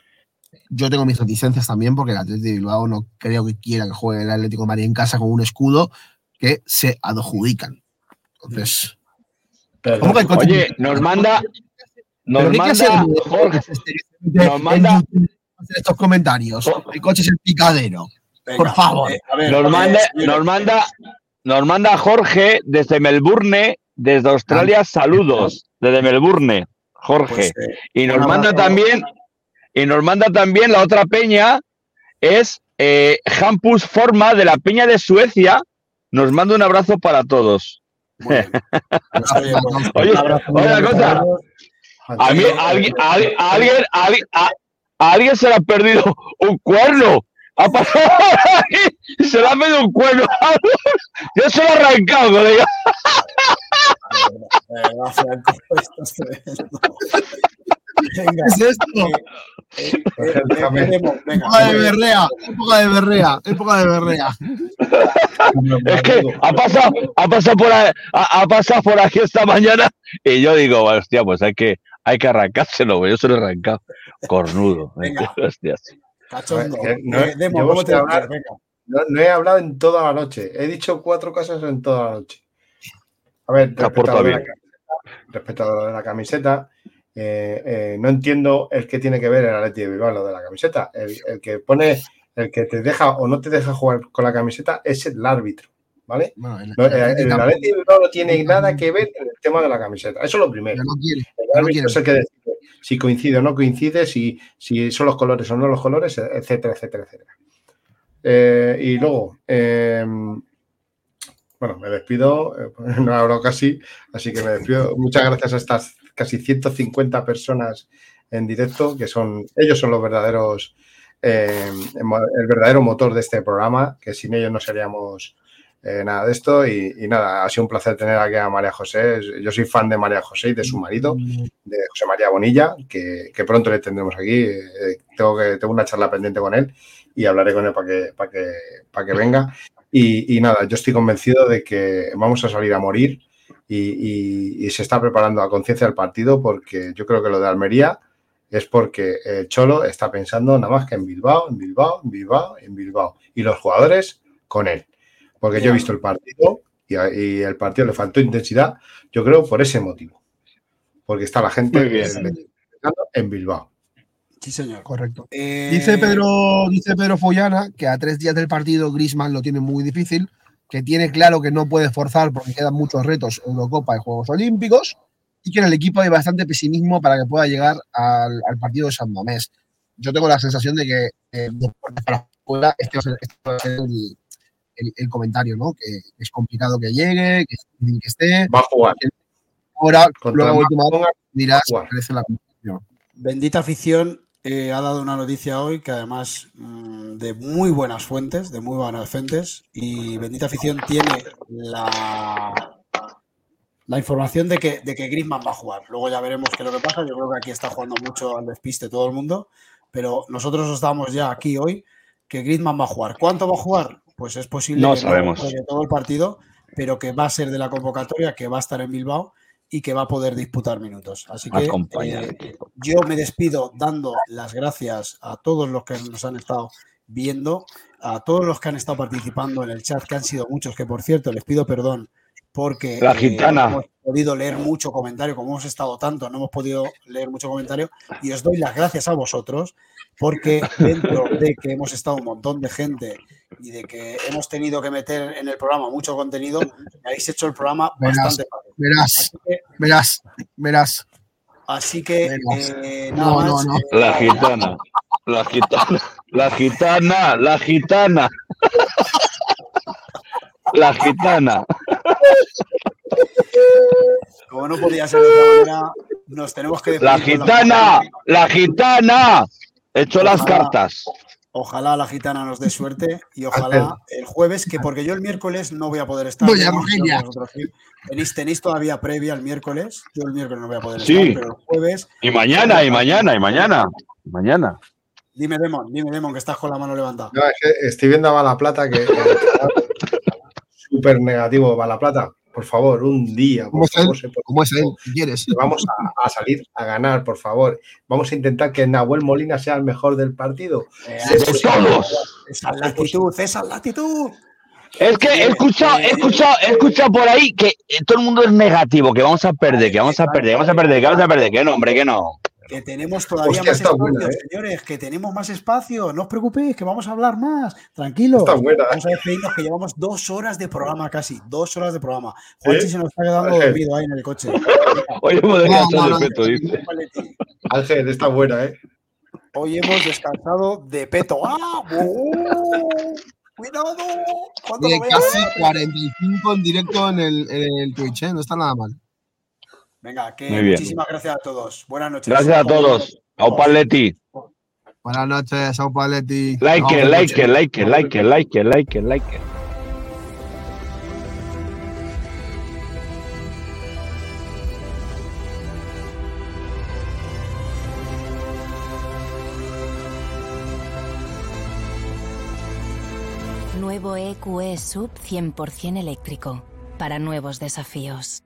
yo tengo mis reticencias también porque el Atlético de Bilbao no creo que quiera que juegue el Atlético de Madrid en casa con un escudo que se adjudican. Entonces, ¿cómo que el coche- Oye, nos manda, nos ¿Pero qué clase manda de- Jorge, nos manda- hacer estos comentarios? El coche es el picadero. Por favor. eh, a ver, nos eh, manda, señores, nos manda, nos manda Jorge desde Melbourne, desde Australia, saludos desde Melbourne, Jorge. pues, eh, Y nos manda también, y nos manda también la otra peña, es eh, Hampus Forma de la Peña de Suecia. Nos manda un abrazo para todos. muy bien. Pues, oye, cosa. A mí, a alguien, a alguien, a alguien, a alguien- se le ha perdido un cuerno. Ha pasado por ahí y se le ha perdido un cuerno. Yo se lo he arrancado, colega. Eh. Venga, ¿Qué es esto? eh, eh, Época de berrea, época de berrea, época de berrea. Es que ha pasado, ha pasado por ahí, ha, ha pasado por aquí esta mañana y yo digo, hostia, pues hay que, hay que arrancárselo, yo se lo he arrancado. Cornudo. Venga. Hostias. Cachondo. Eh, no, Eh, Demo, yo ¿cómo voy te a ves? hablar- Venga. No, no he hablado en toda la noche. He dicho cuatro cosas en toda la noche. A ver, respecto a, portado lo de la respecto a lo de la camiseta, eh, eh, no entiendo el que tiene que ver el Atleti de Bilbao lo de la camiseta. El, el que pone, el que te deja o no te deja jugar con la camiseta es el árbitro, ¿vale? Bueno, el, No, el el, Atleti el tampoco- Atleti de Bilbao no tiene nada que ver en el tema de la camiseta. Eso es lo primero. pero no quiere. El árbitro es el que decide si coincide o no coincide, si, si son los colores o no los colores, etcétera, etcétera, etcétera. Eh, y luego, eh, bueno, me despido, eh, no he hablado casi, así que me despido. Muchas gracias a estas casi 150 personas en directo, que son, ellos son los verdaderos, el verdadero motor de este programa, que sin ellos no seríamos eh, nada de esto. Y, nada, ha sido un placer tener aquí a María José. Yo soy fan de María José y de su marido de José María Bonilla, que, pronto le tendremos aquí. Eh, tengo, que, tengo una charla pendiente con él y hablaré con él para que, para que, para que venga. Y, nada, yo estoy convencido de que vamos a salir a morir y, y- y se está preparando a conciencia el partido porque yo creo que lo de Almería es porque el Cholo está pensando nada más que en Bilbao, en Bilbao, en Bilbao, en Bilbao. Y los jugadores con él. Porque yo he visto el partido y, el partido le faltó intensidad, yo creo por ese motivo. Porque está la gente en Bilbao. Sí, señor. Correcto. Eh, Dice Pedro, dice Pedro Follana que a tres días del partido Grisman lo tiene muy difícil, que tiene claro que no puede forzar porque quedan muchos retos Eurocopa y Juegos Olímpicos y que en el equipo hay bastante pesimismo para que pueda llegar al, al partido de San Mamés. Yo tengo la sensación de que eh, para afuera este va a ser, este va a ser el, el- el comentario, ¿no? Que es complicado que llegue, que, que esté. Va a jugar. Ahora, luego última hora dirás merece la competición. Bendita afición eh, ha dado una noticia hoy que además mm, de muy buenas fuentes, de muy buenas fuentes, y Bendita afición tiene la, la información de que, de que Griezmann va a jugar. Luego ya veremos qué es lo que pasa. Yo creo que aquí está jugando mucho al despiste todo el mundo, pero nosotros os damos ya aquí hoy que Griezmann va a jugar. ¿Cuánto va a jugar? Pues es posible No que sabemos. juegue todo el partido, pero que va a ser de la convocatoria, que va a estar en Bilbao y que va a poder disputar minutos. Así que eh, yo me despido dando las gracias a todos los que nos han estado viendo, a todos los que han estado participando en el chat, que han sido muchos, que por cierto les pido perdón porque La eh, gitana. no hemos podido leer mucho comentario, como hemos estado tanto, no hemos podido leer mucho comentario y os doy las gracias a vosotros porque dentro de que hemos estado un montón de gente y de que hemos tenido que meter en el programa mucho contenido, me habéis hecho el programa Verás. bastante fácil. Verás, que, verás, verás. así que, Verás. eh, nada No, no, más. no. eh, La gitana. La gitana. La gitana. La gitana. La gitana. Como no podía ser de otra manera, nos tenemos que la- gitana, la gitana. He hecho las cartas. Ojalá la gitana nos dé suerte y ojalá el jueves, que porque yo el miércoles no voy a poder estar. Sí. Tenéis, tenéis todavía previa el miércoles. Yo el miércoles no voy a poder Sí. estar, pero el jueves. Y mañana, y mañana, y mañana. y Mañana. Dime, Demon, dime, Demon, que estás con la mano levantada. No, es que estoy viendo a Balaplata que. Súper negativo, Balaplata. Por favor, un día. ¿Cómo Por es él? favor, se puede- ¿Cómo es él? ¿Qué quieres? Vamos a, a salir a ganar, por favor. Vamos a intentar que Nahuel Molina sea el mejor del partido. Eh, Sí, ¡De sí, sí. todos! Esa es la actitud, esa es la actitud. Es que he escuchado, he escuchado, he escuchado por ahí que eh, todo el mundo es negativo, que vamos a perder, que vamos a perder, que vamos a perder, que vamos a perder. Que no, hombre, que no. Que tenemos todavía Hostia, más espacio, buena, ¿eh? señores, que tenemos más espacio. No os preocupéis, que vamos a hablar más. Tranquilos. Está buena, ¿eh? Vamos a despedirnos, que llevamos dos horas de programa casi. Dos horas de programa. Juanchi ¿Eh? se nos está quedando Ángel. dormido ahí en el coche. Hoy hemos descansado No, de peto, dice. Ángel, está buena, ¿eh? Hoy hemos descansado de peto. ¡Ah! ¡Oh! ¡Cuidado! ¿Cuándo De casi 45 en directo en el, en el Twitch, ¿eh? No está nada mal. Venga, que Muy bien. muchísimas gracias a todos. Buenas noches. Gracias a todos. Au Paletti. Buenas noches, Sao Paletti. Like, it, Vamos, like, it, like, it, like, it, like, it, like, it, like. it. Nuevo EQE Sub 100% eléctrico para nuevos desafíos.